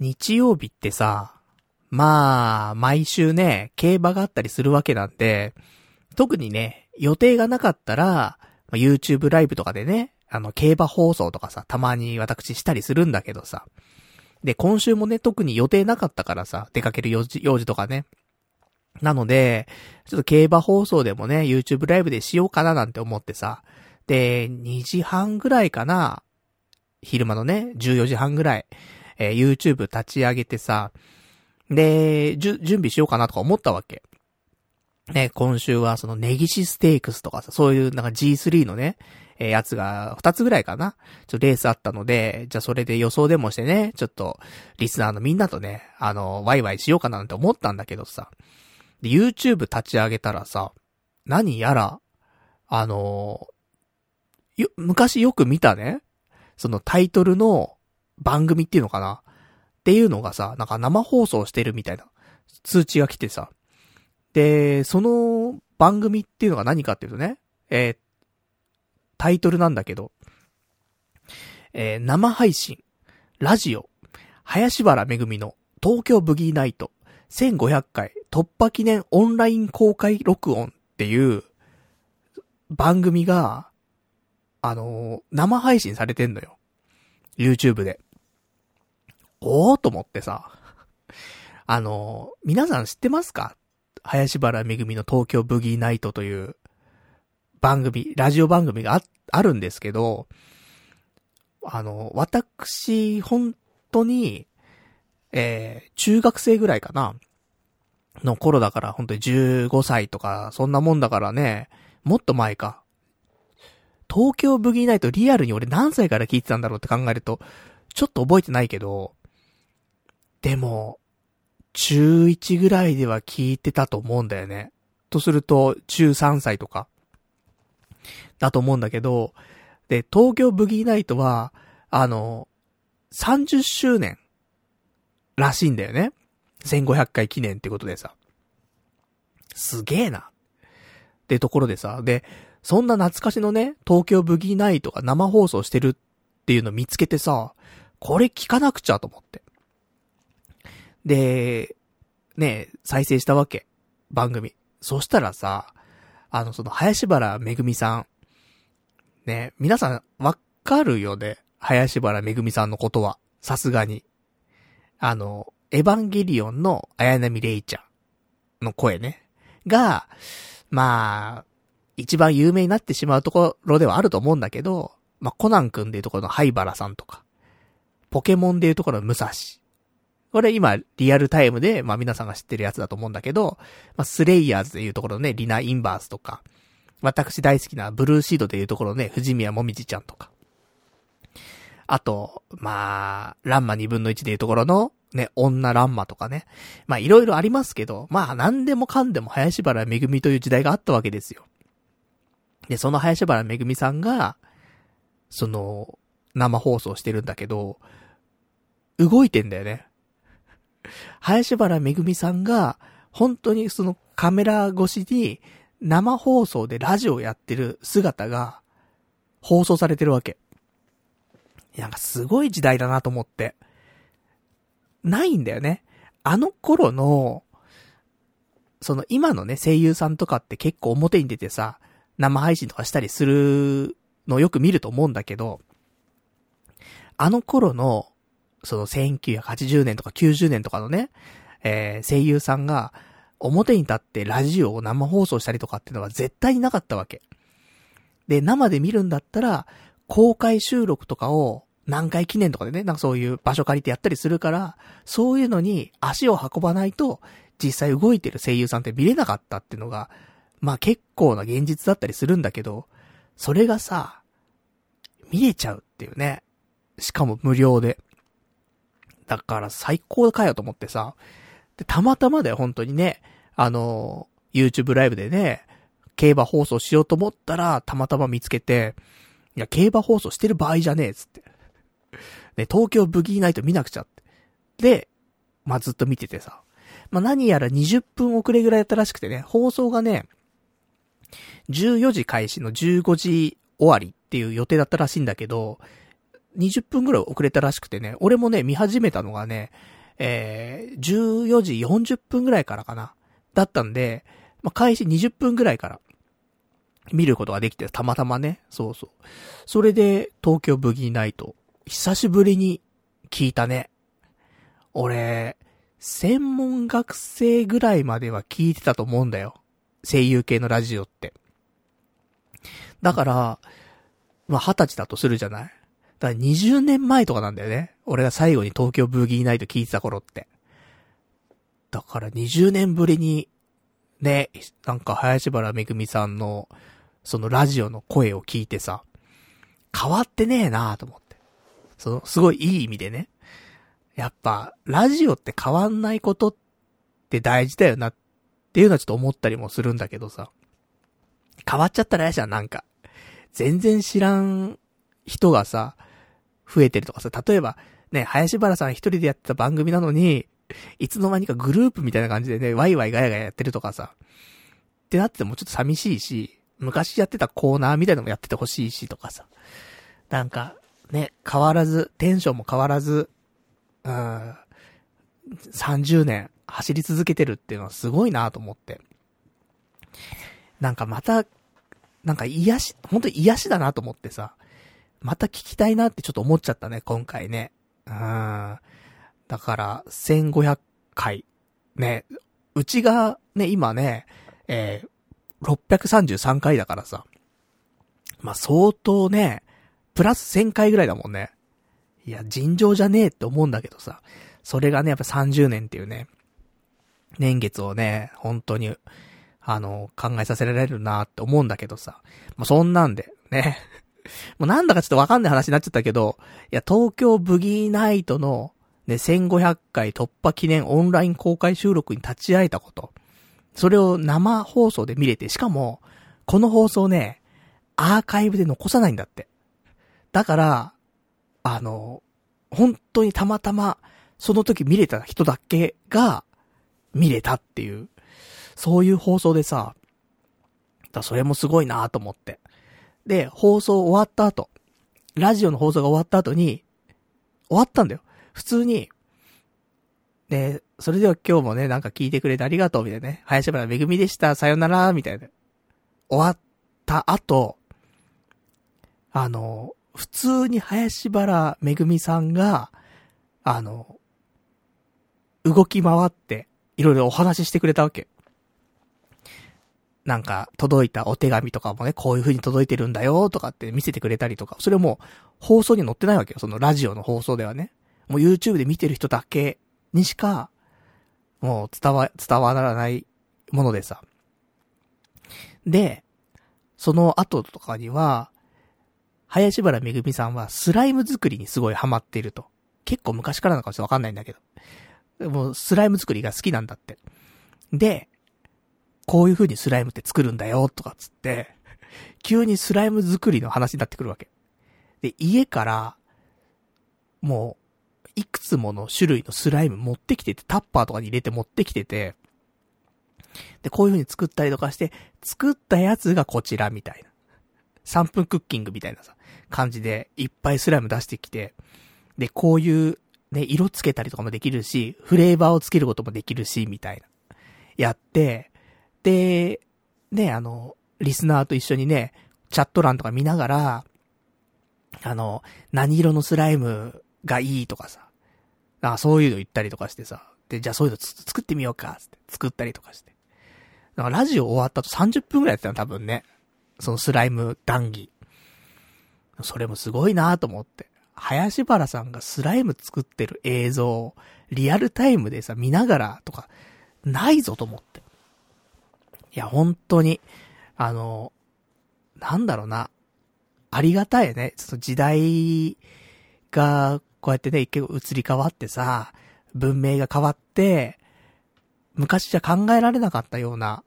日曜日ってさ、まあ、毎週ね、競馬があったりするわけなんで、特にね、予定がなかったら、YouTube ライブとかでね、あの、競馬放送とかさ、たまに私したりするんだけどさ。で、今週もね、特に予定なかったからさ、出かける用事、用事とかね。なので、ちょっと競馬放送でもね、YouTube ライブでしようかななんて思ってさ。で、2時半ぐらいかな。昼間のね、14時半ぐらい、えー、YouTube 立ち上げてさ。で、じゅ、準備しようかなとか思ったわけ。ね、今週はそのネギシステークスとかさ、そういうなんか G3 のね、えー、やつが2つぐらいかな。ちょっとレースあったので、じゃあそれで予想でもしてね、ちょっと、リスナーのみんなとね、あの、ワイワイしようかななんて思ったんだけどさ。で、YouTube 立ち上げたらさ、何やら、あのよ、昔よく見たね、そのタイトルの番組っていうのかな？っていうのがさ、なんか生放送してるみたいな通知が来てさ。で、その番組っていうのが何かっていうとね、えー、タイトルなんだけど、えー、生配信、ラジオ、林原めぐみの東京ブギーナイト1500回突破記念オンライン公開録音っていう番組が、あのー、生配信されてんのよ。YouTube で。おーと思ってさ。あの、皆さん知ってますか？林原めぐみの東京ブギーナイトという番組、ラジオ番組があ、あるんですけど、あの、私、本当に、えー、中学生ぐらいかなの頃だから本当に15歳とか、そんなもんだからね、もっと前か。東京ブギーナイトリアルに俺何歳から聞いてたんだろうって考えると、ちょっと覚えてないけど、でも、中1ぐらいでは聞いてたと思うんだよね。とすると、中3歳とか。だと思うんだけど、で、東京ブギーナイトは、あの、30周年らしいんだよね。1500回記念ってことでさ。すげえな。ってところでさ、で、そんな懐かしのね、東京ブギーナイトが生放送してるっていうの見つけてさ、これ聞かなくちゃと思って。で、ね、再生したわけ。番組。そしたらさ、あの、その、林原めぐみさん。ね、皆さん、わかるよね？林原めぐみさんのことは。さすがに。あの、エヴァンゲリオンの綾波レイちゃんの声ね。が、まあ、一番有名になってしまうところではあると思うんだけど、まあ、コナン君でいうところの灰原さんとか、ポケモンでいうところの武蔵これ今、リアルタイムで、まあ皆さんが知ってるやつだと思うんだけど、まあスレイヤーズでいうところのね、リナ・インバースとか、私大好きなブルーシードでいうところのね、藤宮もみじちゃんとか。あと、まあ、ランマ2分の1でいうところの、ね、女ランマとかね。まあいろいろありますけど、まあ何でもかんでも林原めぐみという時代があったわけですよ。で、その林原めぐみさんが、その、生放送してるんだけど、動いてんだよね。林原めぐみさんが、本当にそのカメラ越しに生放送でラジオやってる姿が放送されてるわけ。なんかすごい時代だなと思って。ないんだよね。あの頃の、その今のね、声優さんとかって結構表に出てさ、生配信とかしたりするのよく見ると思うんだけど、あの頃のその1980年とか90年とかのね、えー、声優さんが表に立ってラジオを生放送したりとかっていうのは絶対になかったわけ。で、生で見るんだったら、公開収録とかを何回記念とかでね、なんかそういう場所借りてやったりするから、そういうのに足を運ばないと、実際動いてる声優さんって見れなかったっていうのが、まあ結構な現実だったりするんだけど、それがさ、見れちゃうっていうね。しかも無料で。だから最高かよと思ってさ。で、たまたまだよ、本当にね。あの、YouTube ライブでね、競馬放送しようと思ったら、たまたま見つけて、いや、競馬放送してる場合じゃねえ、つって。ね、東京ブギーナイト見なくちゃって。で、まあ、ずっと見ててさ。まあ、何やら20分遅れぐらいだったらしくてね、放送がね、14時開始の15時終わりっていう予定だったらしいんだけど、20分ぐらい遅れたらしくてね、俺もね、見始めたのがね、えー、14時40分ぐらいからかな。だったんで、まあ、開始20分ぐらいから、見ることができて、たまたまね。そうそう。それで、東京ブギーナイト、久しぶりに聞いたね。俺、専門学生ぐらいまでは聞いてたと思うんだよ。声優系のラジオって。だから、まあ、二十歳だとするじゃない？だから20年前とかなんだよね。俺が最後に東京ブーギーナイト聞いてた頃って。だから20年ぶりに、ね、なんか林原めぐみさんの、そのラジオの声を聞いてさ、変わってねえなと思って。その、すごいいい意味でね。やっぱ、ラジオって変わんないことって大事だよなっていうのはちょっと思ったりもするんだけどさ。変わっちゃったら嫌じゃん、なんか。全然知らん人がさ、増えてるとかさ、例えば、ね、林原さん一人でやってた番組なのに、いつの間にかグループみたいな感じでね、ワイワイガヤガヤやってるとかさ、ってなっててもちょっと寂しいし、昔やってたコーナーみたいなのもやっててほしいしとかさ。なんか、ね、変わらず、テンションも変わらず、うん、30年走り続けてるっていうのはすごいなと思って。なんかまた、なんか癒し、本当に癒しだなと思ってさ、また聞きたいなってちょっと思っちゃったね、今回ね。うん。だから、1500回。ね、うちがね、今ね、えー、633回だからさ。まあ、相当ね、プラス1000回ぐらいだもんね。いや、尋常じゃねえって思うんだけどさ。それがね、やっぱ30年っていうね、年月をね、本当に、あの、考えさせられるなって思うんだけどさ。まあ、そんなんで、ね。もうなんだかちょっとわかんない話になっちゃったけど、いや、東京ブギーナイトの、ね、1500回突破記念オンライン公開収録に立ち会えたこと。それを生放送で見れて、しかも、この放送ね、アーカイブで残さないんだって。だから、あの、本当にたまたま、その時見れた人だけが、見れたっていう、そういう放送でさ、だそれもすごいなと思って。で、放送終わった後、ラジオの放送が終わった後に、終わったんだよ。普通に、で、それでは今日もね、なんか聞いてくれてありがとう、みたいなね。林原めぐみでした、さよなら、みたいな。終わった後、あの、普通に林原めぐみさんが、あの、動き回って、いろいろお話ししてくれたわけ。なんか、届いたお手紙とかもね、こういう風に届いてるんだよ、とかって見せてくれたりとか、それも、放送に載ってないわけよ。そのラジオの放送ではね。もう YouTube で見てる人だけにしか、もう伝わ、伝わらないものでさ。で、その後とかには、林原めぐみさんはスライム作りにすごいハマっていると。結構昔からなのかちょっとわかんないんだけど。でも、スライム作りが好きなんだって。で、こういう風にスライムって作るんだよ、とかつって、急にスライム作りの話になってくるわけ。で、家から、もう、いくつもの種類のスライム持ってきてて、タッパーとかに入れて持ってきてて、で、こういう風に作ったりとかして、作ったやつがこちらみたいな。3分クッキングみたいなさ、感じで、いっぱいスライム出してきて、で、こういう、ね、色つけたりとかもできるし、フレーバーをつけることもできるし、みたいな。やって、で、ね、あの、リスナーと一緒にね、チャット欄とか見ながら、あの、何色のスライムがいいとかさ、あそういうの言ったりとかしてさ、で、じゃあそういうの作ってみようか、つって作ったりとかして。だからラジオ終わったと30分くらいやってたの多分ね。そのスライム談義。それもすごいなと思って。林原さんがスライム作ってる映像をリアルタイムでさ、見ながらとか、ないぞと思って。いや、本当に、あの、なんだろうな。ありがたいね。その時代が、こうやってね、結構移り変わってさ、文明が変わって、昔じゃ考えられなかったような、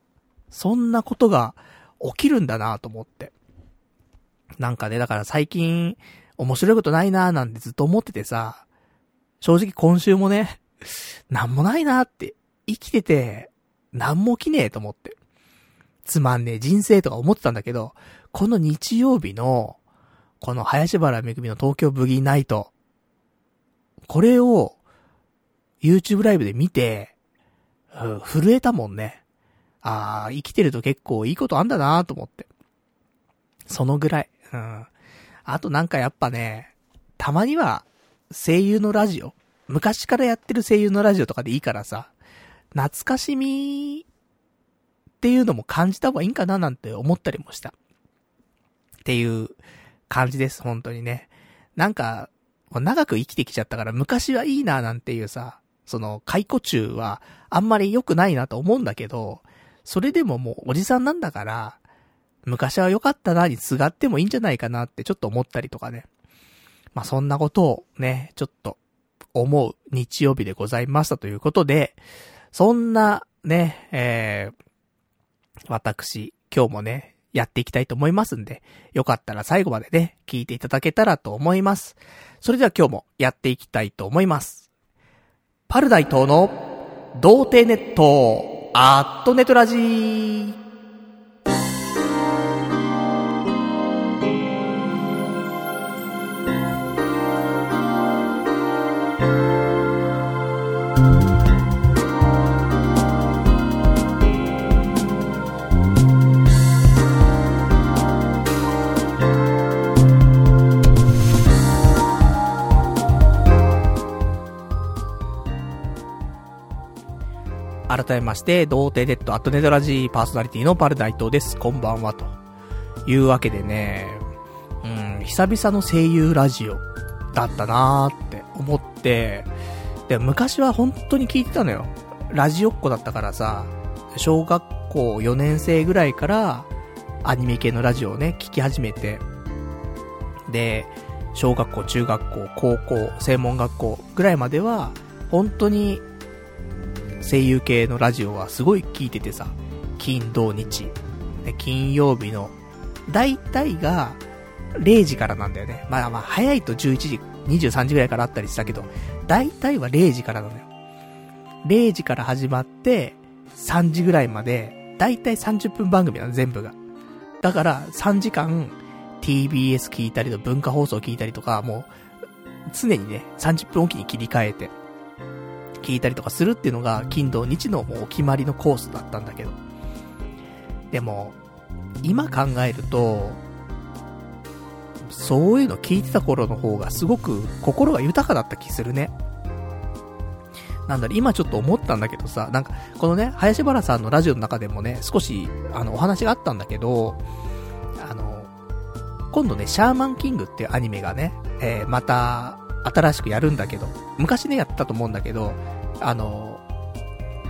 そんなことが起きるんだなと思って。なんかね、だから最近、面白いことないなーなんてずっと思っててさ、正直今週もね、なんもないなーって、生きてて、なんも起きねえと思って。つまんねえ人生とか思ってたんだけど、この日曜日の、この林原めぐみの東京ブギーナイト。これを、YouTube ライブで見て、うん、震えたもんね。ああ、生きてると結構いいことあんだなと思って。そのぐらい。うん。あとなんかやっぱね、たまには声優のラジオ、昔からやってる声優のラジオとかでいいからさ、懐かしみっていうのも感じた方がいいんかななんて思ったりもした。っていう感じです、本当にね。なんか、長く生きてきちゃったから昔はいいななんていうさ、その解雇中はあんまり良くないなと思うんだけど、それでももうおじさんなんだから、昔は良かったなにすがってもいいんじゃないかなってちょっと思ったりとかね。まあ、そんなことをね、ちょっと思う日曜日でございましたということで、そんなね、えー、私、今日もね、やっていきたいと思いますんで、よかったら最後までね、聞いていただけたらと思います。それでは今日もやっていきたいと思います。パルダイ島の童貞ネット、アットネトラジー。改めまして、童貞デッドアットネトラジーパーソナリティのパルダイトです。こんばんは、というわけでね、うん、久々の声優ラジオだったなーって思って、で、昔は本当に聞いてたのよ。ラジオっ子だったからさ、小学校4年生ぐらいからアニメ系のラジオをね、聞き始めて、で、小学校、中学校、高校、専門学校ぐらいまでは、本当に声優系のラジオはすごい聞いててさ、金、土、日。金曜日の、大体が、0時からなんだよね。まあまあ、早いと11時、23時ぐらいからあったりしたけど、大体は0時からなのよ。0時から始まって、3時ぐらいまで、大体30分番組なの、全部が。だから、3時間、TBS 聞いたりと文化放送聞いたりとか、もう、常にね、30分おきに切り替えて、聞いたりとかするっていうのが、金土日のもうお決まりのコースだったんだけど。でも、今考えると、そういうの聞いてた頃の方がすごく心が豊かだった気するね。なんだろ、今ちょっと思ったんだけどさ、なんか、このね、林原さんのラジオの中でもね、少し、あの、お話があったんだけど、あの、今度ね、シャーマンキングっていうアニメがね、えー、また、新しくやるんだけど、昔ね、やったと思うんだけど、あの、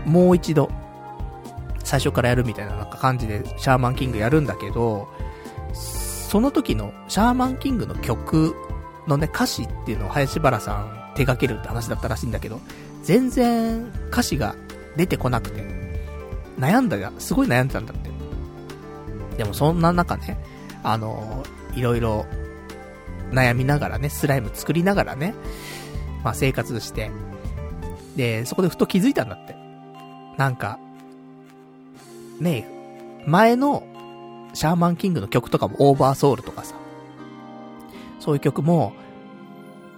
もう一度、最初からやるみたいななんか感じでシャーマンキングやるんだけど、その時のシャーマンキングの曲のね、歌詞っていうのを林原さん手掛けるって話だったらしいんだけど、全然歌詞が出てこなくて、悩んだが、すごい悩んでたんだって。でもそんな中ね、あの、いろいろ悩みながらね、スライム作りながらね、まあ生活して、で、そこでふと気づいたんだって。なんか、ねえ、前のシャーマンキングの曲とかもオーバーソウルとかさ、そういう曲も、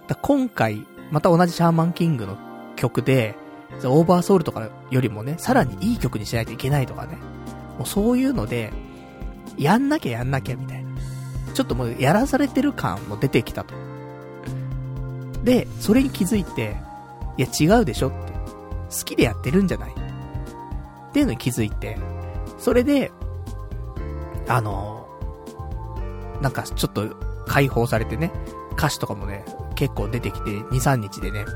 だ今回、また同じシャーマンキングの曲で、オーバーソウルとかよりもね、さらにいい曲にしないといけないとかね。もうそういうので、やんなきゃやんなきゃみたいな。ちょっともうやらされてる感も出てきたと。で、それに気づいて、いや違うでしょって。好きでやってるんじゃないっていうのに気づいて、それで、あの、なんかちょっと解放されてね、歌詞とかもね、結構出てきて、2、3日でね、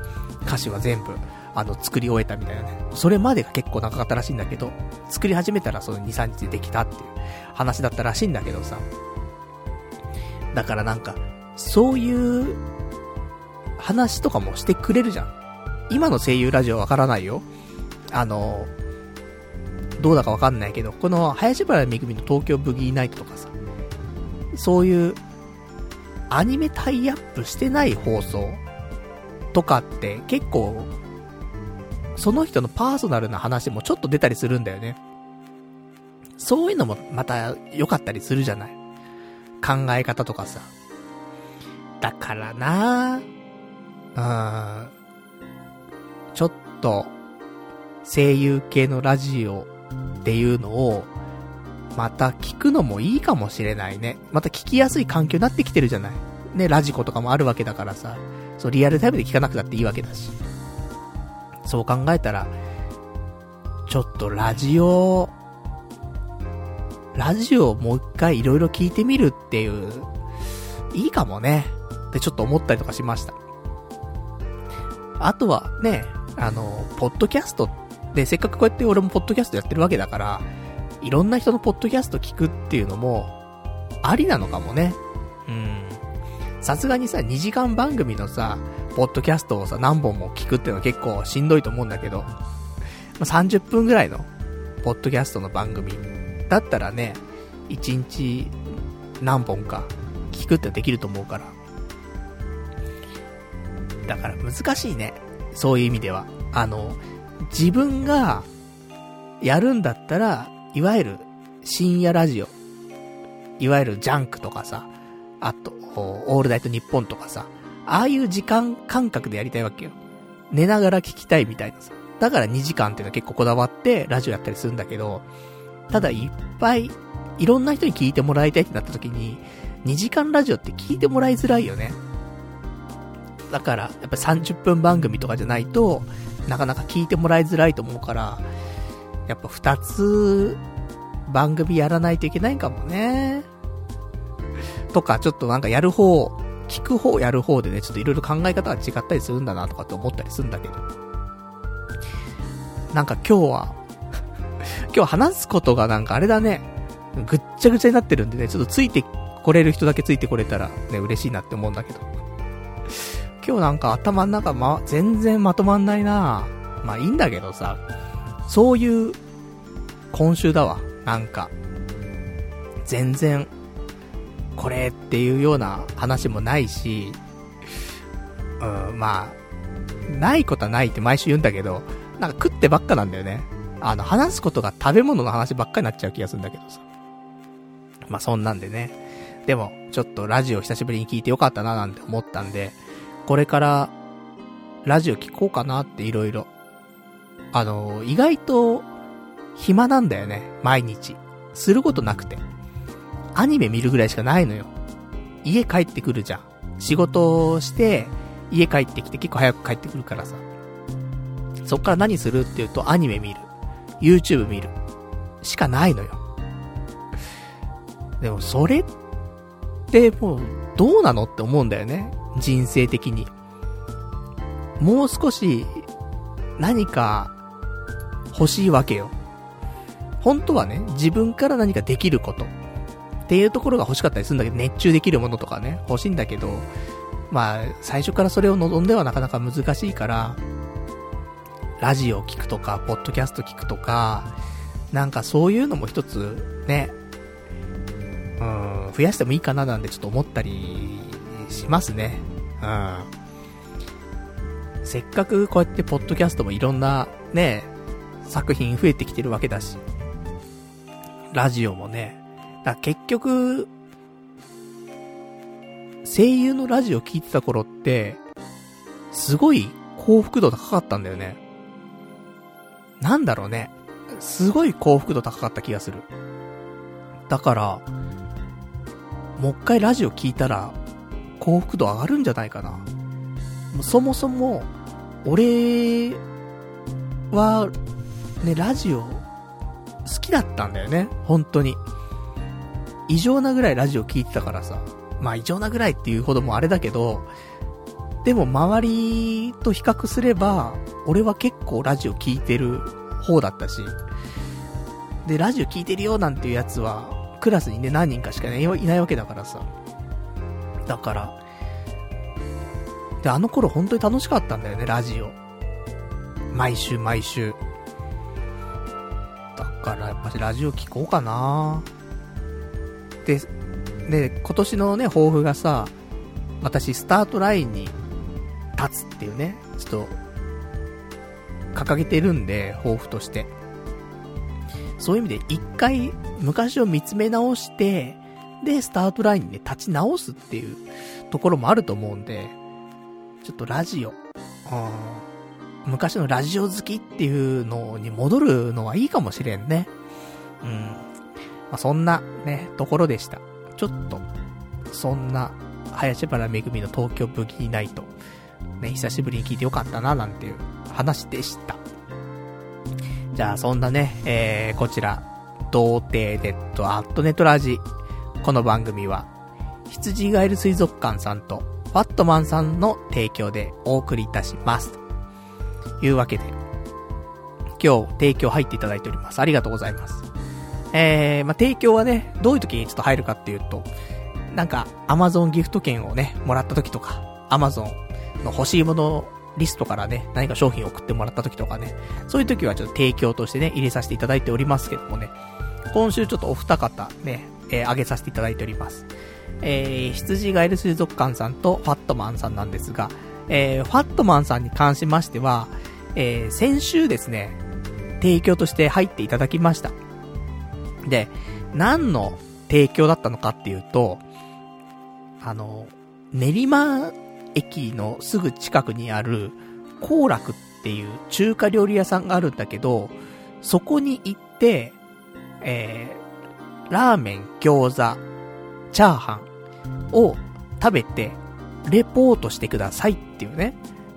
歌詞は全部、あの、作り終えたみたいなね。それまでが結構長かったらしいんだけど、作り始めたらその2、3日でできたっていう話だったらしいんだけどさ。だからなんか、そういう話とかもしてくれるじゃん。今の声優ラジオわからないよ。あの、どうだかわかんないけど、この林原めぐみの東京ブギーナイトとかさ、そういうアニメタイアップしてない放送とかって結構、その人のパーソナルな話もちょっと出たりするんだよね。そういうのもまた良かったりするじゃない。考え方とかさ。だからなぁうん。ちょっと、声優系のラジオっていうのを、また聞くのもいいかもしれないね。また聞きやすい環境になってきてるじゃない。ね、ラジコとかもあるわけだからさ。そう、リアルタイムで聞かなくたっていいわけだし。そう考えたら、ちょっとラジオ、ラジオをもう一回いろいろ聞いてみるっていう、いいかもね。ってちょっと思ったりとかしました。あとはね、あの、ポッドキャストで、せっかくこうやって俺もポッドキャストやってるわけだから、いろんな人のポッドキャスト聞くっていうのも、ありなのかもね。うん。さすがにさ、2時間番組のさ、ポッドキャストをさ、何本も聞くっていうのは結構しんどいと思うんだけど、まあ、30分ぐらいの、ポッドキャストの番組、だったらね、1日何本か聞くってできると思うから。だから難しいね。そういう意味では。あの、自分がやるんだったら、いわゆる深夜ラジオ、いわゆるジャンクとかさ、あと、オールナイトニッポンとかさ、ああいう時間感覚でやりたいわけよ。寝ながら聞きたいみたいなさ。だから2時間っていうのは結構こだわってラジオやったりするんだけど、ただいっぱい、いろんな人に聞いてもらいたいってなった時に、2時間ラジオって聞いてもらいづらいよね。だから、やっぱり30分番組とかじゃないと、なかなか聞いてもらいづらいと思うから、やっぱ2つ、番組やらないといけないかもね。とか、ちょっとなんかやる方、聞く方やる方でね、ちょっといろいろ考え方が違ったりするんだなとかって思ったりするんだけど。なんか今日は 今日話すことがなんかあれだね、ぐっちゃぐちゃになってるんでね、ちょっとついてこれる人だけついてこれたらね、嬉しいなって思うんだけど。今日なんか頭の中ま、全然まとまんないなまあいいんだけどさ、そういう今週だわ。なんか、全然、これっていうような話もないし、うん、まあ、ないことはないって毎週言うんだけど、なんか食ってばっかなんだよね。あの、話すことが食べ物の話ばっかになっちゃう気がするんだけどさ。まあそんなんでね。でも、ちょっとラジオ久しぶりに聞いてよかったななんて思ったんで、これから、ラジオ聞こうかなっていろいろ。あの、意外と、暇なんだよね、毎日。することなくて。アニメ見るぐらいしかないのよ。家帰ってくるじゃん。仕事をして、家帰ってきて結構早く帰ってくるからさ。そっから何するって言うとアニメ見る。YouTube 見る。しかないのよ。でもそれってもうどうなのって思うんだよね。人生的に。もう少し何か欲しいわけよ。本当はね、自分から何かできること。っていうところが欲しかったりするんだけど、熱中できるものとかね、欲しいんだけど、まあ、最初からそれを望んではなかなか難しいから、ラジオ聞くとか、ポッドキャスト聞くとか、なんかそういうのも一つ、ね、うん、増やしてもいいかななんてちょっと思ったりしますね。うん。せっかくこうやってポッドキャストもいろんなね、作品増えてきてるわけだし、ラジオもね、だ結局、声優のラジオ聞いてた頃って、すごい幸福度高かったんだよね。なんだろうね。すごい幸福度高かった気がする。だから、もう一回ラジオ聞いたら、幸福度上がるんじゃないかな。そもそも、俺は、ね、ラジオ、好きだったんだよね。本当に。異常なぐらいラジオ聞いてたからさ。まあ異常なぐらいっていうほどもあれだけど、でも周りと比較すれば、俺は結構ラジオ聞いてる方だったし、で、ラジオ聞いてるよなんていうやつは、クラスにね、何人かしか、ね、いないわけだからさ。だから、で、あの頃本当に楽しかったんだよね、ラジオ。毎週毎週。だからやっぱしラジオ聞こうかなで、で、今年のね、抱負がさ、私スタートラインに立つっていうね、ちょっと、掲げてるんで、抱負として。そういう意味で一回昔を見つめ直して、で、スタートラインにね、立ち直すっていうところもあると思うんで、ちょっとラジオ、昔のラジオ好きっていうのに戻るのはいいかもしれんね。うん。まあ、そんなね、ところでした。ちょっと、そんな、林原めぐみの東京ブギーナイト、ね、久しぶりに聞いてよかったな、なんていう話でした。じゃあ、そんなね、えー、こちら、童貞ネットアットネットラジ。この番組は、羊ガエル水族館さんと、ファットマンさんの提供でお送りいたします。というわけで、今日提供入っていただいております。ありがとうございます。えー、まあ、提供はね、どういう時にちょっと入るかっていうと、なんか、アマゾンギフト券をね、もらった時とか、アマゾンの欲しいものリストからね、何か商品を送ってもらった時とかね、そういう時はちょっと提供としてね、入れさせていただいておりますけどもね、今週ちょっとお二方ね、えー、あげさせていただいております。えー、羊ガエル水族館さんとファットマンさんなんですが、えー、ファットマンさんに関しましては、えー、先週ですね、提供として入っていただきました。で、何の提供だったのかっていうと、あの、練馬駅のすぐ近くにある、幸楽っていう中華料理屋さんがあるんだけど、そこに行って、えー、ラーメン、餃子、チャーハンを食べて、レポートしてくださいっていうね、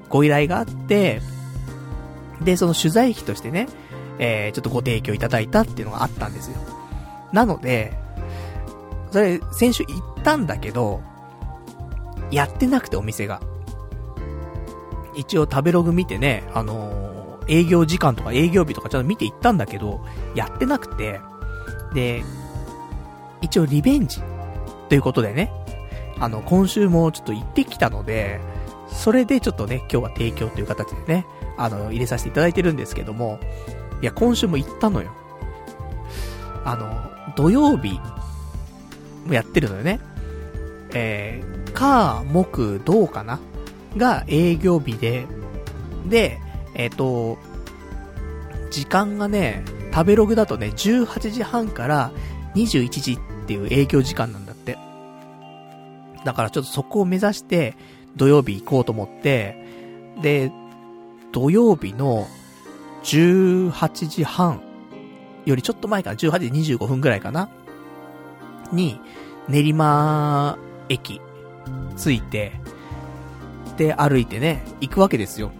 ご依頼があって、で、その取材費としてね、えー、ちょっとご提供いただいたっていうのがあったんですよ。なので、それ、先週行ったんだけど、やってなくてお店が。一応食べログ見てね、あのー、営業時間とか営業日とかちゃんと見て行ったんだけど、やってなくて、で、一応リベンジということでね、あの、今週もちょっと行ってきたので、それでちょっとね、今日は提供という形でね、あの、入れさせていただいてるんですけども、いや、今週も行ったのよ。あの、土曜日もやってるのよね。えー、か、木、どうかな？が営業日で、で、えっ、ー、と、時間がね、食べログだとね、18時半から21時っていう営業時間なんだって。だからちょっとそこを目指して、土曜日行こうと思って、で、土曜日の18時半よりちょっと前かな、18時25分ぐらいかなに、練馬駅着いて、で、歩いてね、行くわけですよ。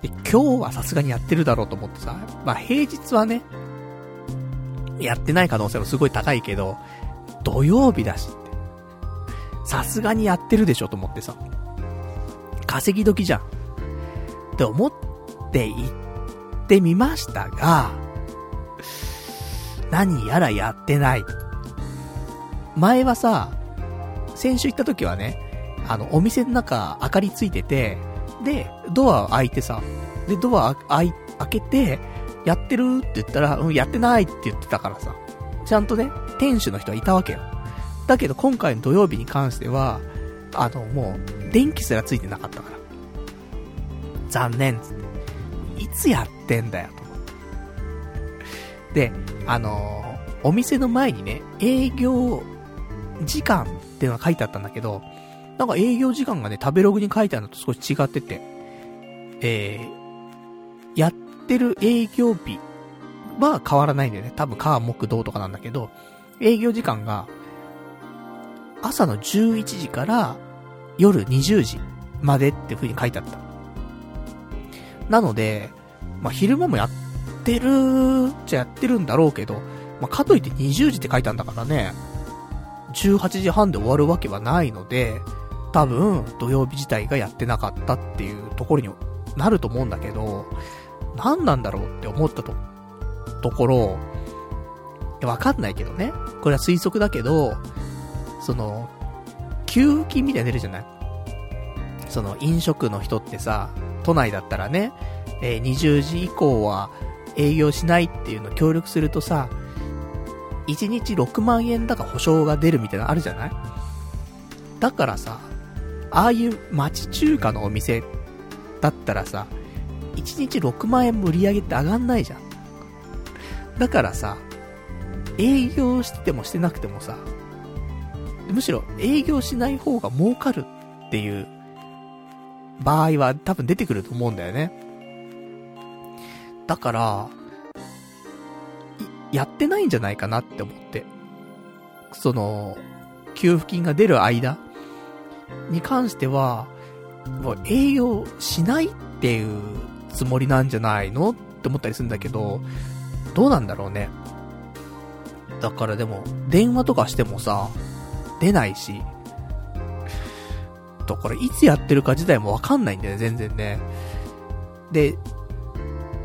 で、今日はさすがにやってるだろうと思ってさ、まあ平日はね、やってない可能性もすごい高いけど、土曜日だしって。さすがにやってるでしょと思ってさ。稼ぎ時じゃん。って思って行ってみましたが、何やらやってない。前はさ、先週行った時はね、あの、お店の中明かりついてて、で、ドア開いてさ、で、ドア開開けて、やってるって言ったら、うん、やってないって言ってたからさ、ちゃんとね、店主の人はいたわけよ。だけど今回の土曜日に関しては、あの、もう、電気すらついてなかったから。残念つって。いつやってんだよ、と。で、あのー、お店の前にね、営業時間っていうのが書いてあったんだけど、なんか営業時間がね、食べログに書いてあるのと少し違ってて、えー、やってる営業日は変わらないんだよね。多分、火、木、土とかなんだけど、営業時間が、朝の11時から夜20時までって風に書いてあった。なので、まあ、昼間もやってるっちゃやってるんだろうけど、まあ、かといって20時って書いてあるんだからね、18時半で終わるわけはないので、多分、土曜日自体がやってなかったっていうところになると思うんだけど、何なんだろうって思ったと、ところ、わかんないけどね。これは推測だけど、その、給付金みたいな出るじゃない？その飲食の人ってさ、都内だったらね、えー、20時以降は営業しないっていうの協力するとさ、1日6万円だか保証が出るみたいなのあるじゃない？だからさ、ああいう町中華のお店だったらさ、1日6万円売り上げって上がんないじゃん。だからさ、営業してもしてなくてもさ、むしろ営業しない方が儲かるっていう場合は多分出てくると思うんだよね。だから、やってないんじゃないかなって思って。その、給付金が出る間に関しては、もう営業しないっていうつもりなんじゃないのって思ったりするんだけど、どうなんだろうね。だからでも、電話とかしてもさ、出ないし、だからいつやってるか自体もわかんないんだよね、全然ね。で、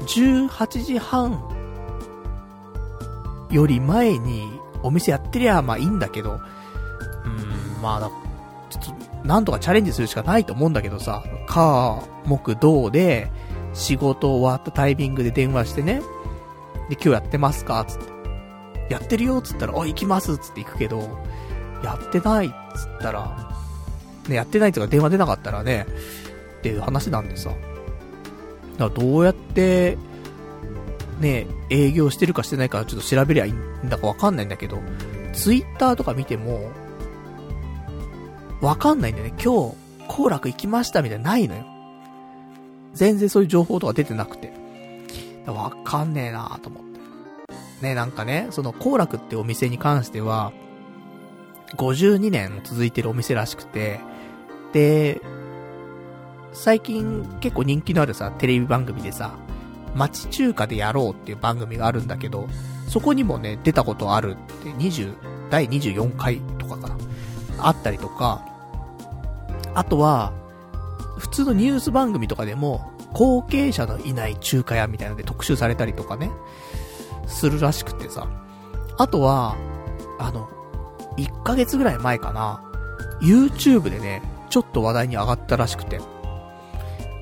18時半より前にお店やってりゃまあいいんだけど、うーん、まあ、ちょっと、なんとかチャレンジするしかないと思うんだけどさ、火、木、土で、仕事終わったタイミングで電話してね、で、今日やってますか？つって。やってるよつったら、お、行きますつって行くけど、やってないっつったら、ね、やってないとか電話出なかったらね、っていう話なんでさ。だからどうやって、ね、営業してるかしてないかちょっと調べりゃいいんだかわかんないんだけど、ツイッターとか見ても、わかんないんだよね。今日、行楽行きましたみたいなないのよ。全然そういう情報とか出てなくて。わかんねえなと思って。ね、なんかね、その、行楽ってお店に関しては、52年続いてるお店らしくて、で、最近結構人気のあるさ、テレビ番組でさ、町中華でやろうっていう番組があるんだけど、そこにもね、出たことあるって、20、第24回とかかな。あったりとか、あとは、普通のニュース番組とかでも、後継者のいない中華屋みたいなので特集されたりとかね、するらしくてさ。あとは、あの、1ヶ月ぐらい前かな、YouTube でね、ちょっと話題に上がったらしくて、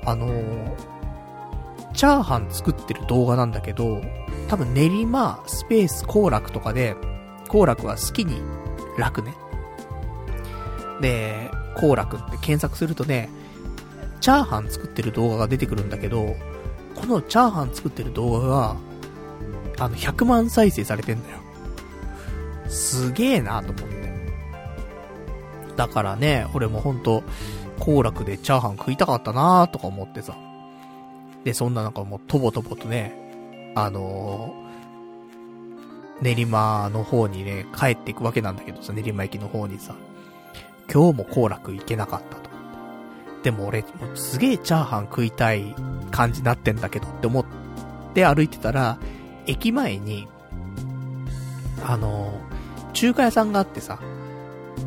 あのー、チャーハン作ってる動画なんだけど、多分練馬、スペース、行楽とかで、行楽は好きに楽ね。で、行楽って検索するとね、チャーハン作ってる動画が出てくるんだけど、このチャーハン作ってる動画が、あの、100万再生されてんだよ。すげえなと思って。だからね、俺もほんと、行楽でチャーハン食いたかったなとか思ってさ。で、そんな中もうとぼとぼとね、あのー、練馬の方にね、帰っていくわけなんだけどさ、練馬駅の方にさ、今日も行楽行けなかった。でも俺、もうすげえチャーハン食いたい感じになってんだけどって思って歩いてたら、駅前に、あの、中華屋さんがあってさ、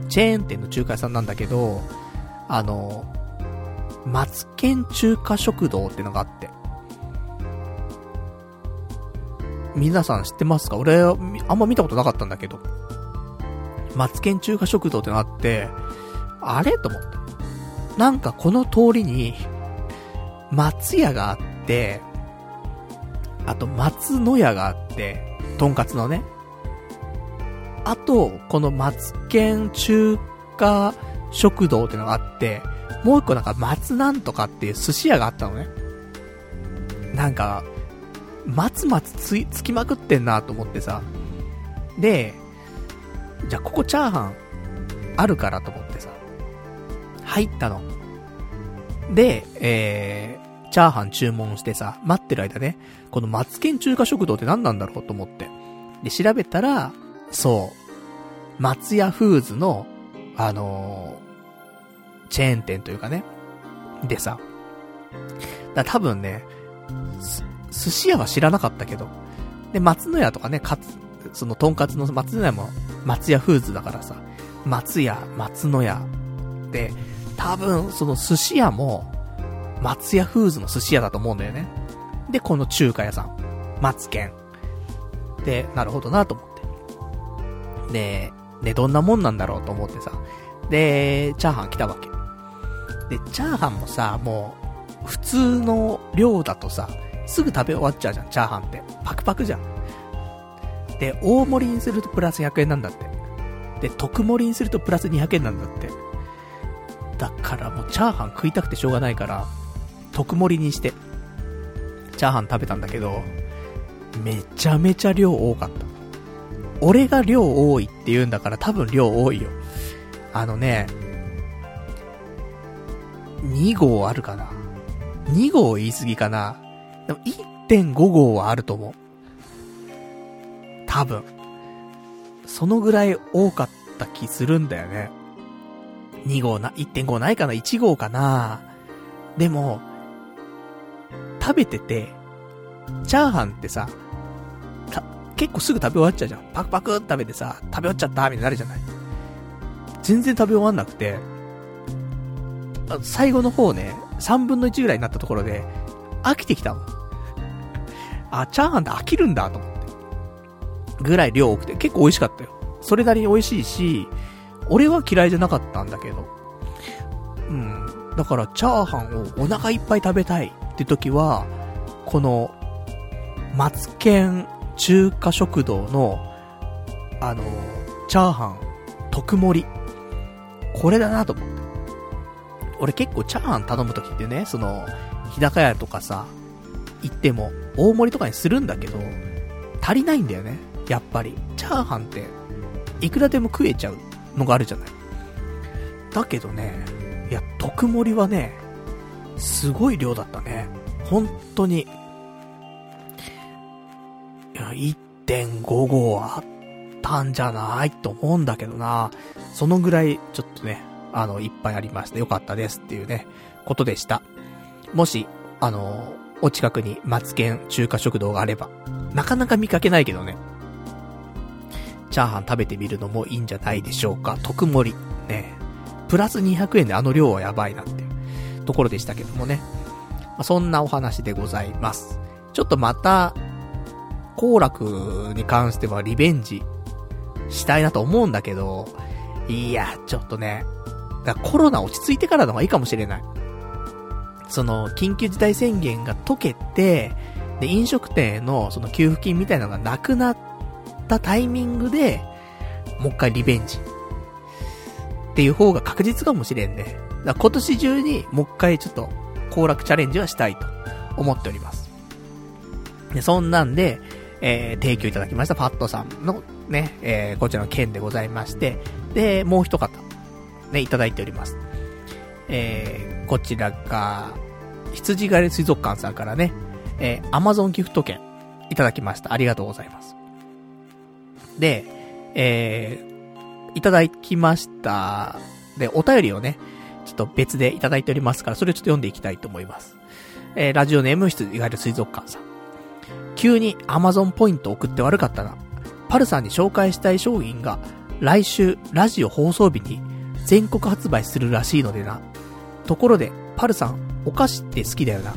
チェーン店の中華屋さんなんだけど、あの、松県中華食堂ってのがあって。皆さん知ってますか？俺、あんま見たことなかったんだけど。松県中華食堂ってのがあって、あれ？と思って。なんかこの通りに、松屋があって、あと松野屋があって、とんかつのね。あと、この松県中華食堂ってのがあって、もう一個なんか松なんとかっていう寿司屋があったのね。なんか、松松つつきまくってんなと思ってさ。で、じゃあここチャーハンあるからと思。入ったの。で、えー、チャーハン注文してさ、待ってる間ね、この松県中華食堂って何なんだろうと思って。で、調べたら、そう。松屋フーズの、あのー、チェーン店というかね。でさ。だ多分ね、寿司屋は知らなかったけど。で、松野屋とかね、かつ、その、とんかつの松野屋も、松屋フーズだからさ。松屋、松野屋。で、多分、その寿司屋も、松屋フーズの寿司屋だと思うんだよね。で、この中華屋さん。松健。で、なるほどなと思って。で、ね、どんなもんなんだろうと思ってさ。で、チャーハン来たわけ。で、チャーハンもさ、もう、普通の量だとさ、すぐ食べ終わっちゃうじゃん、チャーハンって。パクパクじゃん。で、大盛りにするとプラス100円なんだって。で、特盛りにするとプラス200円なんだって。だからもうチャーハン食いたくてしょうがないから、特盛りにして、チャーハン食べたんだけど、めちゃめちゃ量多かった。俺が量多いって言うんだから多分量多いよ。あのね、2号あるかな ?2 号言い過ぎかなでも1.5号はあると思う。多分。そのぐらい多かった気するんだよね。2号な、1.5ないかな ?1 号かなでも、食べてて、チャーハンってさ、結構すぐ食べ終わっちゃうじゃん。パクパクって食べてさ、食べ終わっちゃったみたいになるじゃない。全然食べ終わんなくて、最後の方ね、3分の1ぐらいになったところで、飽きてきたの。あ、チャーハンって飽きるんだと思って。ぐらい量多くて、結構美味しかったよ。それなりに美味しいし、俺は嫌いじゃなかったんだけど。うん。だから、チャーハンをお腹いっぱい食べたいって時は、この、マツケン中華食堂の、あの、チャーハン、特盛り。これだなと思って。俺結構チャーハン頼む時ってね、その、日高屋とかさ、行っても、大盛りとかにするんだけど、足りないんだよね。やっぱり。チャーハンって、いくらでも食えちゃうのがあるじゃない。だけどね、いや、特盛はね、すごい量だったね。本当に。いや、1.5号はあったんじゃないと思うんだけどな。そのぐらい、ちょっとね、あの、いっぱいありましてよかったですっていうね、ことでした。もし、あの、お近くにマツケン中華食堂があれば、なかなか見かけないけどね、チャーハン食べてみるのもいいんじゃないでしょうか。特盛り。ね。プラス200円であの量はやばいなっていうところでしたけどもね。まあ、そんなお話でございます。ちょっとまた、行楽に関してはリベンジしたいなと思うんだけど、いや、ちょっとね、だコロナ落ち着いてからの方がいいかもしれない。その、緊急事態宣言が解けて、で、飲食店へのその給付金みたいなのがなくなったタイミングで、もう一回リベンジ。っていう方が確実かもしれんね。だ今年中にもう一回ちょっと、行楽チャレンジはしたいと思っております。で、そんなんで、えー、提供いただきましたパットさんのね、えー、こちらの件でございまして、で、もう一方、ね、いただいております。えー、こちらが、羊狩り水族館さんからね、えー、アマゾンギフト券、いただきました。ありがとうございます。で、えー、いただきました。で、お便りをね、ちょっと別でいただいておりますから、それをちょっと読んでいきたいと思います。えー、ラジオネーム室、いわゆる水族館さん。急に Amazon ポイント送って悪かったな。パルさんに紹介したい商品が、来週、ラジオ放送日に全国発売するらしいのでな。ところで、パルさん、お菓子って好きだよな。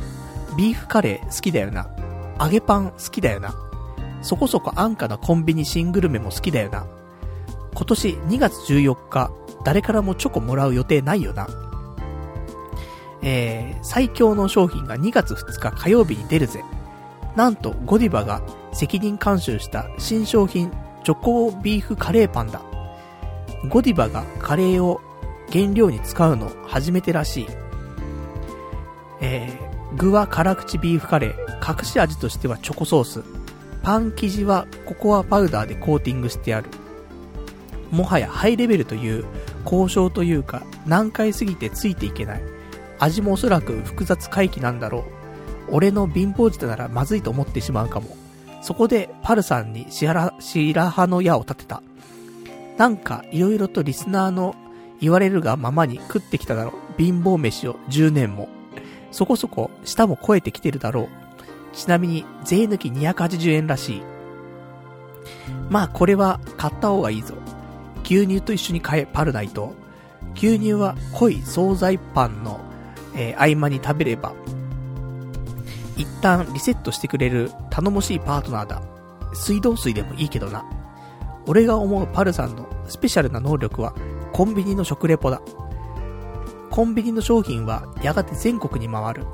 ビーフカレー好きだよな。揚げパン好きだよな。そこそこ安価なコンビニ新グルメも好きだよな。今年2月14日、誰からもチョコもらう予定ないよな。えー、最強の商品が2月2日火曜日に出るぜ。なんと、ゴディバが責任監修した新商品、チョコビーフカレーパンだ。ゴディバがカレーを原料に使うの初めてらしい。えー、具は辛口ビーフカレー、隠し味としてはチョコソース。パン生地はココアパウダーでコーティングしてある。もはやハイレベルという、交渉というか、難解すぎてついていけない。味もおそらく複雑回帰なんだろう。俺の貧乏舌ならまずいと思ってしまうかも。そこで、パルさんに白羽の矢を立てた。なんか、いろいろとリスナーの言われるがままに食ってきただろう。貧乏飯を10年も。そこそこ、舌も超えてきてるだろう。ちなみに、税抜き280円らしい。まあ、これは買った方がいいぞ。牛乳と一緒に買え、パルナイト。牛乳は濃い惣菜パンの、えー、合間に食べれば、一旦リセットしてくれる頼もしいパートナーだ。水道水でもいいけどな。俺が思うパルさんのスペシャルな能力は、コンビニの食レポだ。コンビニの商品はやがて全国に回る。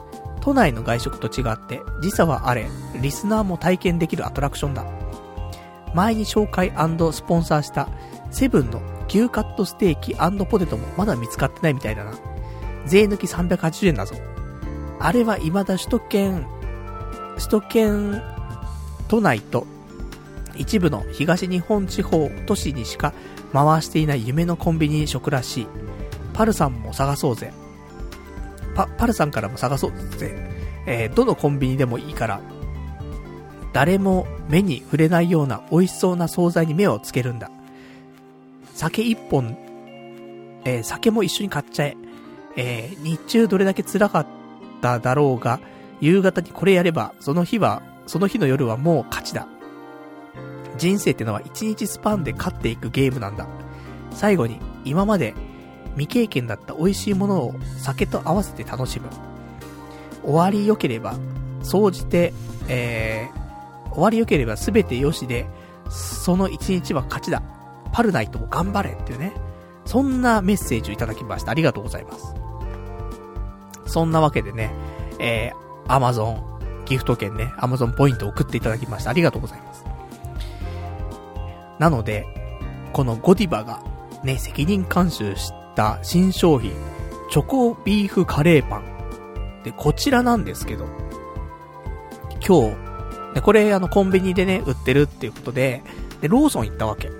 都内の外食と違って、時差はあれ、リスナーも体験できるアトラクションだ。前に紹介スポンサーしたセブンの牛カットステーキポテトもまだ見つかってないみたいだな。税抜き380円だぞ。あれは未だ首都圏、首都圏都内と一部の東日本地方都市にしか回していない夢のコンビニ食らしい。パルさんも探そうぜ。パ、パルさんからも探そうぜ。えー、どのコンビニでもいいから、誰も目に触れないような美味しそうな惣菜に目をつけるんだ。酒一本、えー、酒も一緒に買っちゃえ。えー、日中どれだけ辛かっただろうが、夕方にこれやれば、その日は、その日の夜はもう勝ちだ。人生ってのは一日スパンで勝っていくゲームなんだ。最後に、今まで未経験だった美味しいものを酒と合わせて楽しむ。終わり良ければ、総じて、えー、終わり良ければ全て良しで、その一日は勝ちだ。パルナイトも頑張れっていうね。そんなメッセージをいただきました。ありがとうございます。そんなわけでね、えー、アマゾン、ギフト券ね、アマゾンポイントを送っていただきました。ありがとうございます。なので、このゴディバがね、責任監修してた新商品、チョコビーフカレーパン。で、こちらなんですけど、今日、これあのコンビニでね、売ってるっていうことで、で、ローソン行ったわけ。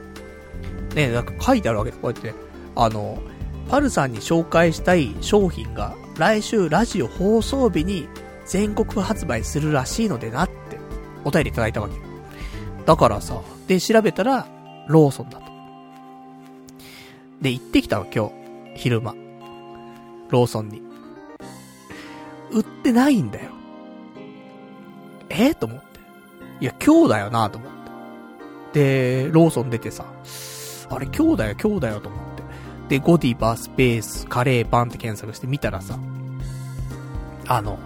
ね、なんか書いてあるわけで、こうやって、あの、パルさんに紹介したい商品が来週ラジオ放送日に全国発売するらしいのでなってお便りいただいたわけ。だからさ、で調べたらローソンだと。で、行ってきたの今日、昼間。ローソンに。売ってないんだよ。え？と思って。いや、今日だよなと思って。で、ローソン出てさ、あれ今日だよ今日だよと思って。で、ゴディバスペースカレーパンって検索して見たらさ、あの、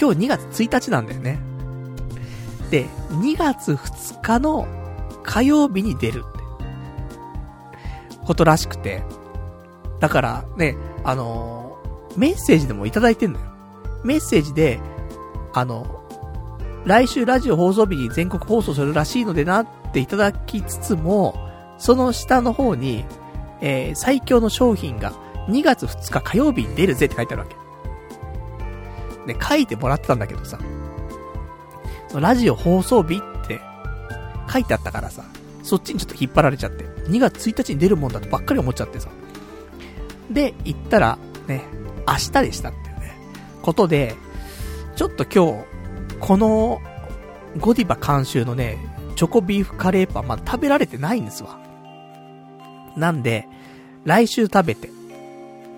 今日2月1日なんだよね。で、2月2日の火曜日に出るって。ことらしくて。だからね、あの、メッセージでもいただいてんのよ。メッセージで、あの、来週ラジオ放送日に全国放送するらしいのでなっていただきつつも、その下の方に、えー、最強の商品が2月2日火曜日に出るぜって書いてあるわけ。で、書いてもらってたんだけどさ、ラジオ放送日って書いてあったからさ、そっちにちょっと引っ張られちゃって、2月1日に出るもんだとばっかり思っちゃってさ。で、行ったら、ね、明日でしたっていうね、ことで、ちょっと今日、この、ゴディバ監修のね、チョコビーフカレーパンまだ食べられてないんですわ。なんで、来週食べて、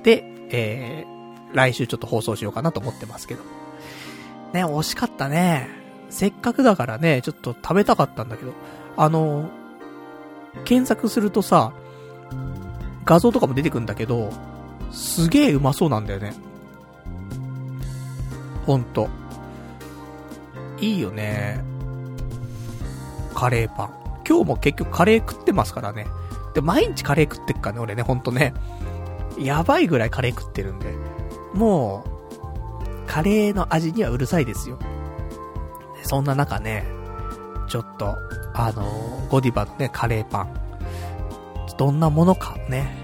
で、えー、来週ちょっと放送しようかなと思ってますけど。ね、惜しかったね。せっかくだからね、ちょっと食べたかったんだけど、あの、検索するとさ、画像とかも出てくんだけど、すげえうまそうなんだよね。ほんと。いいよね。カレーパン。今日も結局カレー食ってますからね。で、毎日カレー食ってっかね、俺ね、ほんとね。やばいぐらいカレー食ってるんで。もう、カレーの味にはうるさいですよ。そんな中ね、ちょっと、あのー、ゴディバのね、カレーパン。どんなものか？ね。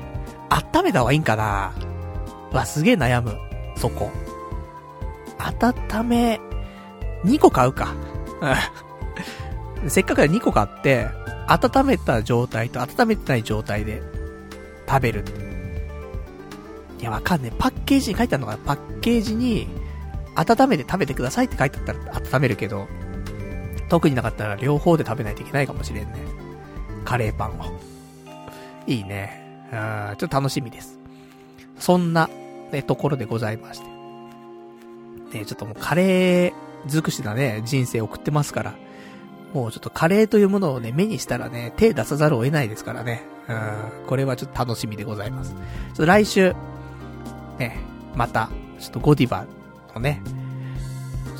温めた方がいいんかな？わ、すげえ悩む。そこ。温め、2個買うか。せっかくだ2個買って、温めた状態と温めてない状態で食べる。いや、わかんねえ。パッケージに書いてあるのかな？パッケージに、温めて食べてくださいって書いてあったら温めるけど、特になかったら両方で食べないといけないかもしれんね。カレーパンを。いいね。うん、ちょっと楽しみです。そんな、ね、ところでございまして。ね、ちょっともうカレー尽くしなね、人生送ってますから。もうちょっとカレーというものをね、目にしたらね、手出さざるを得ないですからね。うん、これはちょっと楽しみでございます。ちょっと来週、ね、また、ちょっとゴディバのね、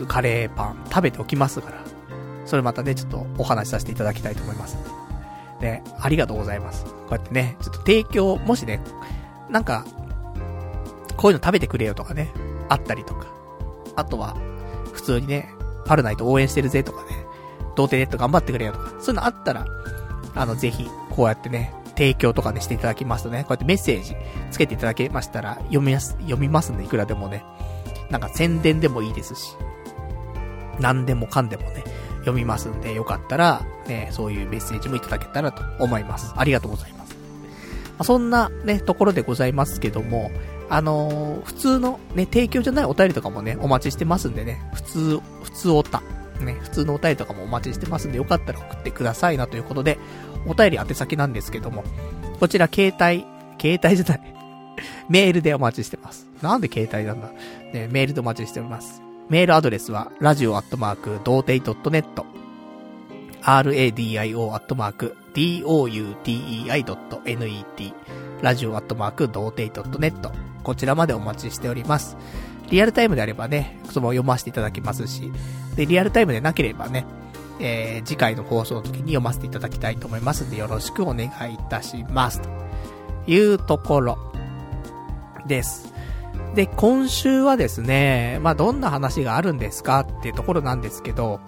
カレーパン食べておきますから、それまたね、ちょっとお話しさせていただきたいと思います。ね、ありがとうございます。こうやってね、ちょっと提供、もしね、なんか、こういうの食べてくれよとかね、あったりとか、あとは、普通にね、パルナイト応援してるぜとかね、童貞ネット頑張ってくれよとか、そういうのあったら、あの、ぜひ、こうやってね、提供とかね、していただきますとね、こうやってメッセージつけていただけましたら、読みます、読みますんで、いくらでもね。なんか宣伝でもいいですし、何でもかんでもね、読みますんで、よかったら、ね、そういうメッセージもいただけたらと思います。ありがとうございます。あ、そんなね、ところでございますけども、あのー、普通のね、提供じゃないお便りとかもね、お待ちしてますんでね、普通、普通おた、ね、普通のお便りとかもお待ちしてますんで、よかったら送ってくださいなということで、お便り宛先なんですけども、こちら携帯、携帯じゃない、メールでお待ちしてます。なんで携帯なんだね、メールでお待ちしております。メールアドレスは、radio アットマーク、童貞 .net、radio アットマーク、doutei.net、ラジオアットマーク、童貞 .net、こちらまでお待ちしております。リアルタイムであればね、そのまま読ませていただきますし、で、リアルタイムでなければね、えー、次回の放送の時に読ませていただきたいと思いますので、よろしくお願いいたします。というところです。で、今週はですね、まあ、どんな話があるんですかっていうところなんですけど、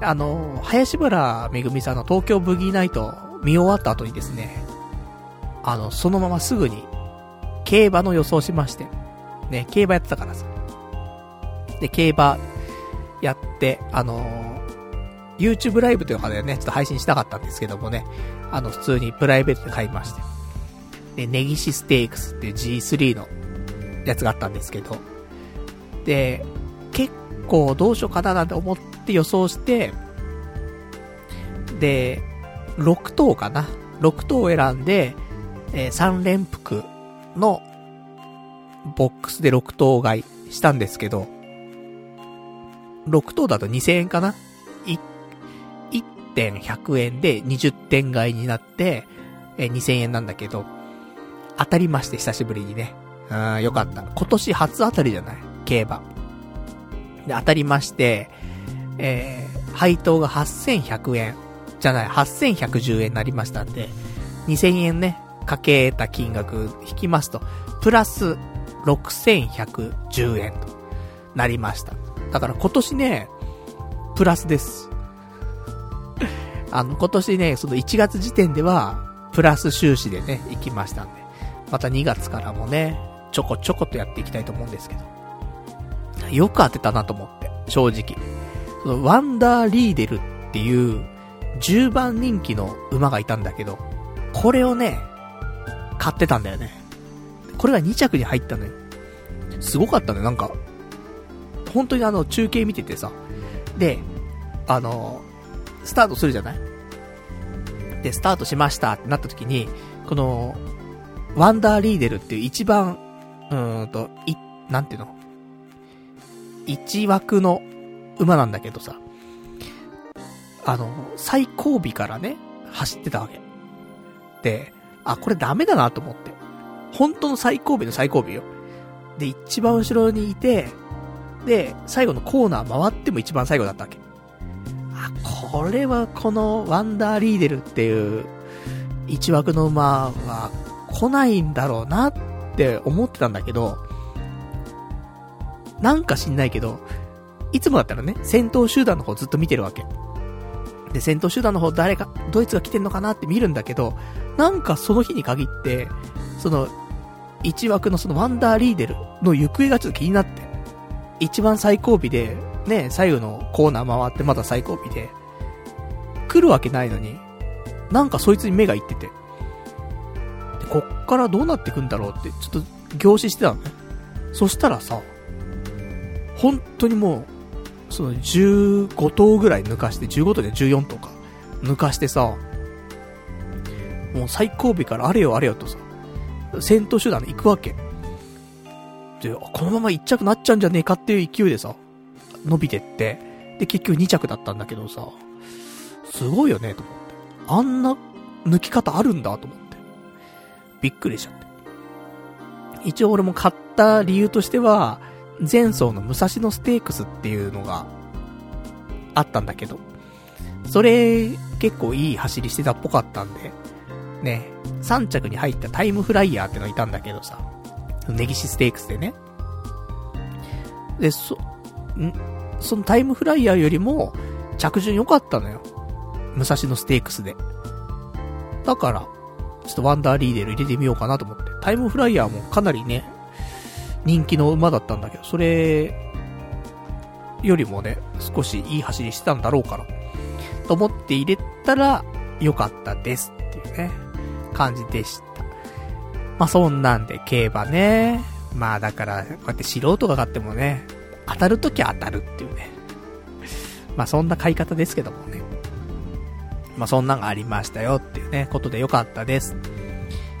あの、林原めぐみさんの東京ブギーナイト見終わった後にですね、あの、そのまますぐに、競馬の予想しまして、ね、競馬やってたからさ。で、競馬やって、あの、YouTube ライブというかね、ちょっと配信したかったんですけどもね、あの、普通にプライベートで買いまして。で、ネギシステークスっていう G3 のやつがあったんですけど、で、結構どうしようかななんて思って予想して、で、6等かな ?6 等を選んで、えー、3連複のボックスで6等買いしたんですけど、6等だと2000円かな ?1 点100円で20点買いになって、えー、2000円なんだけど、当たりまして久しぶりにね。うん、よかった。今年初当たりじゃない？競馬。で、当たりまして、えー、配当が8100円。じゃない、8110円になりましたんで、2000円ね、かけた金額引きますと、プラス6110円となりました。だから今年ね、プラスです。あの、今年ね、その1月時点では、プラス収支でね、行きましたんで、また2月からもね、ちょこちょことやっていきたいと思うんですけど。よく当てたなと思って、正直。その、ワンダーリーデルっていう、10番人気の馬がいたんだけど、これをね、買ってたんだよね。これが2着に入ったのよ。すごかったね、なんか。本当にあの、中継見ててさ。で、あの、スタートするじゃない？で、スタートしましたってなった時に、この、ワンダーリーデルっていう一番、うーんと、い、なんていうの？一枠の馬なんだけどさ、あの、最後尾からね、走ってたわけ。で、あ、これダメだなと思って。本当の最後尾の最後尾よ。で、一番後ろにいて、で、最後のコーナー回っても一番最後だったわけ。あ、これはこのワンダーリーデルっていう一枠の馬は来ないんだろうなっって思ってたんだけど、なんか知んないけど、いつもだったらね、戦闘集団の方ずっと見てるわけ。で、戦闘集団の方誰か、ドイツが来てんのかなって見るんだけど、なんかその日に限って、その、一枠のそのワンダーリーデルの行方がちょっと気になって、一番最後尾で、ね、左右のコーナー回ってまた最後尾で、来るわけないのに、なんかそいつに目がいってて、こっからどうなってくんだろうって、ちょっと凝視してたのね。そしたらさ、本当にもう、その15頭ぐらい抜かして、15頭で14頭か、抜かしてさ、もう最後尾からあれよあれよとさ、戦闘手段で行くわけ。で、このまま1着なっちゃうんじゃねえかっていう勢いでさ、伸びてって、で、結局2着だったんだけどさ、すごいよね、と思って。あんな抜き方あるんだ、と思って。びっくりしちゃって。一応俺も買った理由としては、前走の武蔵野ステークスっていうのがあったんだけど、それ結構いい走りしてたっぽかったんで、ね、3着に入ったタイムフライヤーってのいたんだけどさ、ネギシステークスでね。で、そ、ん、そのタイムフライヤーよりも、着順良かったのよ。武蔵野ステークスで。だから、ちょっとワンダーリーデル入れてみようかなと思って。タイムフライヤーもかなりね、人気の馬だったんだけど、それ、よりもね、少しいい走りしてたんだろうから。と思って入れたら、良かったですっていうね、感じでした。まあそんなんで競馬ね。まあだから、こうやって素人が買ってもね、当たるときは当たるっていうね。まあそんな買い方ですけどもね。まあそんなんがありましたよっていうね、ことでよかったです。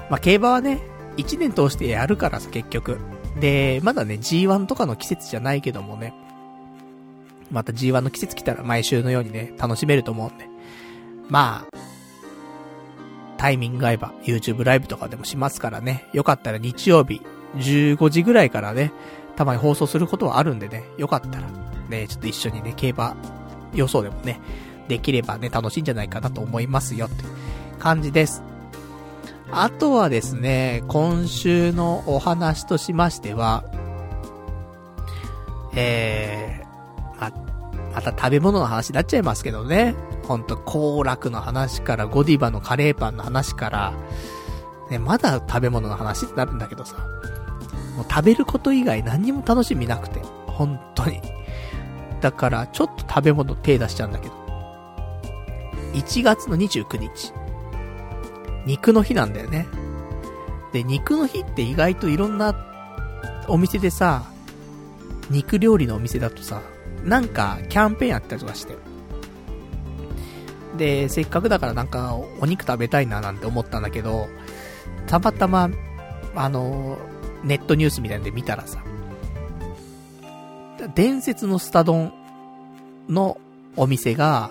まあ競馬はね、1年通してやるからさ、結局。で、まだね、G1 とかの季節じゃないけどもね。また G1 の季節来たら毎週のようにね、楽しめると思うんで。まあ、タイミング合えば YouTube ライブとかでもしますからね。よかったら日曜日15時ぐらいからね、たまに放送することはあるんでね、よかったら、ね、ちょっと一緒にね、競馬予想でもね、できればね、楽しいんじゃないかなと思いますよって感じです。あとはですね、今週のお話としましては、えー、ま、また食べ物の話になっちゃいますけどね。ほんと、行楽の話から、ゴディバのカレーパンの話から、ね、まだ食べ物の話ってなるんだけどさ、もう食べること以外何にも楽しみなくて、本当に。だから、ちょっと食べ物手出しちゃうんだけど。1月の29日。肉の日なんだよね。で、肉の日って意外といろんなお店でさ、肉料理のお店だとさ、なんかキャンペーンやったりとかして。で、せっかくだからなんかお肉食べたいななんて思ったんだけど、たまたま、あの、ネットニュースみたいなんで見たらさ、伝説のスタ丼のお店が、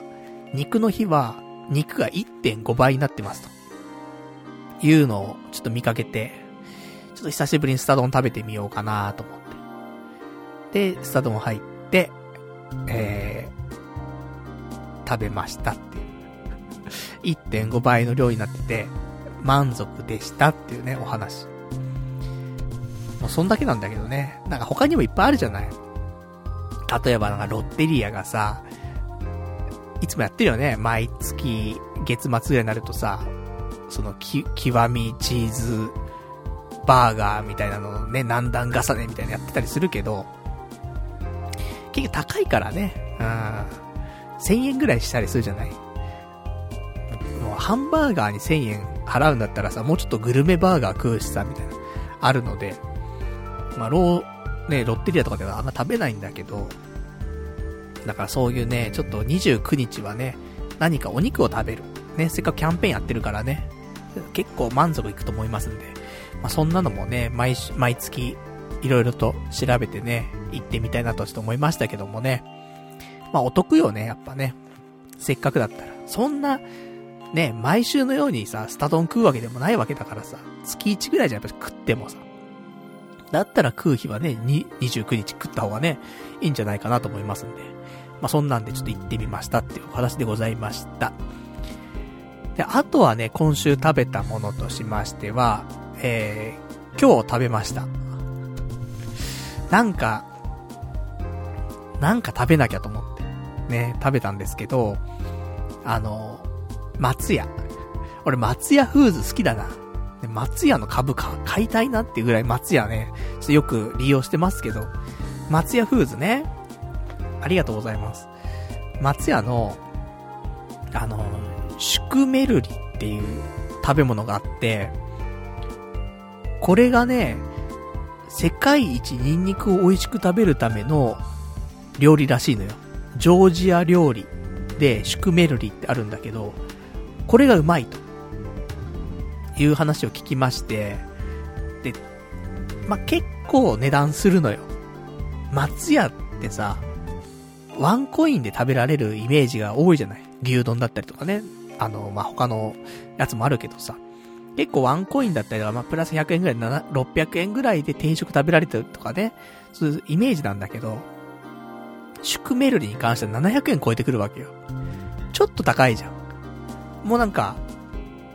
肉の日は肉が1.5倍になってますと。いうのをちょっと見かけて、ちょっと久しぶりにスタ丼食べてみようかなと思って。で、スタ丼入って、えー、食べましたっていう。1.5倍の量になってて、満足でしたっていうね、お話。もうそんだけなんだけどね。なんか他にもいっぱいあるじゃない例えばなんかロッテリアがさ、いつもやってるよね。毎月月末ぐらいになるとさ、そのき、極みチーズバーガーみたいなのをね、何段重ねみたいなやってたりするけど、結局高いからね、うん、1000円ぐらいしたりするじゃない。もうハンバーガーに1000円払うんだったらさ、もうちょっとグルメバーガー食うしさ、みたいな、あるので、まあ、ロー、ね、ロッテリアとかではあんま食べないんだけど、だからそういうね、ちょっと29日はね、何かお肉を食べる。ね、せっかくキャンペーンやってるからね、結構満足いくと思いますんで、まあ、そんなのもね、毎、毎月、いろいろと調べてね、行ってみたいなとちょっと思いましたけどもね。まあ、お得よね、やっぱね。せっかくだったら。そんな、ね、毎週のようにさ、スタ丼食うわけでもないわけだからさ、月1ぐらいじゃやっぱ食ってもさ、だったら食う日はね、29日食った方がね、いいんじゃないかなと思いますんで。まあ、そんなんでちょっと行ってみましたっていうお話でございました。で、あとはね、今週食べたものとしましては、えー、今日食べました。なんか、なんか食べなきゃと思って、ね、食べたんですけど、あの、松屋。俺松屋フーズ好きだな。松屋の株価買いたいなっていうぐらい松屋ね、よく利用してますけど、松屋フーズね、ありがとうございます。松屋の、あの、シュクメルリっていう食べ物があって、これがね、世界一ニンニクを美味しく食べるための料理らしいのよ。ジョージア料理でシュクメルリってあるんだけど、これがうまいと。いう話を聞きまして、で、ま、結構値段するのよ。松屋ってさ、ワンコインで食べられるイメージが多いじゃない？牛丼だったりとかね。あの、まあ、他のやつもあるけどさ。結構ワンコインだったりとか、まあ、プラス100円ぐらい、600円ぐらいで定食食べられてるとかね。そういうイメージなんだけど、シュクメルリに関しては700円超えてくるわけよ。ちょっと高いじゃん。もうなんか、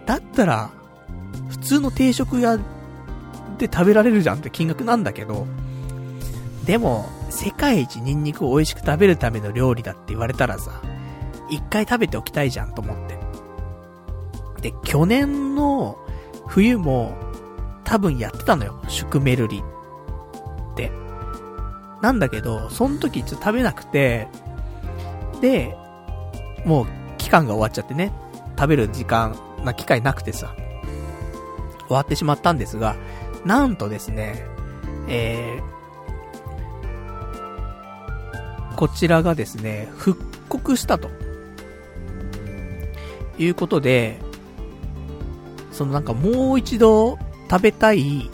だったら、普通の定食屋で食べられるじゃんって金額なんだけど、でも、世界一ニンニクを美味しく食べるための料理だって言われたらさ、一回食べておきたいじゃんと思って。で、去年の冬も多分やってたのよ。シュクメルリって。なんだけど、その時ちょっと食べなくて、で、もう期間が終わっちゃってね、食べる時間な機会なくてさ、終わってしまったんですが、なんとですね、えー、こちらがですね、復刻したと。いうことで、そのなんかもう一度食べたい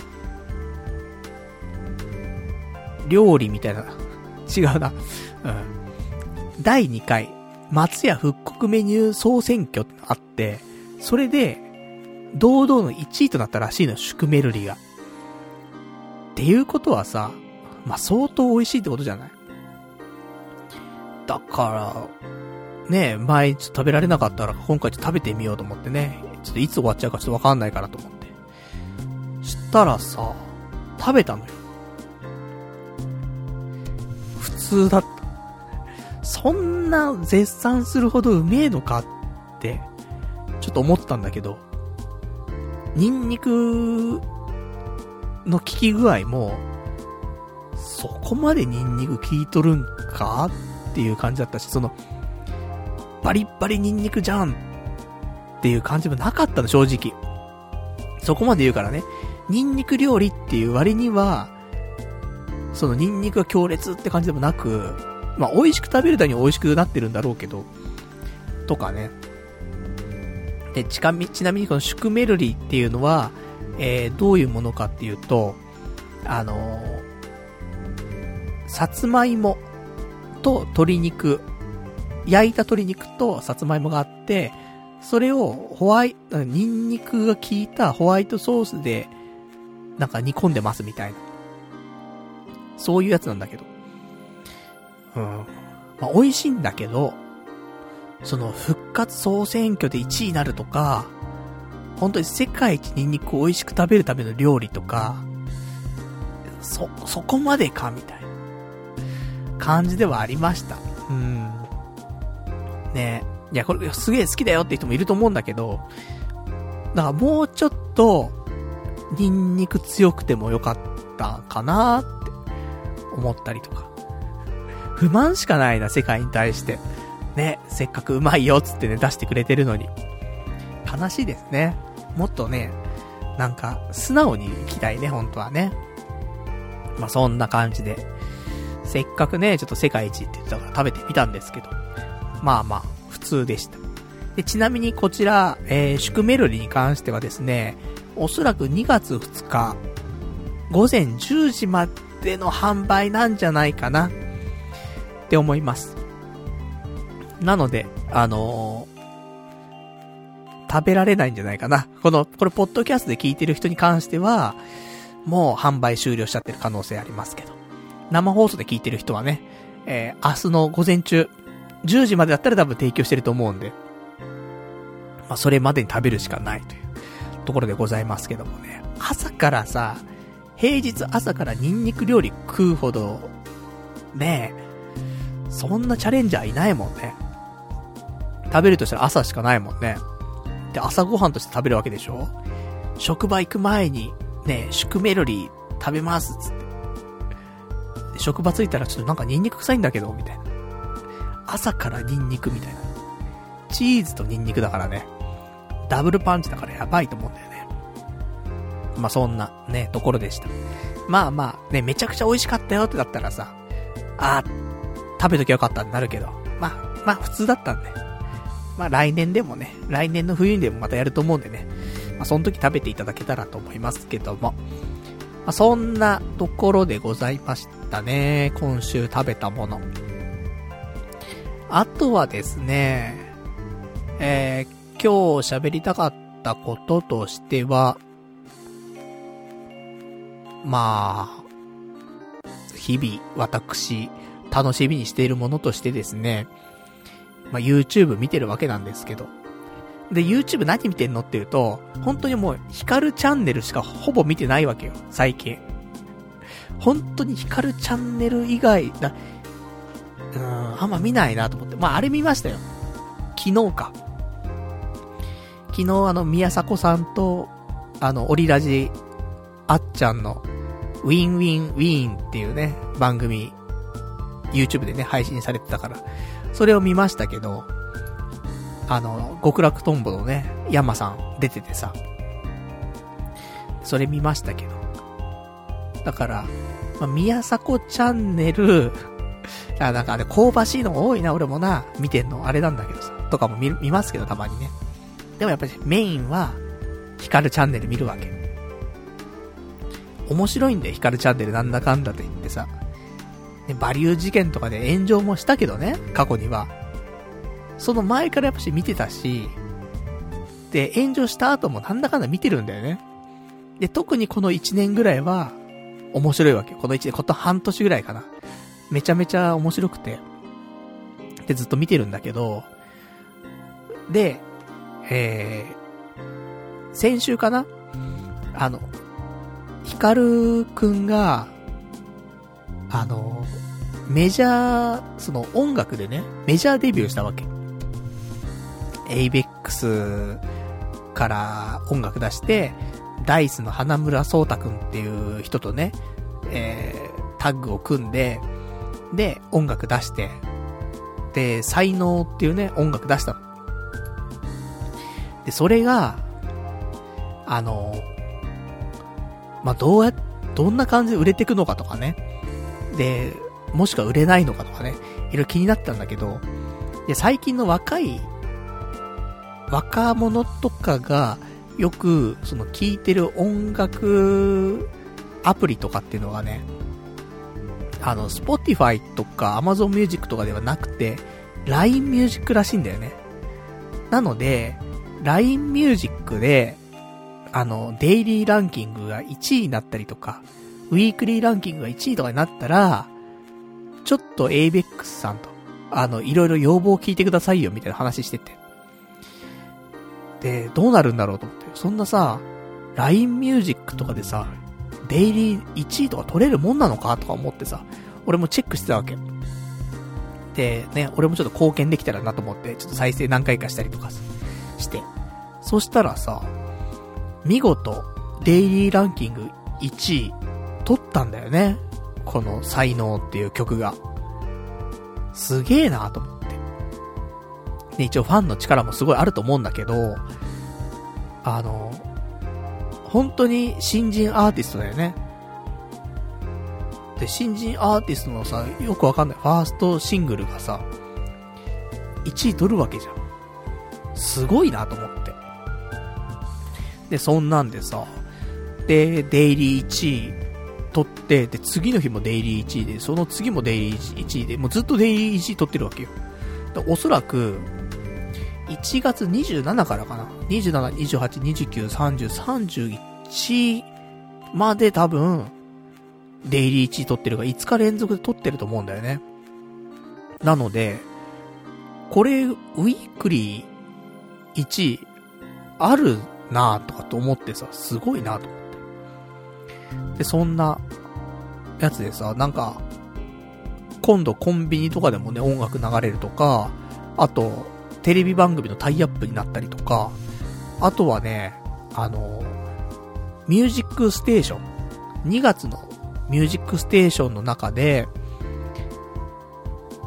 料理みたいな、違うな。うん。第2回、松屋復刻メニュー総選挙ってあって、それで、堂々の1位となったらしいの、シュクメルリが。っていうことはさ、まあ、相当美味しいってことじゃない？だから、ね前ちょっと食べられなかったら今回ちょっと食べてみようと思ってね。ちょっといつ終わっちゃうかちょっとわかんないからと思って。したらさ、食べたのよ。普通だった。そんな絶賛するほどうめえのかって、ちょっと思ったんだけど、ニンニクの効き具合も、そこまでニンニク効いとるんかっていう感じだったし、その、バリッバリニンニクじゃんっていう感じもなかったの、正直。そこまで言うからね。ニンニク料理っていう割には、そのニンニクが強烈って感じでもなく、まあ、美味しく食べるために美味しくなってるんだろうけど、とかね。で、ちかみ、ちなみにこのシュクメルリっていうのは、えー、どういうものかっていうと、あのー、さつまいもと鶏肉、焼いた鶏肉とさつまいもがあって、それをホワイト、ニンニクが効いたホワイトソースで、なんか煮込んでますみたいな。そういうやつなんだけど。うん。まあ、美味しいんだけど、その復活総選挙で1位になるとか、本当に世界一ニンニクを美味しく食べるための料理とか、そ、そこまでかみたいな感じではありました。うん。ねいや、これすげえ好きだよって人もいると思うんだけど、だからもうちょっと、ニンニク強くてもよかったかなって思ったりとか。不満しかないな、世界に対して。ね、せっかくうまいよっつってね、出してくれてるのに。悲しいですね。もっとね、なんか、素直に行きたいね、本当はね。まあ、そんな感じで。せっかくね、ちょっと世界一って言ってたから食べてみたんですけど。まあまあ、普通でした。で、ちなみにこちら、えー、シュクメルリに関してはですね、おそらく2月2日、午前10時までの販売なんじゃないかな、って思います。なので、あのー、食べられないんじゃないかな。この、これ、ポッドキャストで聞いてる人に関しては、もう販売終了しちゃってる可能性ありますけど。生放送で聞いてる人はね、えー、明日の午前中、10時までだったら多分提供してると思うんで、まあ、それまでに食べるしかないというところでございますけどもね。朝からさ、平日朝からニンニク料理食うほど、ねえ、そんなチャレンジャーいないもんね。食べるとしたら朝しかないもんね。で、朝ごはんとして食べるわけでしょ？職場行く前に、ね、宿メロリ食べますっつって。職場着いたらちょっとなんかニンニク臭いんだけど、みたいな。朝からニンニクみたいな。チーズとニンニクだからね。ダブルパンチだからやばいと思うんだよね。まあ、そんなね、ところでした。まあまあ、ね、めちゃくちゃ美味しかったよってだったらさ、あ食べときゃよかったってなるけど、まあ、まあ普通だったんで。まあ来年でもね、来年の冬にでもまたやると思うんでね、まあその時食べていただけたらと思いますけども。まあそんなところでございましたね。今週食べたもの。あとはですね、えー、今日喋りたかったこととしては、まあ、日々私、楽しみにしているものとしてですね、まあ、YouTube 見てるわけなんですけど。で、YouTube 何見てんのっていうと、本当にもう、ヒカルチャンネルしかほぼ見てないわけよ、最近。本当にヒカルチャンネル以外だ、うん、あんま見ないなと思って。まあ、あれ見ましたよ。昨日か。昨日あの、宮迫さんと、あの、オリラジ、あっちゃんの、 Win Win Wiiin っていうね、番組、YouTube でね、配信されてたから、それを見ましたけど、あの、極楽とんぼのね、山さん出ててさ、それ見ましたけど。だから、まあ、宮迫チャンネル、あ、なんかね、香ばしいのが多いな、俺もな、見てんの、あれなんだけどさ、とかも見見ますけど、たまにね。でもやっぱりメインは、ヒカルチャンネル見るわけ。面白いんだよ、ヒカルチャンネルなんだかんだと言ってさ。ね、バリュー事件とかで炎上もしたけどね、過去には。その前からやっぱし見てたし、で、炎上した後もなんだかんだ見てるんだよね。で、特にこの1年ぐらいは、面白いわけ。この1年、こと半年ぐらいかな。めちゃめちゃ面白くて。で、ずっと見てるんだけど、で、えー、先週かな？あの、ヒカルくんが、あの、メジャー、その音楽でね、メジャーデビューしたわけ。ABEX から音楽出して、ダイスの花村聡太くんっていう人とね、えー、タッグを組んで、で、音楽出して、で、才能っていうね、音楽出したの。で、それが、あの、まあ、どうや、どんな感じで売れてくのかとかね。で、もしくは売れないのかとかね。いろいろ気になったんだけど、で、最近の若い、若者とかが、よく、その聴いてる音楽アプリとかっていうのがね、あの、Spotify とか Amazon Music とかではなくて、LINE Music らしいんだよね。なので、LINE Music で、あの、デイリーランキングが1位になったりとか、ウィークリーランキングが1位とかになったら、ちょっと ABEX さんと、あの、いろいろ要望を聞いてくださいよ、みたいな話してて。で、どうなるんだろうと思って。そんなさ、LINE Music とかでさ、デイリー1位とか取れるもんなのかとか思ってさ、俺もチェックしてたわけ。で、ね、俺もちょっと貢献できたらなと思って、ちょっと再生何回かしたりとかして。そしたらさ、見事、デイリーランキング1位、取ったんだよね。この才能っていう曲が。すげえなと思って。で、一応ファンの力もすごいあると思うんだけど、あの、本当に新人アーティストだよね。で、新人アーティストのさ、よくわかんない、ファーストシングルがさ、1位取るわけじゃん。すごいなと思って。で、そんなんでさ、で、デイリー1位取って、で、次の日もデイリー1位で、その次もデイリー1位で、もうずっとデイリー1位取ってるわけよ。おそらく、1月27からかな。27、28、29、30、31まで多分、デイリー1位取ってるが5日連続で取ってると思うんだよね。なので、これ、ウィークリー1位、あるなぁとかと思ってさ、すごいなと思って。で、そんな、やつでさ、なんか、今度コンビニとかでもね、音楽流れるとか、あと、テレビ番組のタイアップになったりとか、あとはね、あの、ミュージックステーション。2月のミュージックステーションの中で、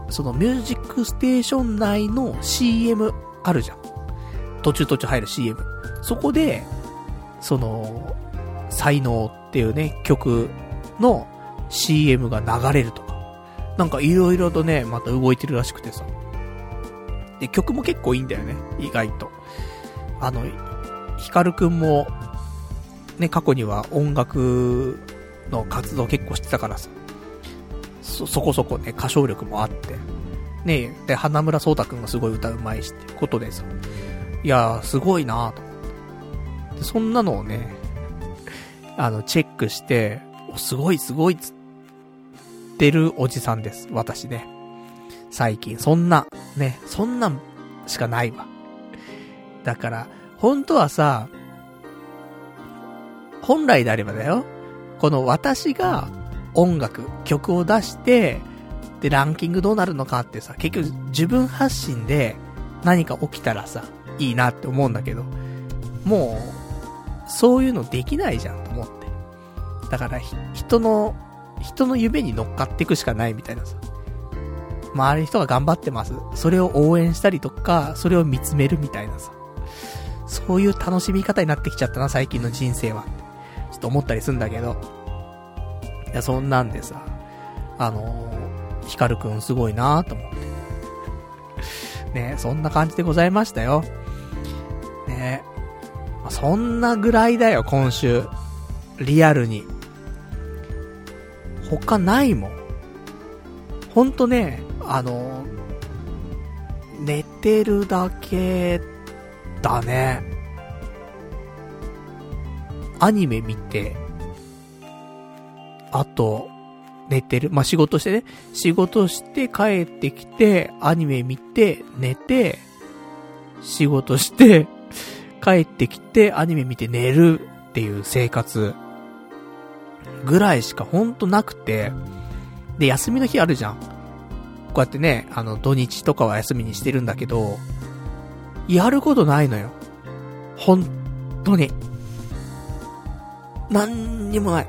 そのミュージックステーション内の CM あるじゃん。途中途中入る CM。そこで、その、才能っていうね、曲の CM が流れるとか。なんかいろいろとね、また動いてるらしくてさ。で、曲も結構いいんだよね、意外と。あの、ヒカルくんも、ね、過去には音楽の活動結構してたからさ。そ、そこそこね、歌唱力もあって。ねで、花村聡太くんがすごい歌うまいしってことでさ。いやー、すごいなーと思って。そんなのをね、あの、チェックして、すごいすごいっつってるおじさんです。私ね。最近、そんな、ね、そんなんしかないわ。だから、本当はさ、本来であればだよ。この私が音楽、曲を出して、で、ランキングどうなるのかってさ、結局自分発信で何か起きたらさ、いいなって思うんだけど、もう、そういうのできないじゃんと思って。だから、人の、人の夢に乗っかっていくしかないみたいなさ。周りの人が頑張ってます。それを応援したりとか、それを見つめるみたいなさ。そういう楽しみ方になってきちゃったな、最近の人生は。ちょっと思ったりするんだけど。いや、そんなんでさ、あのー、ヒカルくんすごいなと思って。ねそんな感じでございましたよ。ねそんなぐらいだよ、今週。リアルに。他ないもん。ほんとね、あの、寝てるだけだね。アニメ見て、あと、寝てる。まあ、仕事してね。仕事して帰ってきて、アニメ見て、寝て、仕事して、帰ってきて、アニメ見て寝るっていう生活ぐらいしかほんとなくて、で、休みの日あるじゃん。こうやってね、あの、土日とかは休みにしてるんだけど、やることないのよ。本当に。何にもない。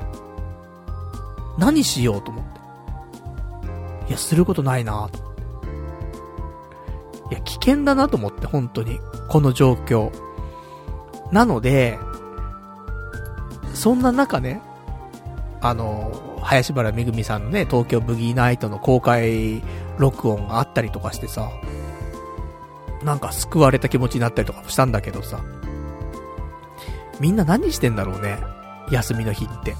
何しようと思って。いや、することないな。いや、危険だなと思って、本当に。この状況。なので、そんな中ね、あの、林原めぐみさんのね、東京ブギーナイトの公開録音があったりとかしてさ、なんか救われた気持ちになったりとかもしたんだけどさ、みんな何してんだろうね、休みの日って。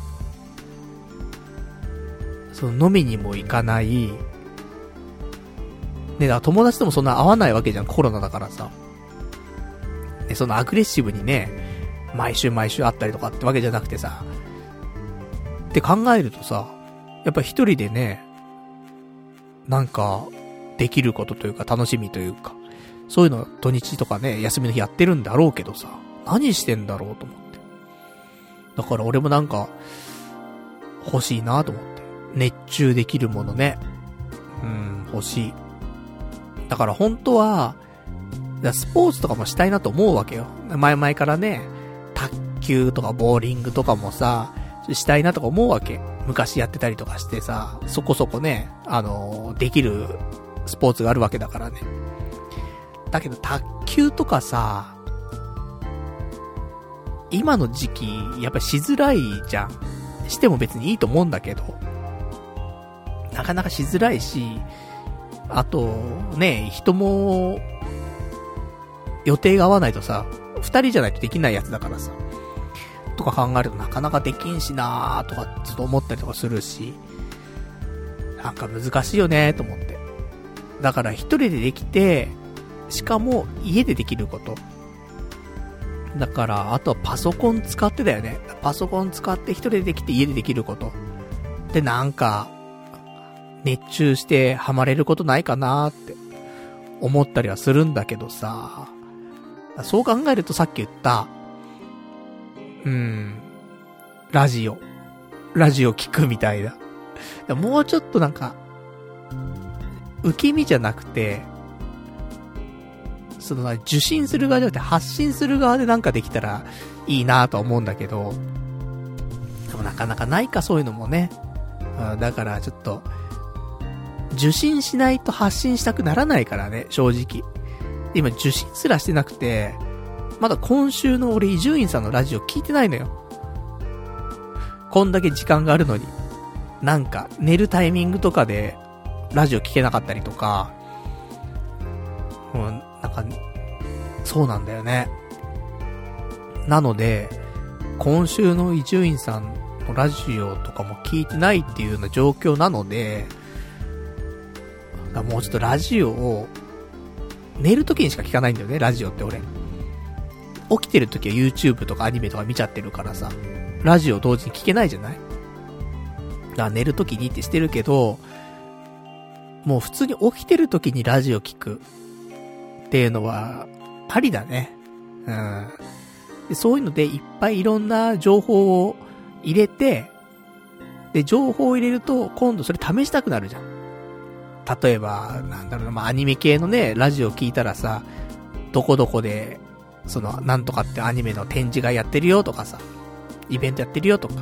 その飲みにも行かない、ね、だ友達ともそんな会わないわけじゃん、コロナだからさ。ね、そのアグレッシブにね、毎週毎週会ったりとかってわけじゃなくてさ、って考えるとさ、やっぱ一人でね、なんか、できることというか楽しみというか、そういうの土日とかね、休みの日やってるんだろうけどさ、何してんだろうと思って。だから俺もなんか、欲しいなと思って。熱中できるものね。うん、欲しい。だから本当は、スポーツとかもしたいなと思うわけよ。前々からね、卓球とかボーリングとかもさ、したいなとか思うわけ。昔やってたりとかしてさ、そこそこね、あの、できるスポーツがあるわけだからね。だけど卓球とかさ、今の時期、やっぱしづらいじゃん。しても別にいいと思うんだけど。なかなかしづらいし、あと、ね、人も、予定が合わないとさ、二人じゃないとできないやつだからさ、とか考えるとなかなかできんしなーとかちょっと思ったりとかするし、なんか難しいよねと思って。だから一人でできて、しかも家でできること。だから、あとはパソコン使ってだよね。パソコン使って一人でできて家でできること。で、なんか、熱中してハマれることないかなって思ったりはするんだけどさ、そう考えるとさっき言った、うん、ラジオ。ラジオ聞くみたいな。もうちょっとなんか、受け身じゃなくて、その、受信する側じゃなくて発信する側でなんかできたらいいなと思うんだけど、でもなかなかないかそういうのもね。うん、だからちょっと、受信しないと発信したくならないからね、正直。今受信すらしてなくて、まだ今週の俺伊集院さんのラジオ聞いてないのよ。こんだけ時間があるのに。なんか、寝るタイミングとかで、ラジオ聞けなかったりとか、うん、なんか、そうなんだよね。なので、今週の伊集院さんのラジオとかも聞いてないっていうような状況なので、もうちょっとラジオを、寝る時にしか聞かないんだよね、ラジオって俺。起きてる時は YouTube とかアニメとか見ちゃってるからさ、ラジオ同時に聞けないじゃない？だから寝る時にってしてるけど、もう普通に起きてる時にラジオ聞くっていうのは、ありだね。うん。でそういうのでいっぱいいろんな情報を入れて、で、情報を入れると、今度それ試したくなるじゃん。例えば、なんだろうな、まあ、アニメ系のね、ラジオ聞いたらさ、どこどこで、その、なんとかってアニメの展示会やってるよとかさ、イベントやってるよとか、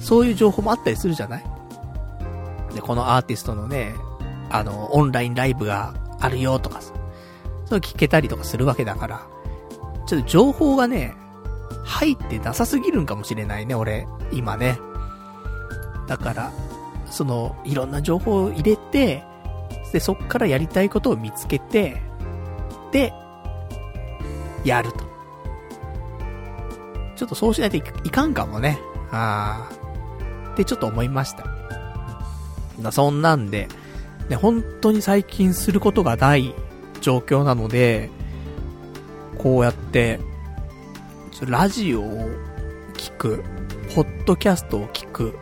そういう情報もあったりするじゃない？で、このアーティストのね、あの、オンラインライブがあるよとかさ、そう聞けたりとかするわけだから、ちょっと情報がね、入ってなさすぎるんかもしれないね、俺、今ね。だから、その、いろんな情報を入れて、で、そっからやりたいことを見つけて、で、やると。ちょっとそうしないといかんかもね。ああ。ってちょっと思いました。だそんなんで、ね、本当に最近することがない状況なので、こうやって、ラジオを聞く、ポッドキャストを聞く、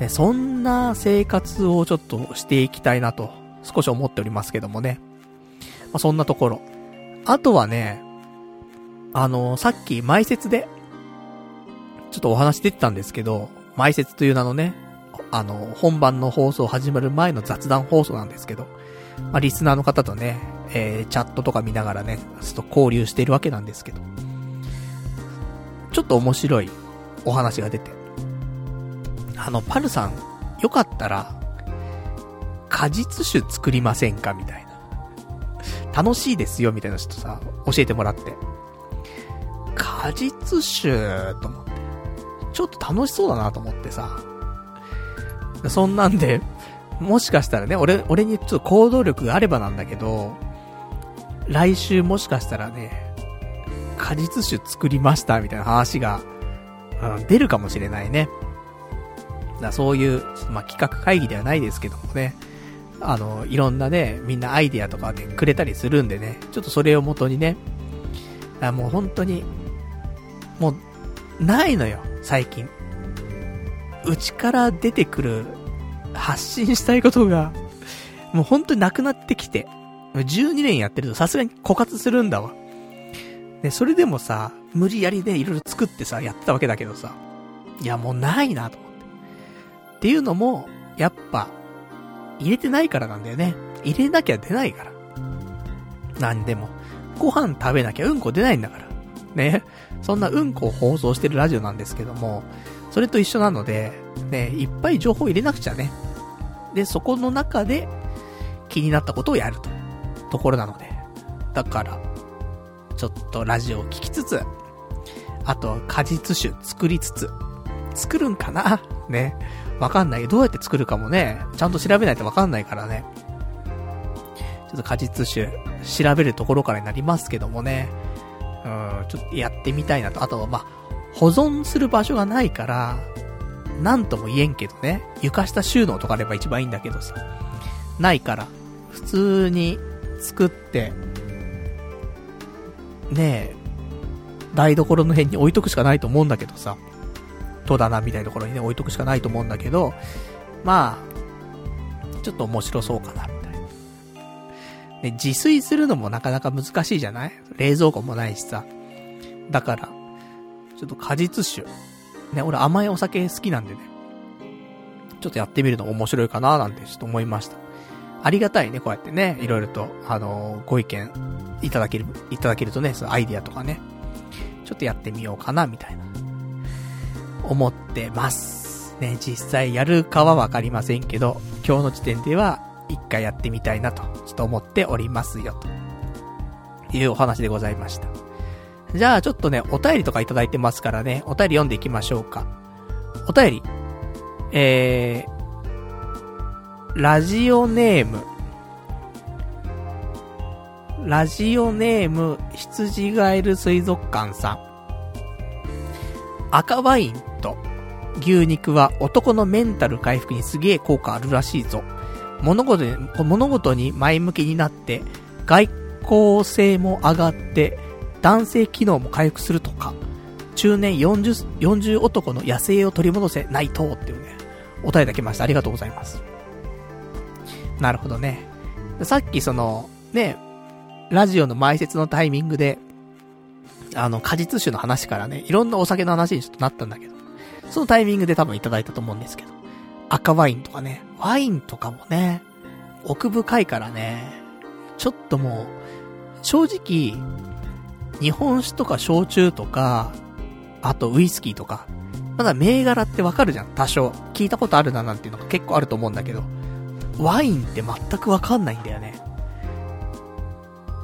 ね、そんな生活をちょっとしていきたいなと、少し思っておりますけどもね。まあ、そんなところ。あとはね、あの、さっき前説で、ちょっとお話出てたんですけど、前説という名のね、あの、本番の放送始まる前の雑談放送なんですけど、まあ、リスナーの方とね、えー、チャットとか見ながらね、ちょっと交流してるわけなんですけど、ちょっと面白いお話が出て、あの、パルさん、よかったら、果実酒作りませんか？みたいな。楽しいですよ、みたいな人さ、教えてもらって。果実酒と思って。ちょっと楽しそうだなと思ってさ。そんなんで、もしかしたらね、俺、俺にちょっと行動力があればなんだけど、来週もしかしたらね、果実酒作りましたみたいな話が、うん、出るかもしれないね。だそういう、まあ、企画会議ではないですけどもね、あの、いろんなね、みんなアイディアとかね、くれたりするんでね、ちょっとそれをもとにね、あもう本当に、もう、ないのよ、最近。うちから出てくる、発信したいことが、もう本当になくなってきて、12年やってるとさすがに枯渇するんだわ。ね、それでもさ、無理やりね、いろいろ作ってさ、やってたわけだけどさ、いやもうないなと思って。っていうのも、やっぱ、入れてないからなんだよね。入れなきゃ出ないから。なんでも。ご飯食べなきゃうんこ出ないんだから。ね。そんなうんこを放送してるラジオなんですけども、それと一緒なので、ね、いっぱい情報入れなくちゃね。で、そこの中で気になったことをやると。ところなので。だから、ちょっとラジオを聞きつつ、あと果実酒作りつつ、作るんかな？ね。わかんない。どうやって作るかもね、ちゃんと調べないとわかんないからね。ちょっと果実酒、調べるところからになりますけどもね。うん、ちょっとやってみたいなと。あとは、まあ、保存する場所がないから、なんとも言えんけどね。床下収納とかあれば一番いいんだけどさ。ないから、普通に作って、ねえ、台所の辺に置いとくしかないと思うんだけどさ。戸棚みたいなところにね、置いとくしかないと思うんだけど、まあ、ちょっと面白そうかな、みたいな。ね、自炊するのもなかなか難しいじゃない？冷蔵庫もないしさ。だから、ちょっと果実酒。ね、俺甘いお酒好きなんでね。ちょっとやってみるの面白いかななんてちょっと思いました。ありがたいね、こうやってね、いろいろと、あのー、ご意見いただける、いただけるとね、そのアイディアとかね、ちょっとやってみようかな、みたいな。思ってます。ね、実際やるかはわかりませんけど、今日の時点では一回やってみたいなと、ちょっと思っておりますよ、というお話でございました。じゃあちょっとね、お便りとかいただいてますからね、お便り読んでいきましょうか。お便り。えー、ラジオネーム。ラジオネーム、羊ガエル水族館さん。赤ワイント。牛肉は男のメンタル回復にすげえ効果あるらしいぞ。物事に、物事に前向きになって、外交性も上がって、男性機能も回復するとか、中年40、40男の野生を取り戻せないと、っていうね、お答えだきました。ありがとうございます。なるほどね。さっきその、ね、ラジオの前説のタイミングで、あの、果実酒の話からね、いろんなお酒の話にちょっとなったんだけど、そのタイミングで多分いただいたと思うんですけど、赤ワインとかね、ワインとかもね、奥深いからね、ちょっともう、正直、日本酒とか焼酎とか、あとウイスキーとか、まだ銘柄ってわかるじゃん、多少。聞いたことあるななんていうのが結構あると思うんだけど、ワインって全くわかんないんだよね。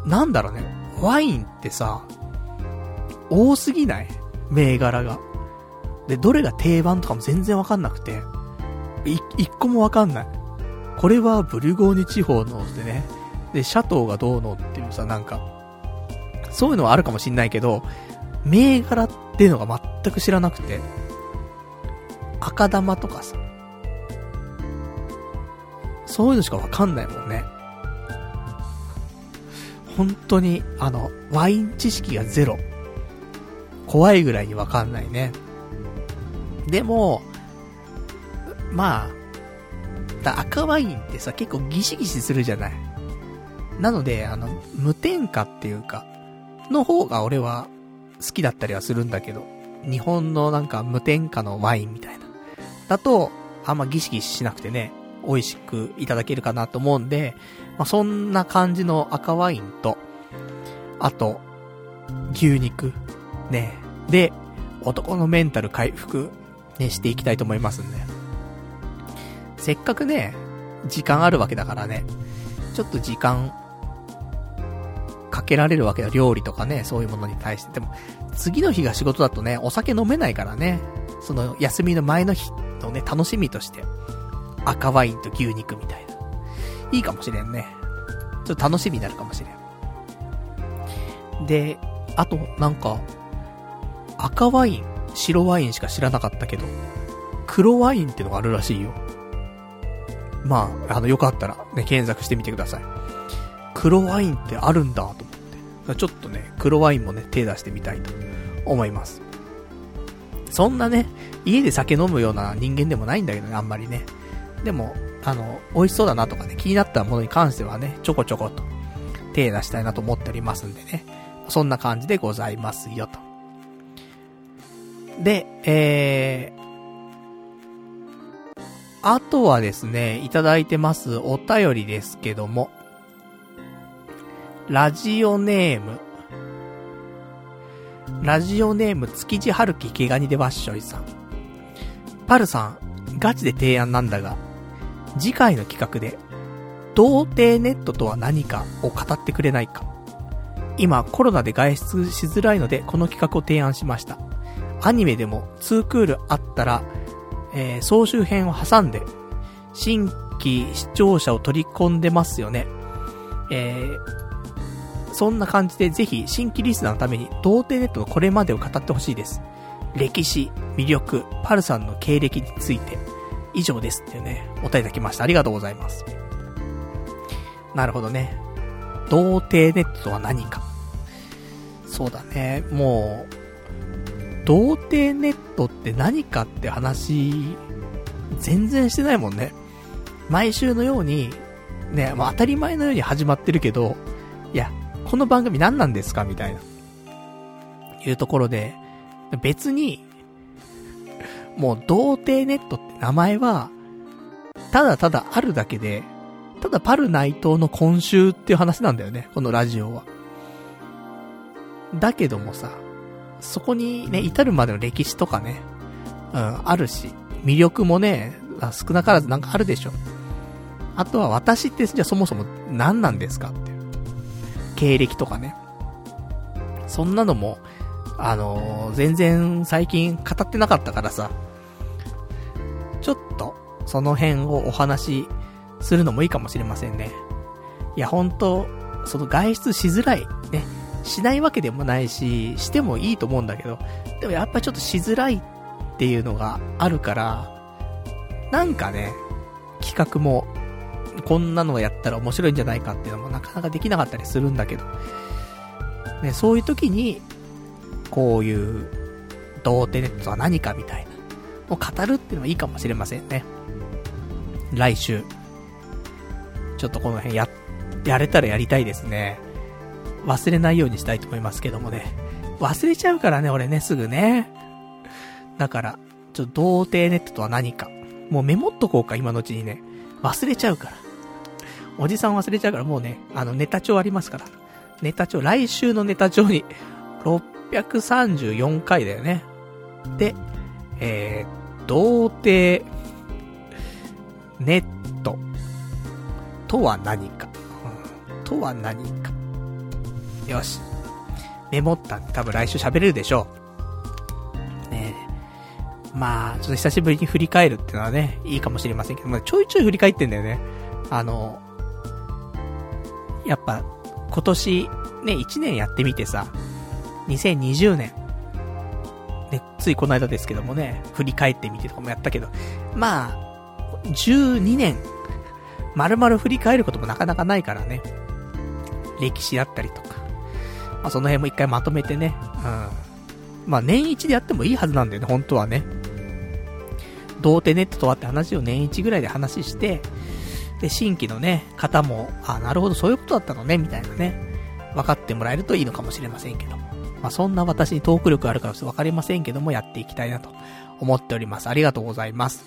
なんだろうね。ワインってさ、多すぎない？銘柄が。で、どれが定番とかも全然わかんなくて、い、一個もわかんない。これはブルゴーニュ地方のでね、で、シャトーがどうのっていうさ、なんか、そういうのはあるかもしんないけど、銘柄っていうのが全く知らなくて、赤玉とかさ、そういうのしかわかんないもんね。本当に、あの、ワイン知識がゼロ。怖いぐらいにわかんないね。でも、まあ、赤ワインってさ、結構ギシギシするじゃない。なので、あの、無添加っていうか、の方が俺は好きだったりはするんだけど、日本のなんか無添加のワインみたいな。だと、あんまギシギシしなくてね、美味しくいただけるかなと思うんで、まあ、そんな感じの赤ワインと、あと、牛肉、ね、で、男のメンタル回復、ね、していきたいと思いますんで。せっかくね、時間あるわけだからね、ちょっと時間、かけられるわけだ。料理とかね、そういうものに対して。でも、次の日が仕事だとね、お酒飲めないからね、その休みの前の日のね、楽しみとして、赤ワインと牛肉みたいな。いいかもしれんね。ちょっと楽しみになるかもしれん。で、あと、なんか、赤ワイン、白ワインしか知らなかったけど、黒ワインってのがあるらしいよ。まあ、あの、よかったらね、検索してみてください。黒ワインってあるんだと思って。ちょっとね、黒ワインもね、手出してみたいと思います。そんなね、家で酒飲むような人間でもないんだけどね、あんまりね。でも、あの、美味しそうだなとかね、気になったものに関してはね、ちょこちょこと手出したいなと思っておりますんでね。そんな感じでございますよと。で、えー、あとはですね、いただいてますお便りですけども、ラジオネーム、ラジオネーム築地春樹毛ガニでわっしょいさん。パルさん、ガチで提案なんだが、次回の企画で、童貞ネットとは何かを語ってくれないか。今コロナで外出しづらいのでこの企画を提案しました。アニメでも2クールあったら、えー、総集編を挟んで、新規視聴者を取り込んでますよね。えー、そんな感じでぜひ新規リスナーのために童貞ネットのこれまでを語ってほしいです。歴史、魅力、パルさんの経歴について、以上ですっていうね、お便りいただきました。ありがとうございます。なるほどね。童貞ネットとは何か。そうだね。もう、童貞ネットって何かって話、全然してないもんね。毎週のように、ね、まあ、当たり前のように始まってるけど、いや、この番組何なんですか？みたいな。いうところで、別に、もう童貞ネットって名前は、ただただあるだけで、ただパル内藤の今週っていう話なんだよね、このラジオは。だけどもさ、そこにね、至るまでの歴史とかね、うん、あるし、魅力もね、少なからずなんかあるでしょ。あとは私ってじゃあそもそも何なんですかっていう。経歴とかね。そんなのも、あのー、全然最近語ってなかったからさ、ちょっと、その辺をお話しするのもいいかもしれませんね。いや、本当その外出しづらい、ね、しないわけでもないし、してもいいと思うんだけど、でもやっぱちょっとしづらいっていうのがあるから、なんかね、企画も、こんなのをやったら面白いんじゃないかっていうのもなかなかできなかったりするんだけど、ね、そういう時に、こういう、童貞ネットは何かみたいな、を語るっていうのはいいかもしれませんね。来週。ちょっとこの辺や、やれたらやりたいですね。忘れないようにしたいと思いますけどもね。忘れちゃうからね、俺ね、すぐね。だから、ちょっと童貞ネットとは何か。もうメモっとこうか、今のうちにね。忘れちゃうから。おじさん忘れちゃうから、もうね、あの、ネタ帳ありますから。ネタ帳、来週のネタ帳に、634回だよね。で、えー、童貞、ネット、とは何か。うん、とは何か。よし。メモったんで多分来週喋れるでしょう。ねえまあ、ちょっと久しぶりに振り返るっていうのはね、いいかもしれませんけど、まあ、ちょいちょい振り返ってんだよね。あの、やっぱ、今年、ね、1年やってみてさ、2020年、ね、ついこの間ですけどもね、振り返ってみてとかもやったけど、まあ、12年、丸々振り返ることもなかなかないからね。歴史だったりとか。まあ、その辺も一回まとめてね、うん。まあ、年一でやってもいいはずなんだよね、本当はね。童貞ネットとはって話を年一ぐらいで話して、で、新規のね、方も、あ、なるほど、そういうことだったのね、みたいなね、分かってもらえるといいのかもしれませんけど。まあ、そんな私にトーク力あるから分かりませんけども、やっていきたいなと思っております。ありがとうございます。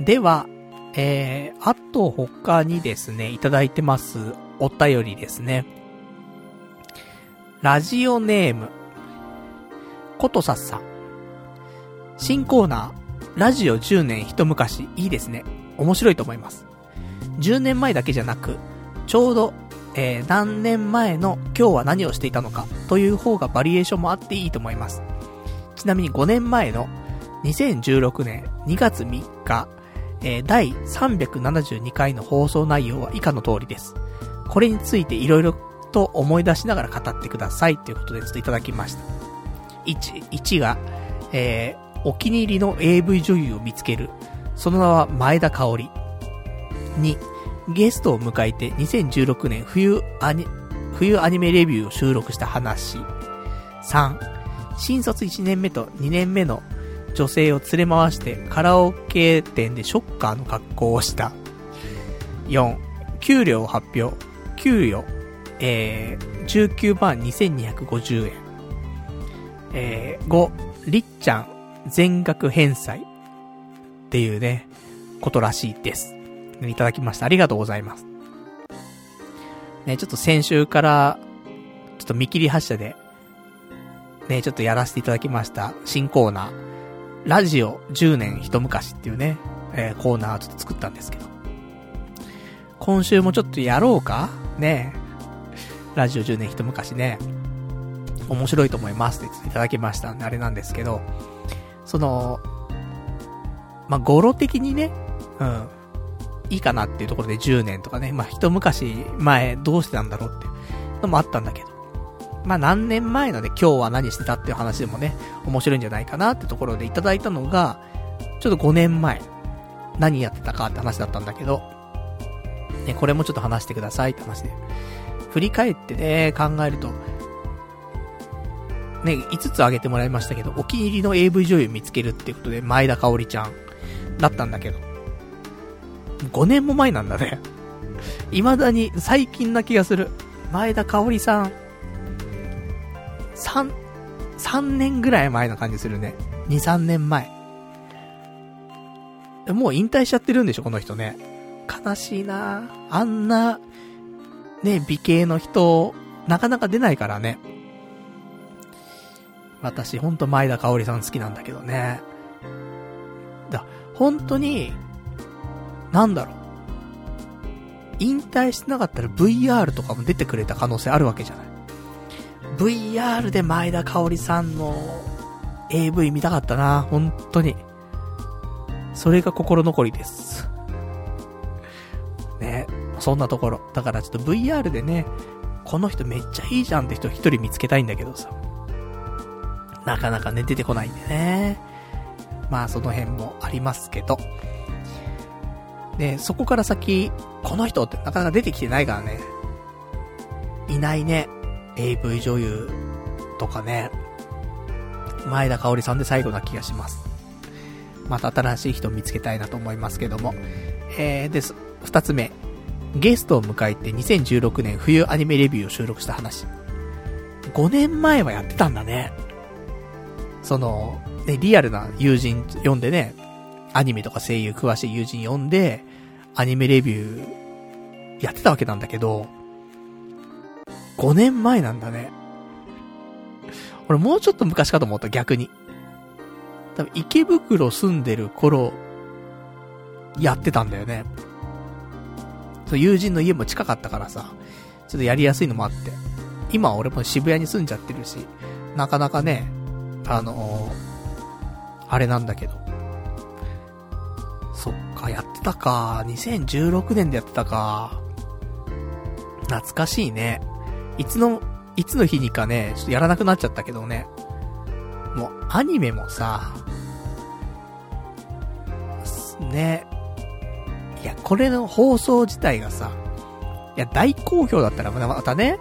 では、えー、あと他にですね、いただいてますお便りですね。ラジオネーム、ことさっさん。新コーナー、ラジオ10年一昔、いいですね。面白いと思います。10年前だけじゃなく、ちょうど、えー、何年前の今日は何をしていたのかという方がバリエーションもあっていいと思います。ちなみに5年前の2016年2月3日、えー、第372回の放送内容は以下の通りです。これについて色々と思い出しながら語ってくださいということでちょっといただきました。1、1が、えー、お気に入りの AV 女優を見つける。その名は前田香織。2、ゲストを迎えて2016年冬アニ、冬アニメレビューを収録した話。3、新卒1年目と2年目の女性を連れ回してカラオケ店でショッカーの格好をした。4、給料を発表。給与、えー、19万2250円。えー、5、りっちゃん全額返済。っていうね、ことらしいです。いただきました。ありがとうございます。ね、ちょっと先週から、ちょっと見切り発車で、ね、ちょっとやらせていただきました、新コーナー、ラジオ10年一昔っていうね、えー、コーナーちょっと作ったんですけど。今週もちょっとやろうか？ねラジオ10年一昔ね、面白いと思いますって言っていただきましたんで、あれなんですけど、その、まあ、語呂的にね、うん、いいかなっていうところで10年とかね、まあ、一昔前どうしてたんだろうっていうのもあったんだけど。まあ、何年前のね、今日は何してたっていう話でもね、面白いんじゃないかなってところでいただいたのが、ちょっと5年前、何やってたかって話だったんだけど、ね、これもちょっと話してくださいって話で。振り返ってね、考えると、ね、5つ挙げてもらいましたけど、お気に入りの AV 女優見つけるっていうことで、前田香織ちゃん、だったんだけど、5年も前なんだね。未だに最近な気がする。前田香織さん、3、3年ぐらい前な感じするね。2、3年前。もう引退しちゃってるんでしょ、この人ね。悲しいなあんな、ね、美形の人、なかなか出ないからね。私、ほんと前田香織さん好きなんだけどね。だ、本当に、なんだろう。引退してなかったら VR とかも出てくれた可能性あるわけじゃない。VR で前田香織さんの AV 見たかったな、本当に。それが心残りです。そんなところ。だからちょっと VR でね、この人めっちゃいいじゃんって人一人見つけたいんだけどさ。なかなかね、出てこないんでね。まあその辺もありますけど。で、そこから先、この人ってなかなか出てきてないからね。いないね。AV 女優とかね。前田香織さんで最後な気がします。また新しい人見つけたいなと思いますけども。えー、です。二つ目。ゲストを迎えて2016年冬アニメレビューを収録した話。5年前はやってたんだね。その、ね、リアルな友人呼んでね、アニメとか声優詳しい友人呼んで、アニメレビューやってたわけなんだけど、5年前なんだね。俺もうちょっと昔かと思った、逆に。多分池袋住んでる頃、やってたんだよね。そう、友人の家も近かったからさ、ちょっとやりやすいのもあって。今俺も渋谷に住んじゃってるし、なかなかね、あのー、あれなんだけど。そっか、やってたか。2016年でやってたか。懐かしいね。いつの、いつの日にかね、ちょっとやらなくなっちゃったけどね。もう、アニメもさ、ね。いや、これの放送自体がさ、いや、大好評だったらまたね、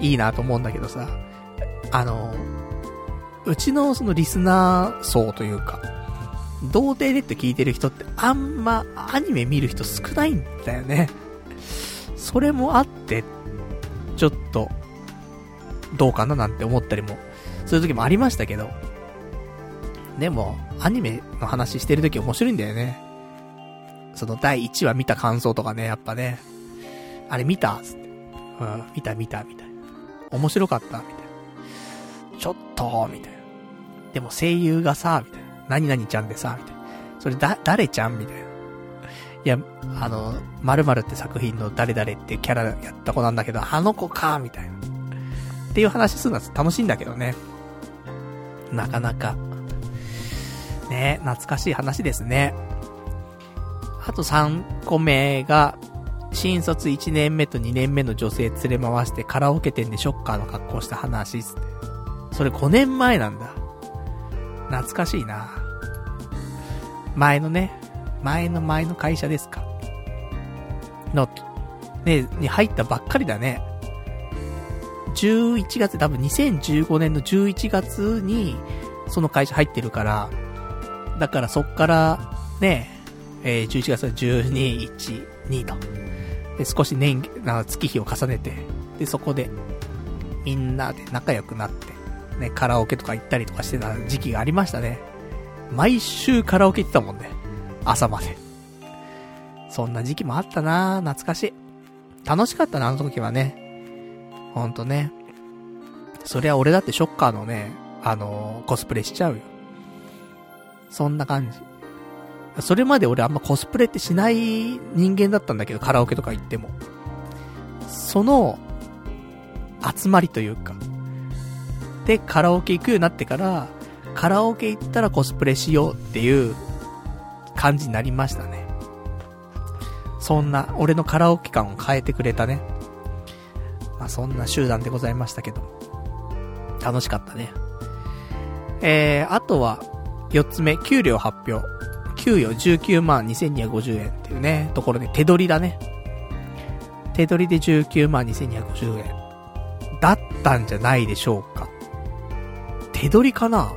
いいなと思うんだけどさ、あの、うちのそのリスナー層というか、童貞でって聞いてる人ってあんまアニメ見る人少ないんだよね。それもあって、ちょっと、どうかななんて思ったりも、そういう時もありましたけど。でも、アニメの話してる時面白いんだよね。その第1話見た感想とかね、やっぱね。あれ見たつって。うん、見た見た、みたいな。面白かったみたいな。ちょっと、みたいな。でも声優がさ、みたいな。何々ちゃんでさ、みたいな。それだ、誰ちゃんみたいな。いや、あの、〇〇って作品の誰々ってキャラやった子なんだけど、あの子か、みたいな。っていう話するのは楽しいんだけどね。なかなか。ね懐かしい話ですね。あと3個目が、新卒1年目と2年目の女性連れ回してカラオケ店でショッカーの格好した話っつって。それ5年前なんだ。懐かしいな。前のね、前の前の会社ですか。の、ね、に入ったばっかりだね。11月、多分2015年の11月に、その会社入ってるから、だからそっから、ね、えー、11月は12、1、2と。で、少し年、な月日を重ねて、で、そこで、みんなで仲良くなって、ね、カラオケとか行ったりとかしてた時期がありましたね。毎週カラオケ行ってたもんね。朝まで。そんな時期もあったな懐かしい。楽しかったな、あの時はね。ほんとね。そりゃ俺だってショッカーのね、あのー、コスプレしちゃうよ。そんな感じ。それまで俺あんまコスプレってしない人間だったんだけど、カラオケとか行っても。その、集まりというか。で、カラオケ行くようになってから、カラオケ行ったらコスプレしようっていう感じになりましたね。そんな、俺のカラオケ感を変えてくれたね。まあそんな集団でございましたけど。楽しかったね。えー、あとは、4つ目、給料発表。給与19万2250円っていうね、ところで手取りだね。手取りで19万2250円。だったんじゃないでしょうか。手取りかな？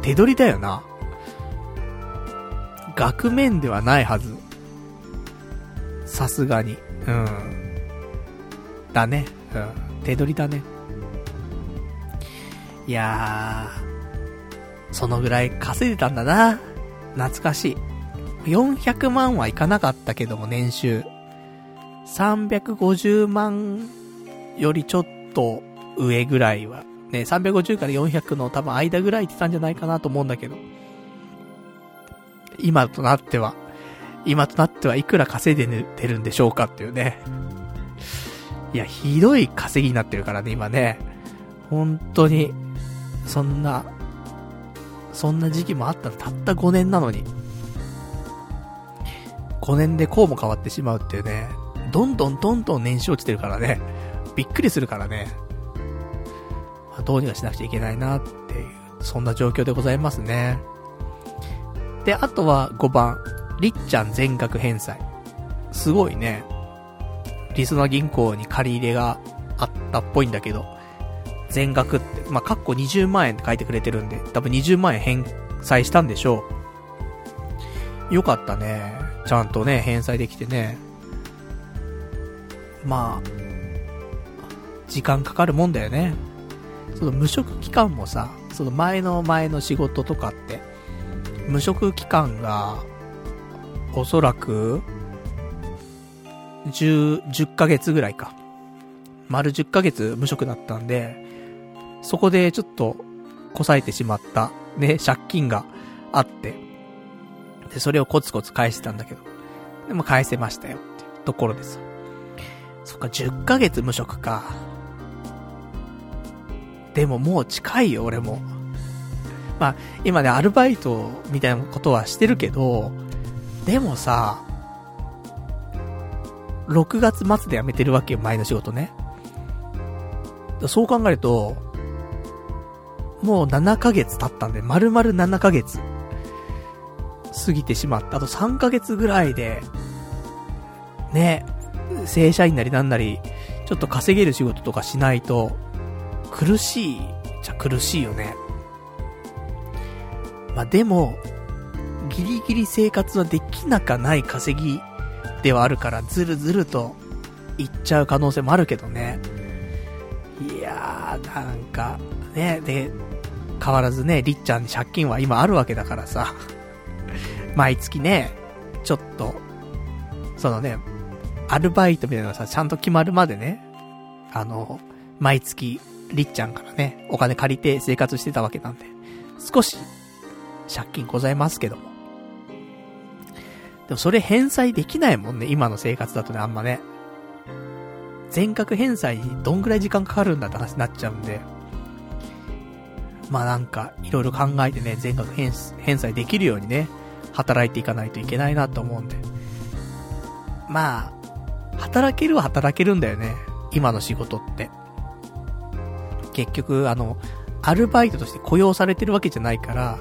手取りだよな。額面ではないはず。さすがに。うん。だね。うん。手取りだね。いやー、そのぐらい稼いでたんだな。懐かしい。400万はいかなかったけども、年収。350万よりちょっと上ぐらいは。ね、350から400の多分間ぐらいってたんじゃないかなと思うんだけど。今となっては、今となってはいくら稼いでてるんでしょうかっていうね。いや、ひどい稼ぎになってるからね、今ね。本当に、そんなそんな時期もあったたった5年なのに。5年でこうも変わってしまうっていうね。どんどんどんどん年収落ちてるからね。びっくりするからね。どうにかしなくちゃいけないなっていう、そんな状況でございますね。で、あとは5番、りっちゃん全額返済。すごいね。リスナ銀行に借り入れがあったっぽいんだけど、全額って、まあ、かっこ20万円って書いてくれてるんで、多分20万円返済したんでしょう。よかったね。ちゃんとね、返済できてね。まあ、時間かかるもんだよね。その無職期間もさ、その前の前の仕事とかって、無職期間が、おそらく、10、10ヶ月ぐらいか。丸10ヶ月無職だったんで、そこでちょっと、こさえてしまった、ね、借金があって、で、それをコツコツ返してたんだけど、でも返せましたよってところです。そっか、10ヶ月無職か。でももう近いよ、俺も。まあ、今ね、アルバイトみたいなことはしてるけど、でもさ、6月末で辞めてるわけよ、前の仕事ね。そう考えると、もう7ヶ月経ったんで、丸々7ヶ月。過ぎてしまった。あと3ヶ月ぐらいで、ね、正社員なりなんなり、ちょっと稼げる仕事とかしないと、苦しいじゃ苦しいよね。まあ、でも、ギリギリ生活はできなかない稼ぎではあるから、ずるずると、いっちゃう可能性もあるけどね。いやー、なんか、ね、で、変わらずね、りっちゃんに借金は今あるわけだからさ。毎月ね、ちょっと、そのね、アルバイトみたいなのさ、ちゃんと決まるまでね、あの、毎月、りっちゃんからね、お金借りて生活してたわけなんで、少し、借金ございますけども。でもそれ返済できないもんね、今の生活だとね、あんまね。全額返済にどんぐらい時間かかるんだって話になっちゃうんで。まあなんか、いろいろ考えてね、全額返済できるようにね、働いていかないといけないなと思うんで。まあ、働けるは働けるんだよね。今の仕事って。結局、あの、アルバイトとして雇用されてるわけじゃないから、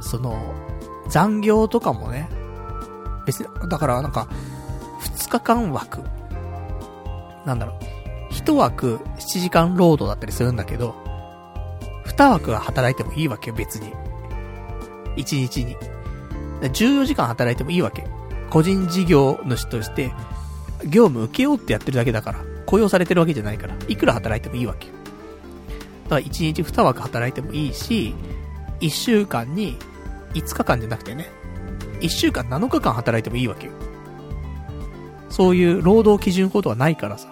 その、残業とかもね、別に、だからなんか、2日間枠。なんだろう。1枠7時間労働だったりするんだけど、2枠は働いてもいいわけよ、別に。1日に。14時間働いてもいいわけ。個人事業主として、業務受けようってやってるだけだから、雇用されてるわけじゃないから、いくら働いてもいいわけよ。だから1日2枠働いてもいいし、1週間に5日間じゃなくてね、1週間7日間働いてもいいわけよ。そういう労働基準法とはないからさ。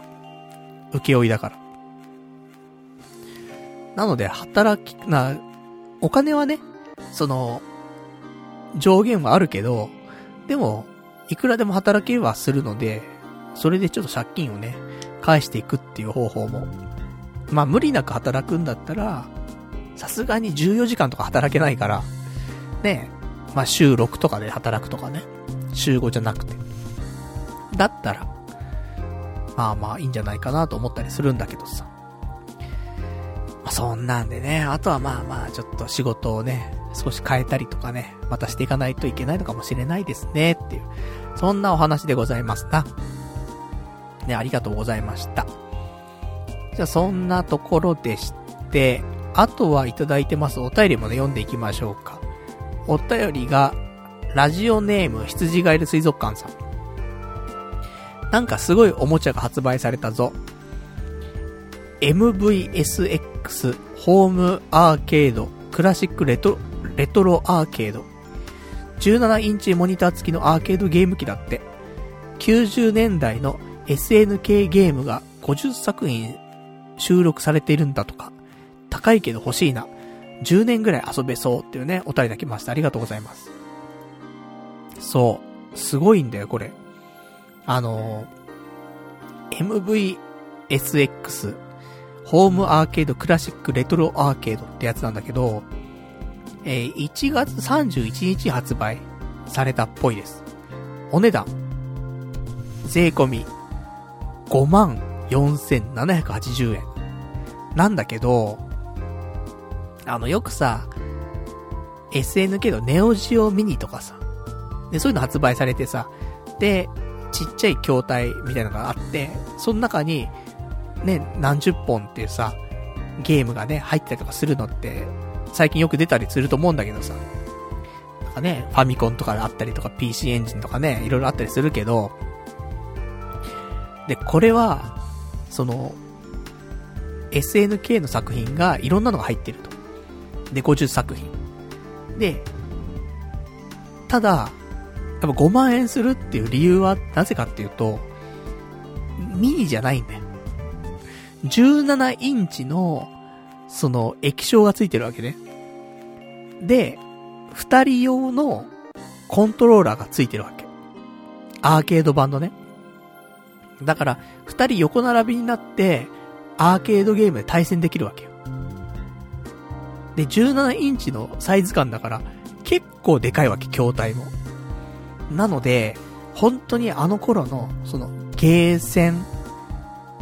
請負だから。なので、働き、な、お金はね、その、上限はあるけど、でも、いくらでも働けはするので、それでちょっと借金をね、返していくっていう方法も。まあ無理なく働くんだったら、さすがに14時間とか働けないから、ねまあ週6とかで働くとかね、週5じゃなくて。だったら、まあまあいいんじゃないかなと思ったりするんだけどさ。まあそんなんでね、あとはまあまあちょっと仕事をね、少し変えたりとかね、またしていかないといけないのかもしれないですね、っていう。そんなお話でございますな。ね、ありがとうございました。じゃあそんなところでして、あとはいただいてますお便りもね、読んでいきましょうか。お便りが、ラジオネーム羊ガエル水族館さん。なんかすごいおもちゃが発売されたぞ。MVSX ホームアーケードクラシックレトレトロアーケード。17インチモニター付きのアーケードゲーム機だって。90年代の SNK ゲームが50作品収録されているんだとか。高いけど欲しいな。10年ぐらい遊べそうっていうね、お便りだきました。ありがとうございます。そう。すごいんだよ、これ。あのー、MVSX ホームアーケードクラシックレトロアーケードってやつなんだけど、えー、1月31日発売されたっぽいです。お値段、税込み、54,780円。なんだけど、あの、よくさ、SNK のネオジオミニとかさ、で、そういうの発売されてさ、で、ちっちゃい筐体みたいなのがあって、その中に、ね、何十本っていうさ、ゲームがね、入ったりとかするのって、最近よく出たりすると思うんだけどさ。なんかね、ファミコンとかであったりとか PC エンジンとかね、いろいろあったりするけど、で、これは、その、SNK の作品がいろんなのが入ってると。で、50作品。で、ただ、やっぱ5万円するっていう理由はなぜかっていうと、ミニじゃないんだよ。17インチの、その、液晶がついてるわけね。で、二人用のコントローラーがついてるわけ。アーケード版のね。だから、二人横並びになって、アーケードゲームで対戦できるわけよ。で、17インチのサイズ感だから、結構でかいわけ、筐体も。なので、本当にあの頃の、その、ゲーセン、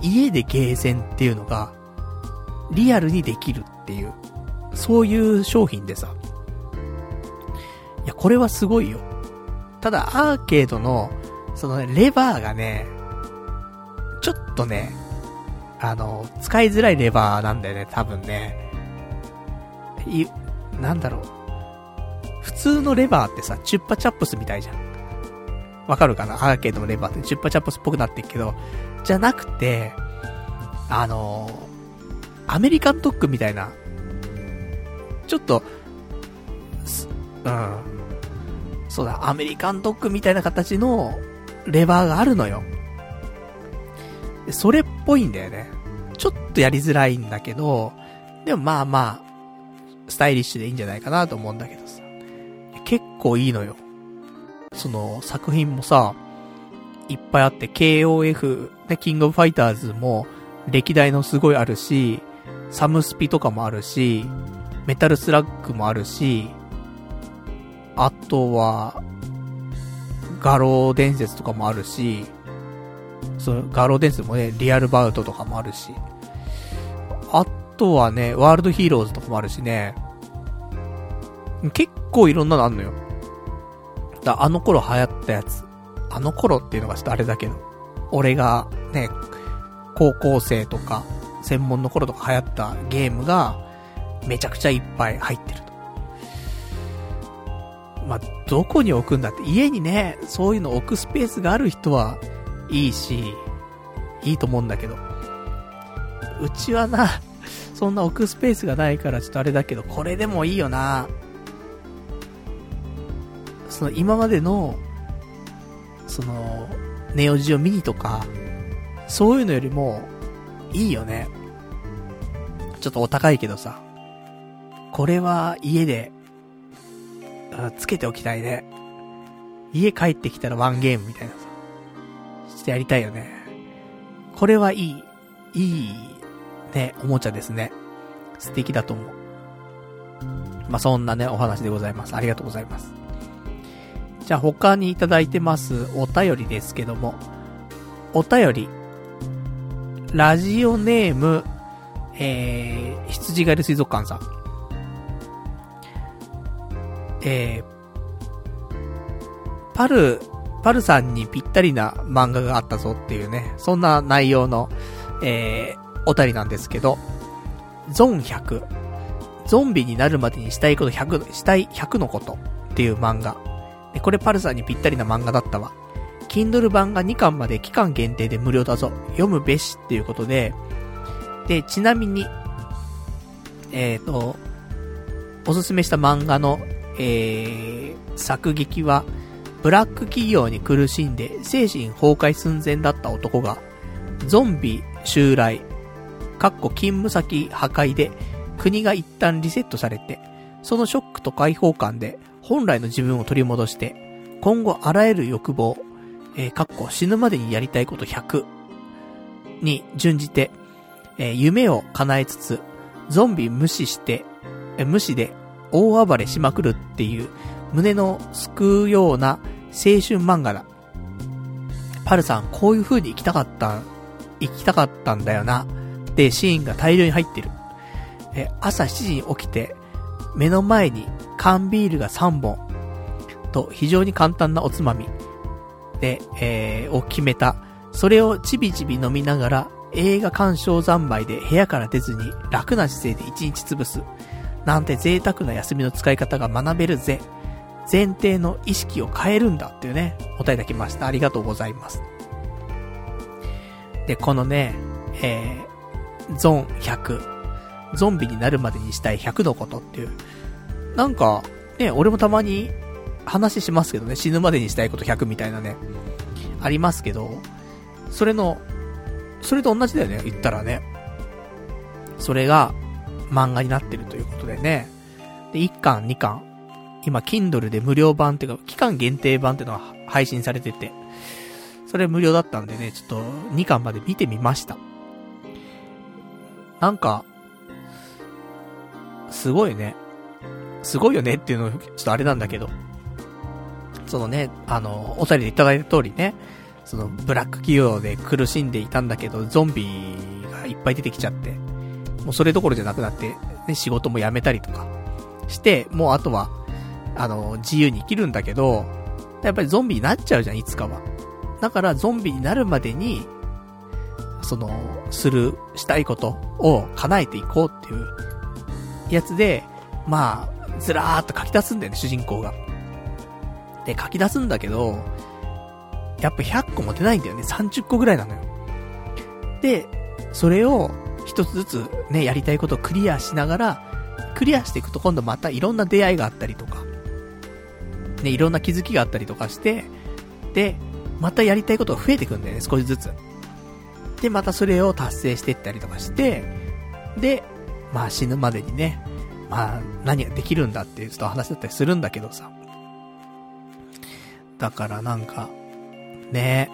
家でゲーセンっていうのが、リアルにできるっていう、そういう商品でさ。いや、これはすごいよ。ただ、アーケードの、そのね、レバーがね、ちょっとね、あの、使いづらいレバーなんだよね、多分ね。い、なんだろう。普通のレバーってさ、チュッパチャップスみたいじゃん。わかるかな？アーケードのレバーってチュッパチャップスっぽくなってるけど、じゃなくて、あのアメリカンドッグみたいな、ちょっと、うん。そうだ、アメリカンドッグみたいな形のレバーがあるのよ。それっぽいんだよね。ちょっとやりづらいんだけど、でもまあまあ、スタイリッシュでいいんじゃないかなと思うんだけどさ。結構いいのよ。その作品もさ、いっぱいあって、KOF、ね、キングオブファイターズも歴代のすごいあるし、サムスピとかもあるし、メタルスラッグもあるし、あとは、画廊伝説とかもあるし、その画廊伝説もね、リアルバウトとかもあるし、あとはね、ワールドヒーローズとかもあるしね、結構いろんなのあんのよ。だあの頃流行ったやつ。あの頃っていうのがちょっとあれだけど、俺がね、高校生とか、専門の頃とか流行ったゲームが、めちゃくちゃいっぱい入ってると。まあ、どこに置くんだって、家にね、そういうの置くスペースがある人はいいし、いいと思うんだけど、うちはな、そんな置くスペースがないからちょっとあれだけど、これでもいいよな。その今までの、その、ネオジオミニとか、そういうのよりも、いいよね。ちょっとお高いけどさ。これは家で、つけておきたいね。家帰ってきたらワンゲームみたいなさ。してやりたいよね。これはいい、いい、ね、おもちゃですね。素敵だと思う。まあ、そんなね、お話でございます。ありがとうございます。じゃあ他にいただいてますお便りですけども、お便り、ラジオネーム、えー、羊狩り水族館さん。えー、パル、パルさんにぴったりな漫画があったぞっていうね、そんな内容の、えー、お便りなんですけど、ゾン100、ゾンビになるまでにしたいこと100、したい100のことっていう漫画。これパルさんにぴったりな漫画だったわ。Kindle 版が2巻まで期間限定で無料だぞ。読むべしっていうことで、で、ちなみに、えっ、ー、と、おすすめした漫画の、えー、作劇は、ブラック企業に苦しんで精神崩壊寸前だった男が、ゾンビ襲来、かっこ勤務先破壊で、国が一旦リセットされて、そのショックと解放感で、本来の自分を取り戻して、今後あらゆる欲望、えー、かっこ死ぬまでにやりたいこと100に準じて、えー、夢を叶えつつ、ゾンビ無視して、えー、無視で大暴れしまくるっていう、胸の救うような青春漫画だ。パルさん、こういう風に生きたかった、生きたかったんだよな。ってシーンが大量に入ってる。え、朝7時に起きて、目の前に缶ビールが3本、と非常に簡単なおつまみ。で、えー、を決めた。それをちびちび飲みながら映画鑑賞三昧で部屋から出ずに楽な姿勢で一日潰す。なんて贅沢な休みの使い方が学べるぜ。前提の意識を変えるんだっていうね、お答えいただきました。ありがとうございます。で、このね、えー、ゾン100、ゾンビになるまでにしたい100のことっていう、なんか、ね、俺もたまに話しますけどね、死ぬまでにしたいこと100みたいなね、ありますけど、それの、それと同じだよね、言ったらね。それが漫画になってるということでね。で、1巻、2巻。今、Kindle で無料版っていうか、期間限定版っていうのが配信されてて、それ無料だったんでね、ちょっと2巻まで見てみました。なんか、すごいね。すごいよねっていうの、ちょっとあれなんだけど。そのね、あの、お便りでいただいた通りね、その、ブラック企業で苦しんでいたんだけど、ゾンビがいっぱい出てきちゃって、もうそれどころじゃなくなって、ね、仕事も辞めたりとかして、もうあとは、あの、自由に生きるんだけど、やっぱりゾンビになっちゃうじゃん、いつかは。だからゾンビになるまでに、その、する、したいことを叶えていこうっていうやつで、まあ、ずらーっと書き出すんだよね、主人公が。で、書き出すんだけど、やっぱ100個も出ないんだよね。30個ぐらいなのよ。で、それを一つずつね、やりたいことをクリアしながら、クリアしていくと今度またいろんな出会いがあったりとか、ね、いろんな気づきがあったりとかして、で、またやりたいことが増えていくんだよね、少しずつ。で、またそれを達成していったりとかして、で、まあ死ぬまでにね、まあ何ができるんだっていうちょっと話だったりするんだけどさ。だからなんか、ね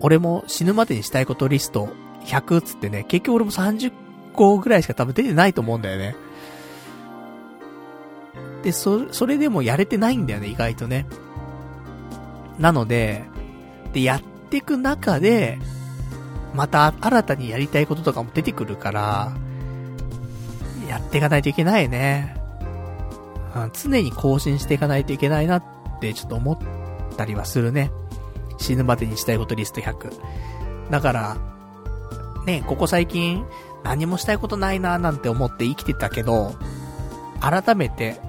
俺も死ぬまでにしたいことリスト100つってね、結局俺も30個ぐらいしか多分出てないと思うんだよね。で、そ、それでもやれてないんだよね、意外とね。なので、で、やっていく中で、また新たにやりたいこととかも出てくるから、やっていかないといけないね。うん、常に更新していかないといけないなってちょっと思ったりはするね。死ぬまでにしたいことリスト100。だから、ね、ここ最近何もしたいことないなーなんて思って生きてたけど、改めて、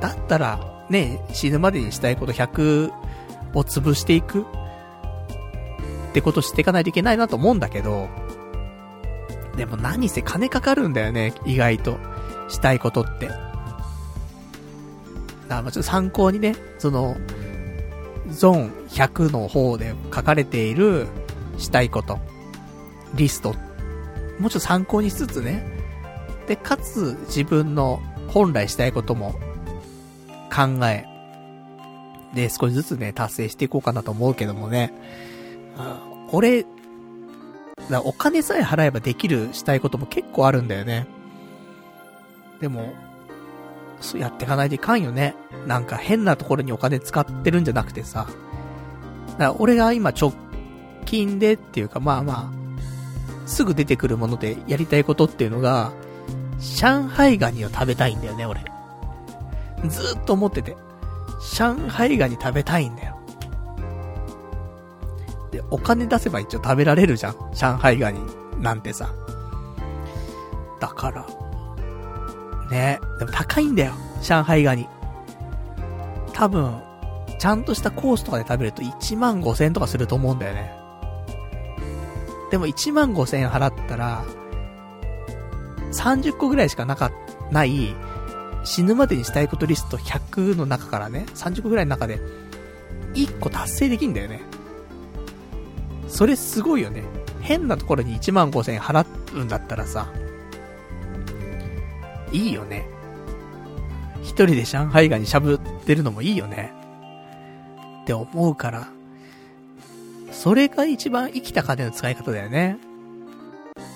だったら、ね、死ぬまでにしたいこと100を潰していくってことしていかないといけないなと思うんだけど、でも何せ金かかるんだよね、意外と。したいことって。だからちょっと参考にね、その、ゾーン100の方で書かれているしたいこと、リスト、もうちょっと参考にしつつね、で、かつ自分の本来したいことも考え、で、少しずつね、達成していこうかなと思うけどもね。俺、だお金さえ払えばできるしたいことも結構あるんだよね。でも、そうやっていかないといかんよね。なんか変なところにお金使ってるんじゃなくてさ。だから俺が今直近でっていうかまあまあ、すぐ出てくるものでやりたいことっていうのが、上海ガニを食べたいんだよね、俺。ずっと思ってて。上海ガニ食べたいんだよ。で、お金出せば一応食べられるじゃん。上海ガニなんてさ。だから。ねでも高いんだよ。上海ガニ。多分、ちゃんとしたコースとかで食べると1万5千円とかすると思うんだよね。でも1万5千円払ったら、30個ぐらいしかなか、ない、死ぬまでにしたいことリスト100の中からね、30個ぐらいの中で、1個達成できんだよね。それすごいよね。変なところに1万5千円払うんだったらさ、いいよね。一人で上海ガニしゃぶってるのもいいよね。って思うから、それが一番生きた金の使い方だよね。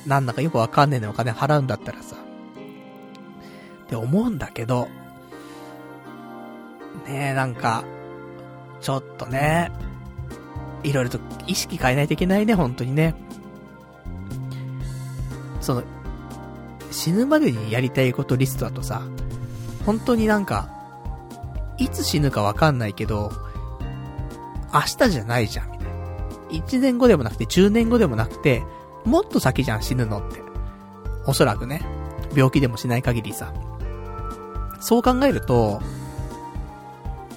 なんだかよくわかんねえのお金払うんだったらさ。って思うんだけど、ねえ、なんか、ちょっとね、いろいろと意識変えないといけないね、本当にね。その、死ぬまでにやりたいことリストだとさ、本当になんか、いつ死ぬかわかんないけど、明日じゃないじゃん、みたいな。1年後でもなくて、10年後でもなくて、もっと先じゃん、死ぬのって。おそらくね。病気でもしない限りさ。そう考えると、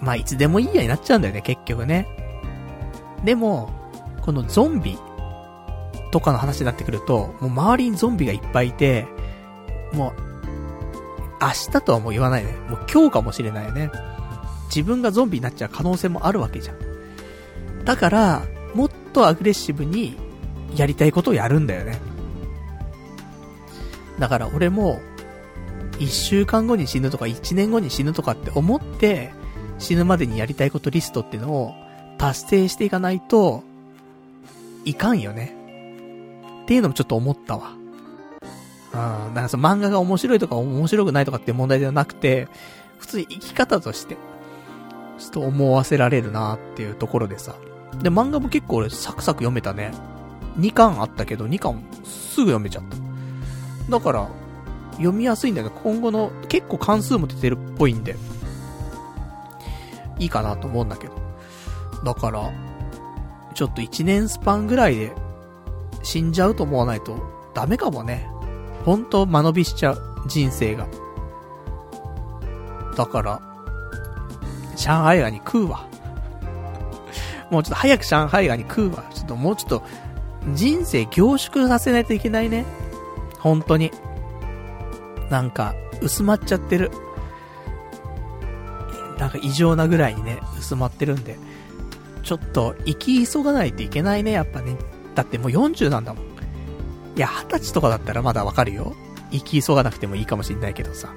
まあ、いつでもいいやになっちゃうんだよね、結局ね。でも、このゾンビとかの話になってくると、もう周りにゾンビがいっぱいいて、もう、明日とはもう言わないね。もう今日かもしれないよね。自分がゾンビになっちゃう可能性もあるわけじゃん。だから、もっとアグレッシブにやりたいことをやるんだよね。だから俺も、一週間後に死ぬとか一年後に死ぬとかって思って、死ぬまでにやりたいことリストっていうのを達成していかないと、いかんよね。っていうのもちょっと思ったわ。うん。なんかその漫画が面白いとか面白くないとかって問題ではなくて、普通に生き方として、ちょっと思わせられるなっていうところでさ。で、漫画も結構俺サクサク読めたね。2巻あったけど、2巻すぐ読めちゃった。だから、読みやすいんだけど、今後の結構関数も出てるっぽいんで、いいかなと思うんだけど。だから、ちょっと1年スパンぐらいで死んじゃうと思わないとダメかもね。ほんと間延びしちゃう。人生が。だから、上海ガニ食うわ。もうちょっと早く上海ガニ食うわ。ちょっともうちょっと、人生凝縮させないといけないね。本当に。なんか、薄まっちゃってる。なんか異常なぐらいにね、薄まってるんで。ちょっと、生き急がないといけないね、やっぱね。だってもう40なんだもん。いや、20歳とかだったらまだわかるよ。生き急がなくてもいいかもしんないけどさ。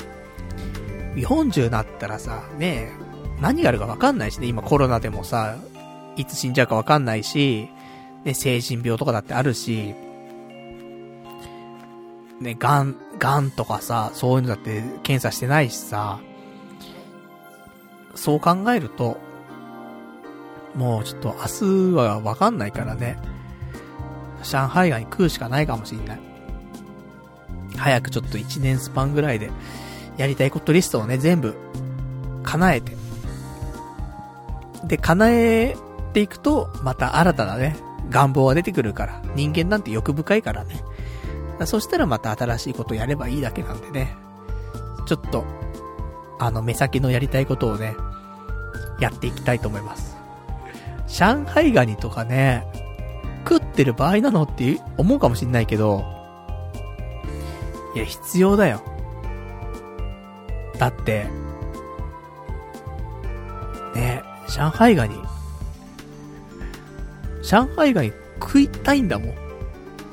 40なったらさ、ね何があるかわかんないしね、今コロナでもさ、いつ死んじゃうかわかんないし、ね、精神病とかだってあるし、ね、ガン、ガンとかさ、そういうのだって検査してないしさ、そう考えると、もうちょっと明日はわかんないからね、上海ガニ食うしかないかもしんない。早くちょっと1年スパンぐらいで、やりたいことリストをね、全部、叶えて。で、叶えていくと、また新たなね、願望が出てくるから。人間なんて欲深いからね。そしたらまた新しいことやればいいだけなんでね。ちょっと、あの、目先のやりたいことをね、やっていきたいと思います。上海ガニとかね、食ってる場合なの？って思うかもしんないけど、いや、必要だよ。だって、ね、上海ガニ。上海ガニ食いたいんだもん。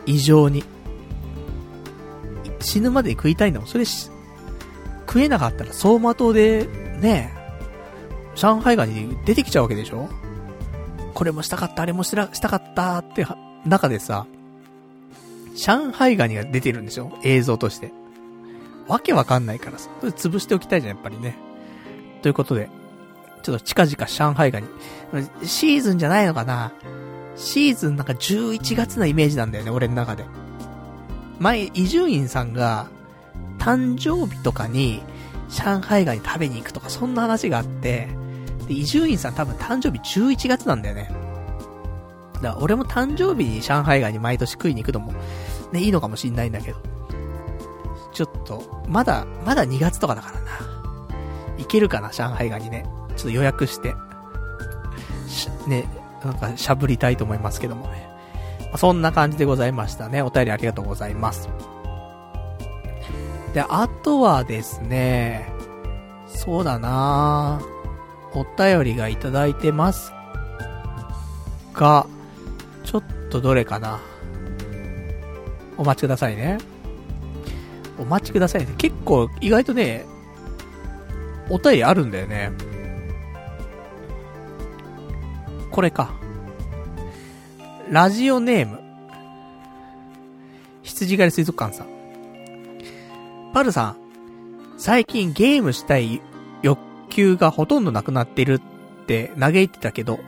異常に。死ぬまで食いたいんだもん。それし、食えなかったら走馬灯で、ね、上海ガニ出てきちゃうわけでしょ？これもしたかった、あれもしたかったって中でさ、上海ガニが出てるんですよ映像として。わけわかんないからさ。それ潰しておきたいじゃん、やっぱりね。ということで、ちょっと近々上海ガニ。シーズンじゃないのかな？シーズンなんか11月なイメージなんだよね、俺の中で。前、伊集院さんが、誕生日とかに、上海ガニ食べに行くとか、そんな話があって、で、伊集院さん多分誕生日11月なんだよね。だから俺も誕生日に上海ガニ毎年食いに行くのも、ね、いいのかもしんないんだけど。ちょっと、まだ、まだ2月とかだからな。いけるかな、上海ガニね。ちょっと予約して。しね、なんかしゃぶりたいと思いますけどもね。ま、そんな感じでございましたね。お便りありがとうございます。で、あとはですね、そうだなぁお便りがいただいてますが、ちょっとどれかな。お待ちくださいね。お待ちくださいね。結構、意外とね、お便りあるんだよね。これか。ラジオネーム。羊狩り水族館さん。パルさん、最近ゲームしたい求がほとんどなくなってるって嘆いてたけど、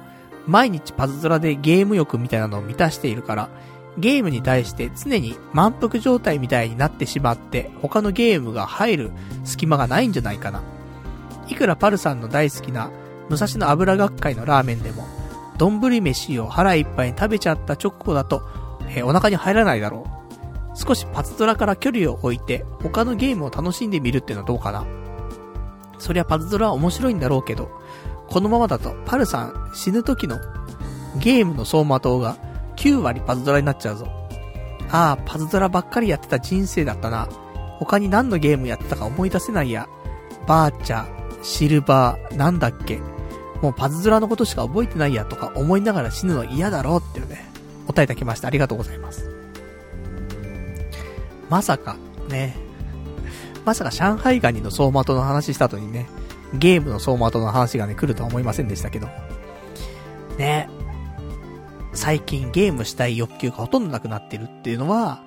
毎日パズドラでゲーム欲みたいなのを満たしているから、ゲームに対して常に満腹状態みたいになってしまって、他のゲームが入る隙間がないんじゃないかな。いくらパルさんの大好きな、武蔵野油学会のラーメンでも、丼飯を腹いっぱいに食べちゃった直後だと、えー、お腹に入らないだろう。少しパズドラから距離を置いて、他のゲームを楽しんでみるっていうのはどうかな。そりゃパズドラは面白いんだろうけど、このままだと、パルさん死ぬ時のゲームの走馬灯が9割パズドラになっちゃうぞ。ああ、パズドラばっかりやってた人生だったな。他に何のゲームやってたか思い出せないや。バーチャ、シルバー、なんだっけ。もうパズドラのことしか覚えてないやとか思いながら死ぬの嫌だろうっていうね、お答えいただきました。ありがとうございます。まさか、ね。まさか上海ガニの走馬灯の話した後にね、ゲームの走馬灯の話がね、来るとは思いませんでしたけど。ね。最近ゲームしたい欲求がほとんどなくなってるっていうのは、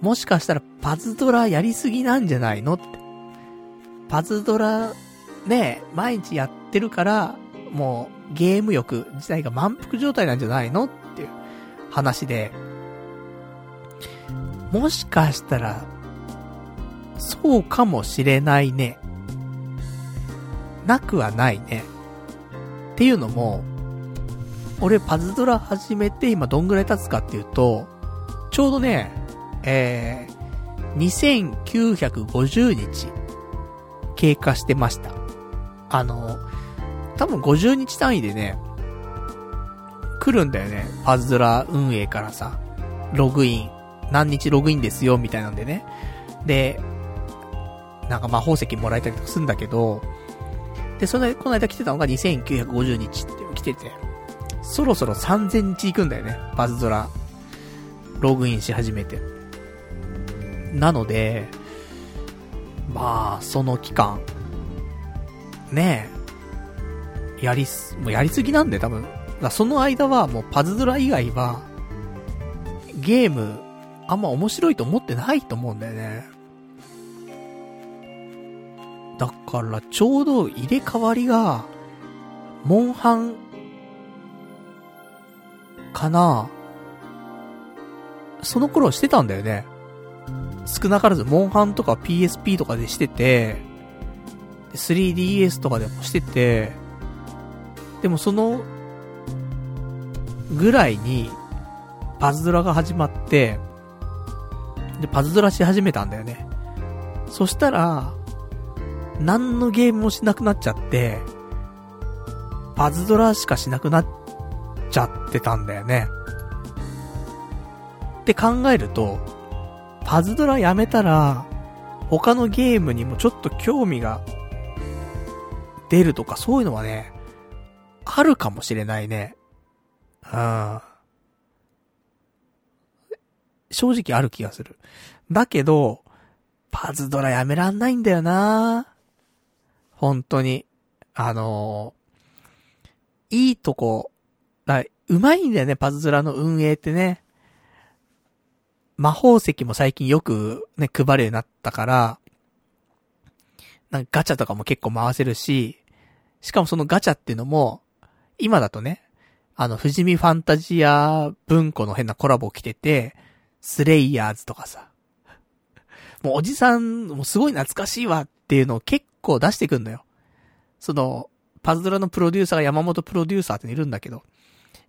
もしかしたらパズドラやりすぎなんじゃないのって。パズドラ、ね、毎日やってるから、もうゲーム欲自体が満腹状態なんじゃないのっていう話で、もしかしたら、そうかもしれないね。なくはないね。っていうのも、俺パズドラ始めて今どんぐらい経つかっていうと、ちょうどね、えー、2950日経過してました。あの、多分50日単位でね、来るんだよね。パズドラ運営からさ、ログイン。何日ログインですよ、みたいなんでね。で、なんか魔法石もらえたりとかするんだけど、で、その、この間来てたのが2950日って来てて、そろそろ3000日行くんだよね。パズドラ。ログインし始めて。なので、まあ、その期間、ねえ、やりす、もうやりすぎなんで多分。だその間はもうパズドラ以外は、ゲーム、あんま面白いと思ってないと思うんだよね。だからちょうど入れ替わりが、モンハン、かなその頃してたんだよね。少なからず、モンハンとか PSP とかでしてて、3DS とかでもしてて、でもその、ぐらいに、パズドラが始まって、で、パズドラし始めたんだよね。そしたら、何のゲームもしなくなっちゃって、パズドラしかしなくなっちゃってたんだよね。って考えると、パズドラやめたら、他のゲームにもちょっと興味が出るとかそういうのはね、あるかもしれないね。うん。正直ある気がする。だけど、パズドラやめらんないんだよな本当に。あのー、いいとこ、うまいんだよね、パズドラの運営ってね。魔法石も最近よくね、配るようになったから、なんかガチャとかも結構回せるし、しかもそのガチャっていうのも、今だとね、あの、富士見ファンタジア文庫の変なコラボ来てて、スレイヤーズとかさ。もうおじさん、もうすごい懐かしいわっていうのを結構出してくんのよ。その、パズドラのプロデューサーが山本プロデューサーっているんだけど、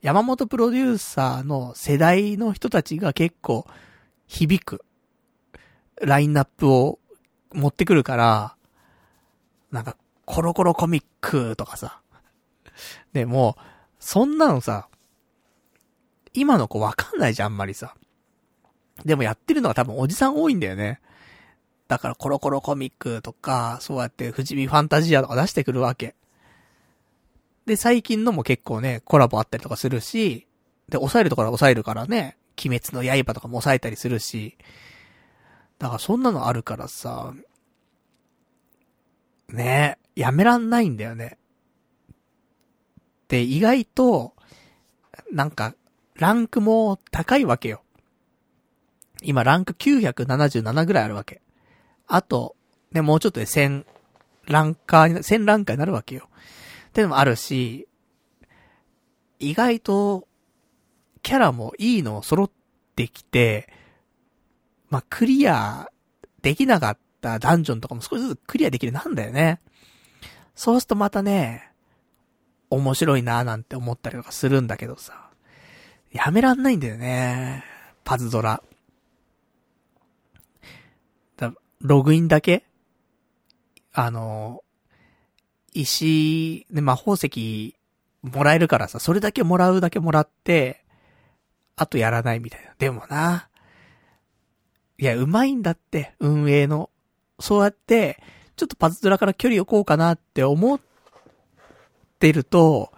山本プロデューサーの世代の人たちが結構響くラインナップを持ってくるから、なんか、コロコロコミックとかさ。でも、そんなのさ、今の子わかんないじゃん、あんまりさ。でもやってるのは多分おじさん多いんだよね。だからコロコロコミックとか、そうやって富士見ファンタジアとか出してくるわけ。で、最近のも結構ね、コラボあったりとかするし、で、抑えるところは抑えるからね、鬼滅の刃とかも抑えたりするし、だからそんなのあるからさ、ねやめらんないんだよね。で、意外と、なんか、ランクも高いわけよ。今、ランク977ぐらいあるわけ。あと、ね、もうちょっとで1000ランカーに、千ランカーになるわけよ。ってのもあるし、意外と、キャラもいいの揃ってきて、まあ、クリアできなかったダンジョンとかも少しずつクリアできるなんだよね。そうするとまたね、面白いなーなんて思ったりとかするんだけどさ。やめらんないんだよね。パズドラ。だログインだけ？あの、石、で、魔宝石もらえるからさ、それだけもらうだけもらって、あとやらないみたいな。でもな、いや、うまいんだって、運営の。そうやって、ちょっとパズドラから距離を置こうかなって思ってると、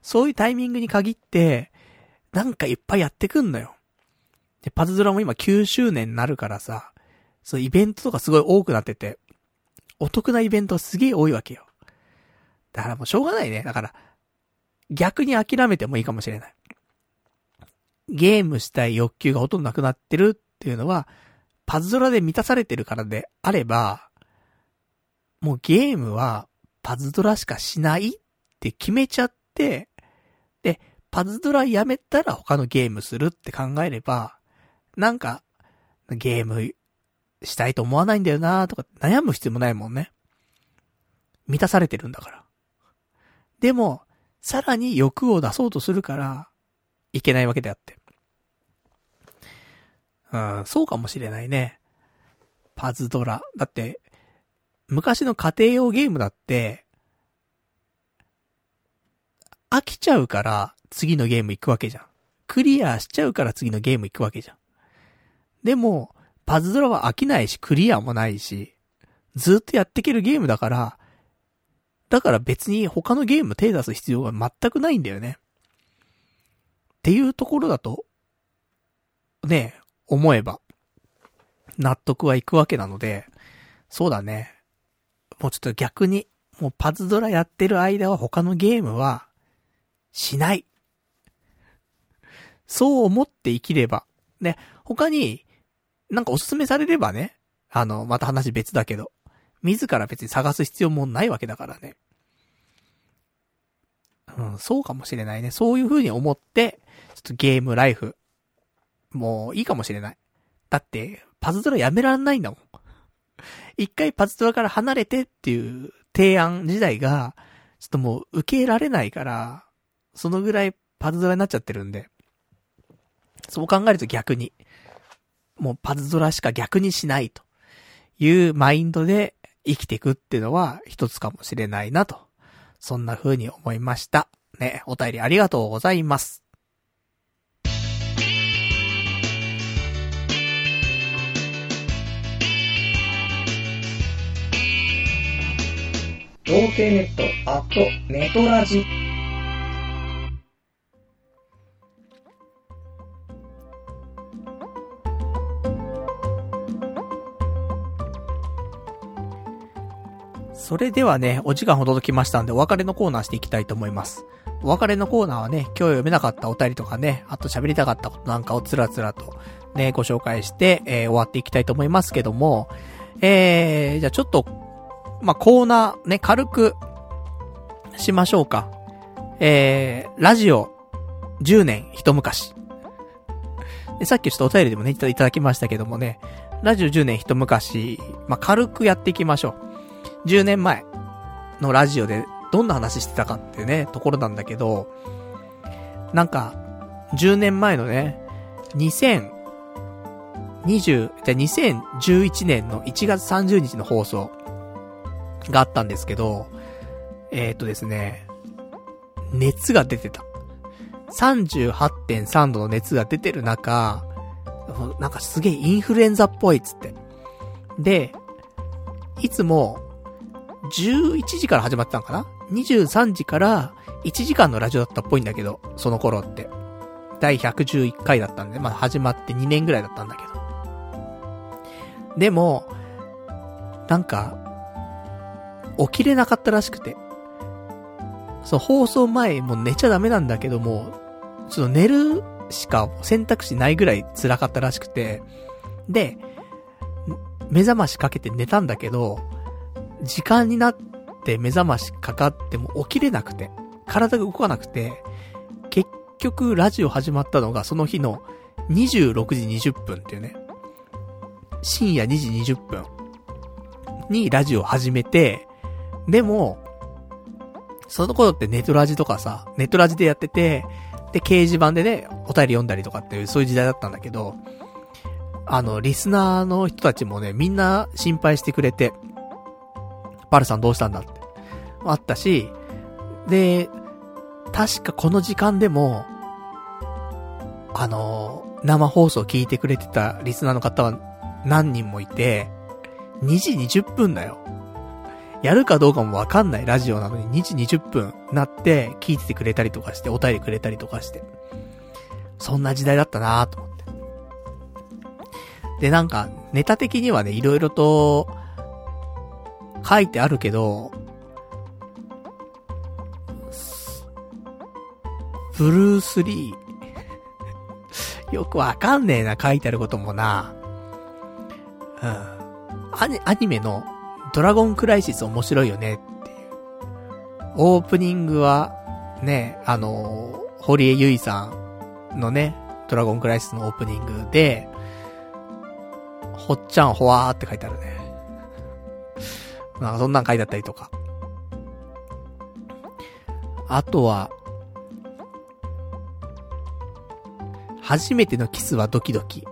そういうタイミングに限って、なんかいっぱいやってくんのよ。で、パズドラも今9周年になるからさ、そうイベントとかすごい多くなってて、お得なイベントすげえ多いわけよ。だからもうしょうがないね。だから、逆に諦めてもいいかもしれない。ゲームしたい欲求がほとんどなくなってるっていうのは、パズドラで満たされてるからであれば、もうゲームはパズドラしかしないって決めちゃって、で、パズドラやめたら他のゲームするって考えれば、なんか、ゲームしたいと思わないんだよなとか悩む必要もないもんね。満たされてるんだから。でも、さらに欲を出そうとするから、いけないわけであって。うん、そうかもしれないね。パズドラ。だって、昔の家庭用ゲームだって、飽きちゃうから次のゲーム行くわけじゃん。クリアしちゃうから次のゲーム行くわけじゃん。でも、パズドラは飽きないし、クリアもないし、ずっとやっていけるゲームだから、だから別に他のゲーム手出す必要が全くないんだよね。っていうところだと、ね、思えば、納得はいくわけなので、そうだね。もうちょっと逆に、もうパズドラやってる間は他のゲームは、しない。そう思って生きれば。ね、他に、なんかおすすめされればね、あの、また話別だけど、自ら別に探す必要もないわけだからね。うん、そうかもしれないね。そういう風に思って、ちょっとゲームライフ、もういいかもしれない。だって、パズドラやめらんないんだもん。一回パズドラから離れてっていう提案時代が、ちょっともう受け入れられないから、そのぐらいパズドラになっちゃってるんで、そう考えると逆に、もうパズドラしか逆にしないというマインドで生きていくっていうのは一つかもしれないなと。そんな風に思いました。ね、お便りありがとうございます。統計ネットアットネトラジそれではね、お時間ほど届きましたんで、お別れのコーナーしていきたいと思います。お別れのコーナーはね、今日読めなかったお便りとかね、あと喋りたかったことなんかをつらつらとね、ご紹介して、えー、終わっていきたいと思いますけども、えー、じゃあちょっとまあ、コーナーね、軽くしましょうか。えー、ラジオ10年一昔。でさっきちょっとお便りでもね、いただきましたけどもね、ラジオ10年一昔、まあ、軽くやっていきましょう。10年前のラジオでどんな話してたかっていうね、ところなんだけど、なんか、10年前のね、2020、じゃ2011年の1月30日の放送。があったんですけど、えっ、ー、とですね、熱が出てた。38.3度の熱が出てる中、なんかすげえインフルエンザっぽいっつって。で、いつも、11時から始まったのかな ?23 時から1時間のラジオだったっぽいんだけど、その頃って。第111回だったんで、まあ始まって2年ぐらいだったんだけど。でも、なんか、起きれなかったらしくて。そう、放送前もう寝ちゃダメなんだけども、ちょっと寝るしか選択肢ないぐらい辛かったらしくて、で、目覚ましかけて寝たんだけど、時間になって目覚ましかかっても起きれなくて、体が動かなくて、結局ラジオ始まったのがその日の26時20分っていうね、深夜2時20分にラジオ始めて、でも、その頃ってネトラジとかさ、ネトラジでやってて、で、掲示板でね、お便り読んだりとかっていう、そういう時代だったんだけど、あの、リスナーの人たちもね、みんな心配してくれて、パルさんどうしたんだって。あったし、で、確かこの時間でも、あの、生放送聞いてくれてたリスナーの方は何人もいて、2時20分だよ。やるかどうかもわかんないラジオなのに2時20分なって聞いててくれたりとかして、お便りくれたりとかして。そんな時代だったなぁと思って。で、なんか、ネタ的にはね、いろいろと、書いてあるけど、ブルースリー よくわかんねえな、書いてあることもな。うん。アニメのドラゴンクライシス面白いよねっていう。オープニングは、ね、あのー、堀江由衣さんのね、ドラゴンクライシスのオープニングで、ほっちゃんほわーって書いてあるね。なんかそんなん書いてあったりとか。あとは、初めてのキスはドキドキ。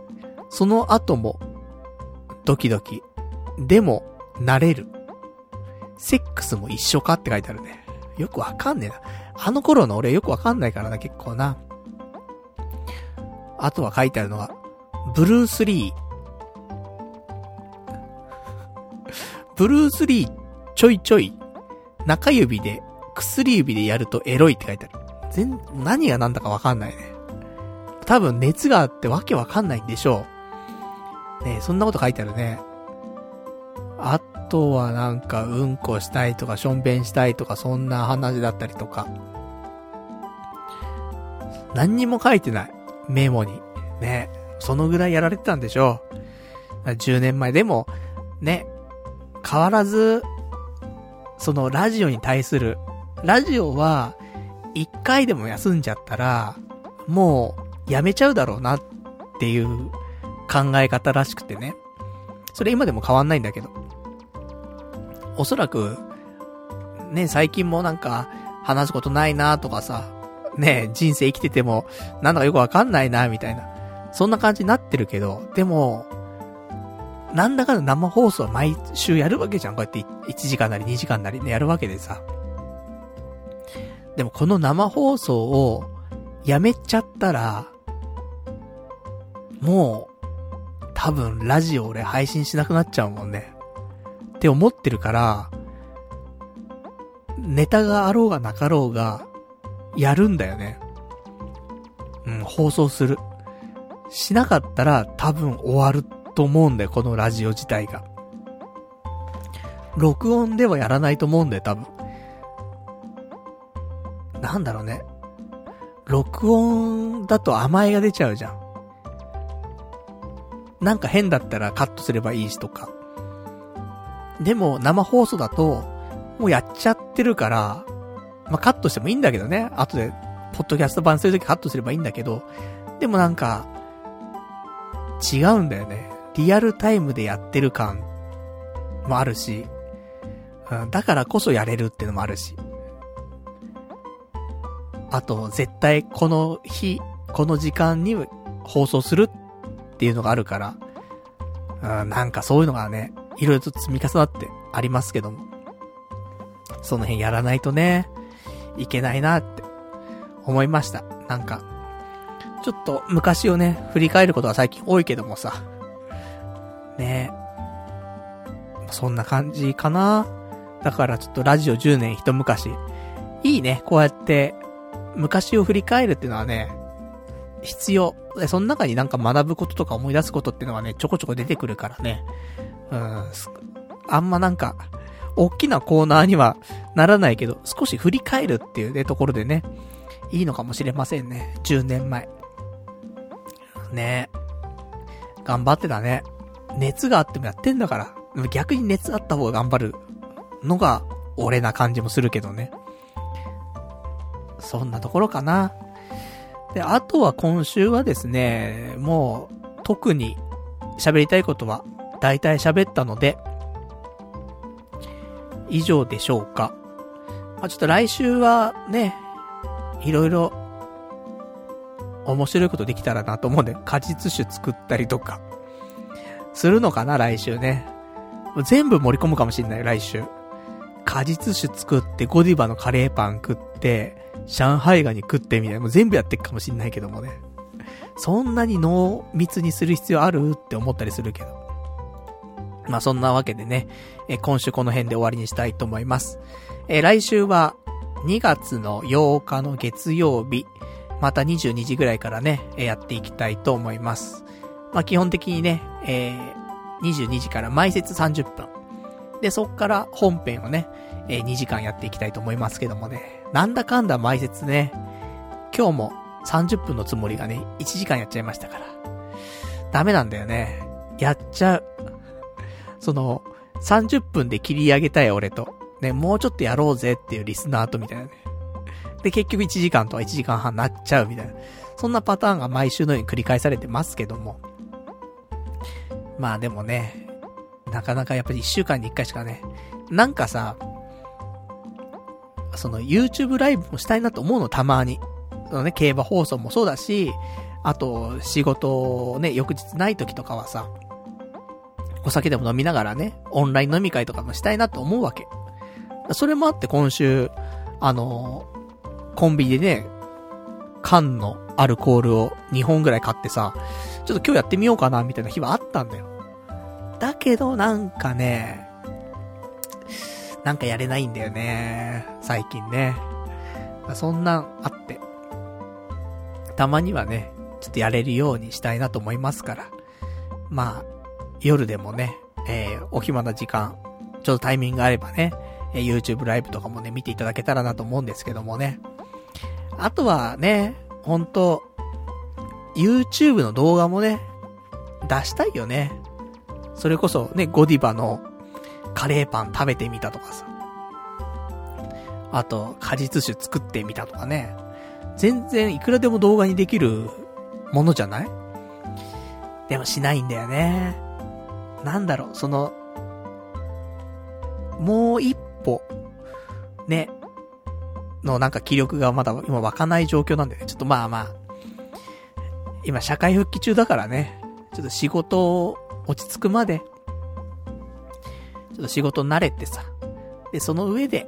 その後も、ドキドキ。でも、慣れる。セックスも一緒かって書いてあるね。よくわかんねえな。あの頃の俺よくわかんないからな、結構な。あとは書いてあるのは、ブルースリー。ブルースリーちょいちょい、中指で、薬指でやるとエロいって書いてある。全、何が何だかわかんないね。多分熱があってわけわかんないんでしょう。ねそんなこと書いてあるね。あとはなんか、うんこしたいとか、しょんべんしたいとか、そんな話だったりとか。何にも書いてない。メモに。ね。そのぐらいやられてたんでしょう。10年前。でも、ね。変わらず、そのラジオに対する、ラジオは、一回でも休んじゃったら、もう、やめちゃうだろうなっていう考え方らしくてね。それ今でも変わんないんだけど。おそらく、ね、最近もなんか、話すことないなとかさ、ね、人生生きてても、なんだかよくわかんないなみたいな。そんな感じになってるけど、でも、なんだかんだ生放送は毎週やるわけじゃん。こうやって1時間なり2時間なりね、やるわけでさ。でもこの生放送をやめちゃったら、もう、多分ラジオ俺配信しなくなっちゃうもんね。って思ってるから、ネタがあろうがなかろうが、やるんだよね。うん、放送する。しなかったら多分終わると思うんだよ、このラジオ自体が。録音ではやらないと思うんだよ、多分。なんだろうね。録音だと甘えが出ちゃうじゃん。なんか変だったらカットすればいいしとか。でも生放送だと、もうやっちゃってるから、まあ、カットしてもいいんだけどね。後で、ポッドキャスト版するときカットすればいいんだけど、でもなんか、違うんだよね。リアルタイムでやってる感もあるし、うん、だからこそやれるってのもあるし。あと、絶対この日、この時間に放送するっていうのがあるから、うん、なんかそういうのがね、いろいろと積み重なってありますけども。その辺やらないとね、いけないなって思いました。なんか、ちょっと昔をね、振り返ることが最近多いけどもさ。ねそんな感じかな。だからちょっとラジオ10年一昔。いいね、こうやって、昔を振り返るっていうのはね、必要。その中になんか学ぶこととか思い出すことっていうのはね、ちょこちょこ出てくるからね。うん、あんまなんか、大きなコーナーにはならないけど、少し振り返るっていうね、ところでね、いいのかもしれませんね。10年前。ね頑張ってたね。熱があってもやってんだから。逆に熱あった方が頑張るのが、俺な感じもするけどね。そんなところかな。で、あとは今週はですね、もう、特に喋りたいことは、大体喋ったので、以上でしょうか。まあ、ちょっと来週はね、いろいろ、面白いことできたらなと思うんで、果実酒作ったりとか、するのかな、来週ね。全部盛り込むかもしんない、来週。果実酒作って、ゴディバのカレーパン食って、上海ガニ食ってみたいな、もう全部やっていくかもしんないけどもね。そんなに濃密にする必要あるって思ったりするけど。まあそんなわけでね、え今週この辺で終わりにしたいと思います。え来週は2月の8日の月曜日、また22時ぐらいからね、えやっていきたいと思います。まあ基本的にね、えー、22時から毎節30分。で、そっから本編をね、えー、2時間やっていきたいと思いますけどもね、なんだかんだ毎節ね、今日も30分のつもりがね、1時間やっちゃいましたから。ダメなんだよね。やっちゃう。その、30分で切り上げたい俺と、ね、もうちょっとやろうぜっていうリスナーとみたいなね。で、結局1時間とか1時間半なっちゃうみたいな。そんなパターンが毎週のように繰り返されてますけども。まあでもね、なかなかやっぱり1週間に1回しかね、なんかさ、その YouTube ライブもしたいなと思うの、たまに。そのね、競馬放送もそうだし、あと、仕事ね、翌日ない時とかはさ、お酒でも飲みながらね、オンライン飲み会とかもしたいなと思うわけ。それもあって今週、あのコンビニでね、缶のアルコールを2本ぐらい買ってさ、ちょっと今日やってみようかな、みたいな日はあったんだよ。だけど、なんかね、なんかやれないんだよね。最近ね。そんなんあって。たまにはね、ちょっとやれるようにしたいなと思いますから。まあ、夜でもね、えー、お暇な時間、ちょっとタイミングがあればね、え、YouTube ライブとかもね、見ていただけたらなと思うんですけどもね。あとはね、ほんと、YouTube の動画もね、出したいよね。それこそね、ゴディバのカレーパン食べてみたとかさ。あと、果実酒作ってみたとかね。全然いくらでも動画にできるものじゃない？でもしないんだよね。なんだろう、その、もう一歩、ね、のなんか気力がまだ今湧かない状況なんでね。ちょっとまあまあ、今社会復帰中だからね、ちょっと仕事落ち着くまで、ちょっと仕事慣れてさ、で、その上で、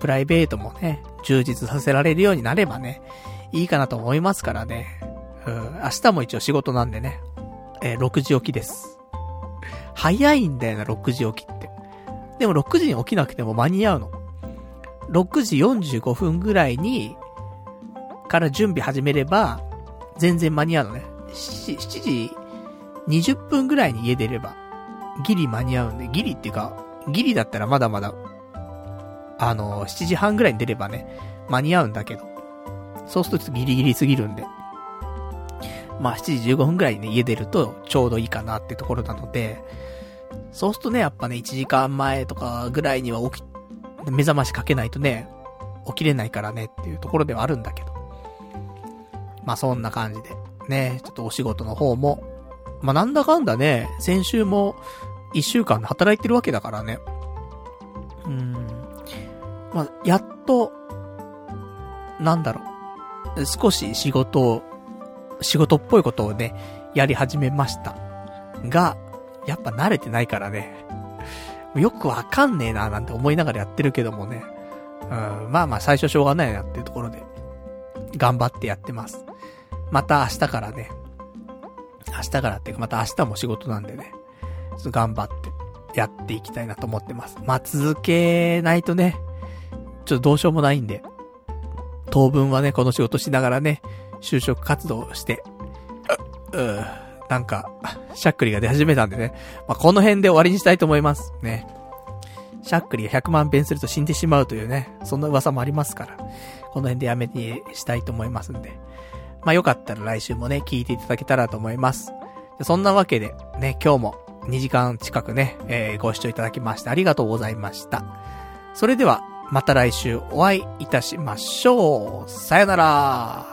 プライベートもね、充実させられるようになればね、いいかなと思いますからね。うん、明日も一応仕事なんでね、えー、6時起きです。早いんだよな、6時起きって。でも6時に起きなくても間に合うの。6時45分ぐらいに、から準備始めれば、全然間に合うのね。7, 7時20分ぐらいに家出れば、ギリ間に合うんで、ギリっていうか、ギリだったらまだまだ、あの、7時半ぐらいに出ればね、間に合うんだけど、そうするとちょっとギリギリすぎるんで、まあ7時15分ぐらいにね、家出るとちょうどいいかなってところなので、そうするとね、やっぱね、1時間前とかぐらいには起き、目覚ましかけないとね、起きれないからねっていうところではあるんだけど。まあそんな感じで、ね、ちょっとお仕事の方も、まあ、なんだかんだね、先週も一週間働いてるわけだからね。うん。まあ、やっと、なんだろう。少し仕事を、仕事っぽいことをね、やり始めました。が、やっぱ慣れてないからね。よくわかんねえななんて思いながらやってるけどもね。うん、まあまあ最初しょうがないなっていうところで、頑張ってやってます。また明日からね、明日からっていうか、また明日も仕事なんでね、ちょっと頑張ってやっていきたいなと思ってます。まあ、続けないとね、ちょっとどうしようもないんで、当分はね、この仕事しながらね、就職活動して、う、うなんか、しゃっくりが出始めたんでね、まあ、この辺で終わりにしたいと思います。ね。しゃっくりが100万遍すると死んでしまうというね、そんな噂もありますから、この辺でやめてしたいと思いますんで。まあ、よかったら来週もね、聞いていただけたらと思います。そんなわけで、ね、今日も2時間近くね、えー、ご視聴いただきましてありがとうございました。それでは、また来週お会いいたしましょう。さよなら。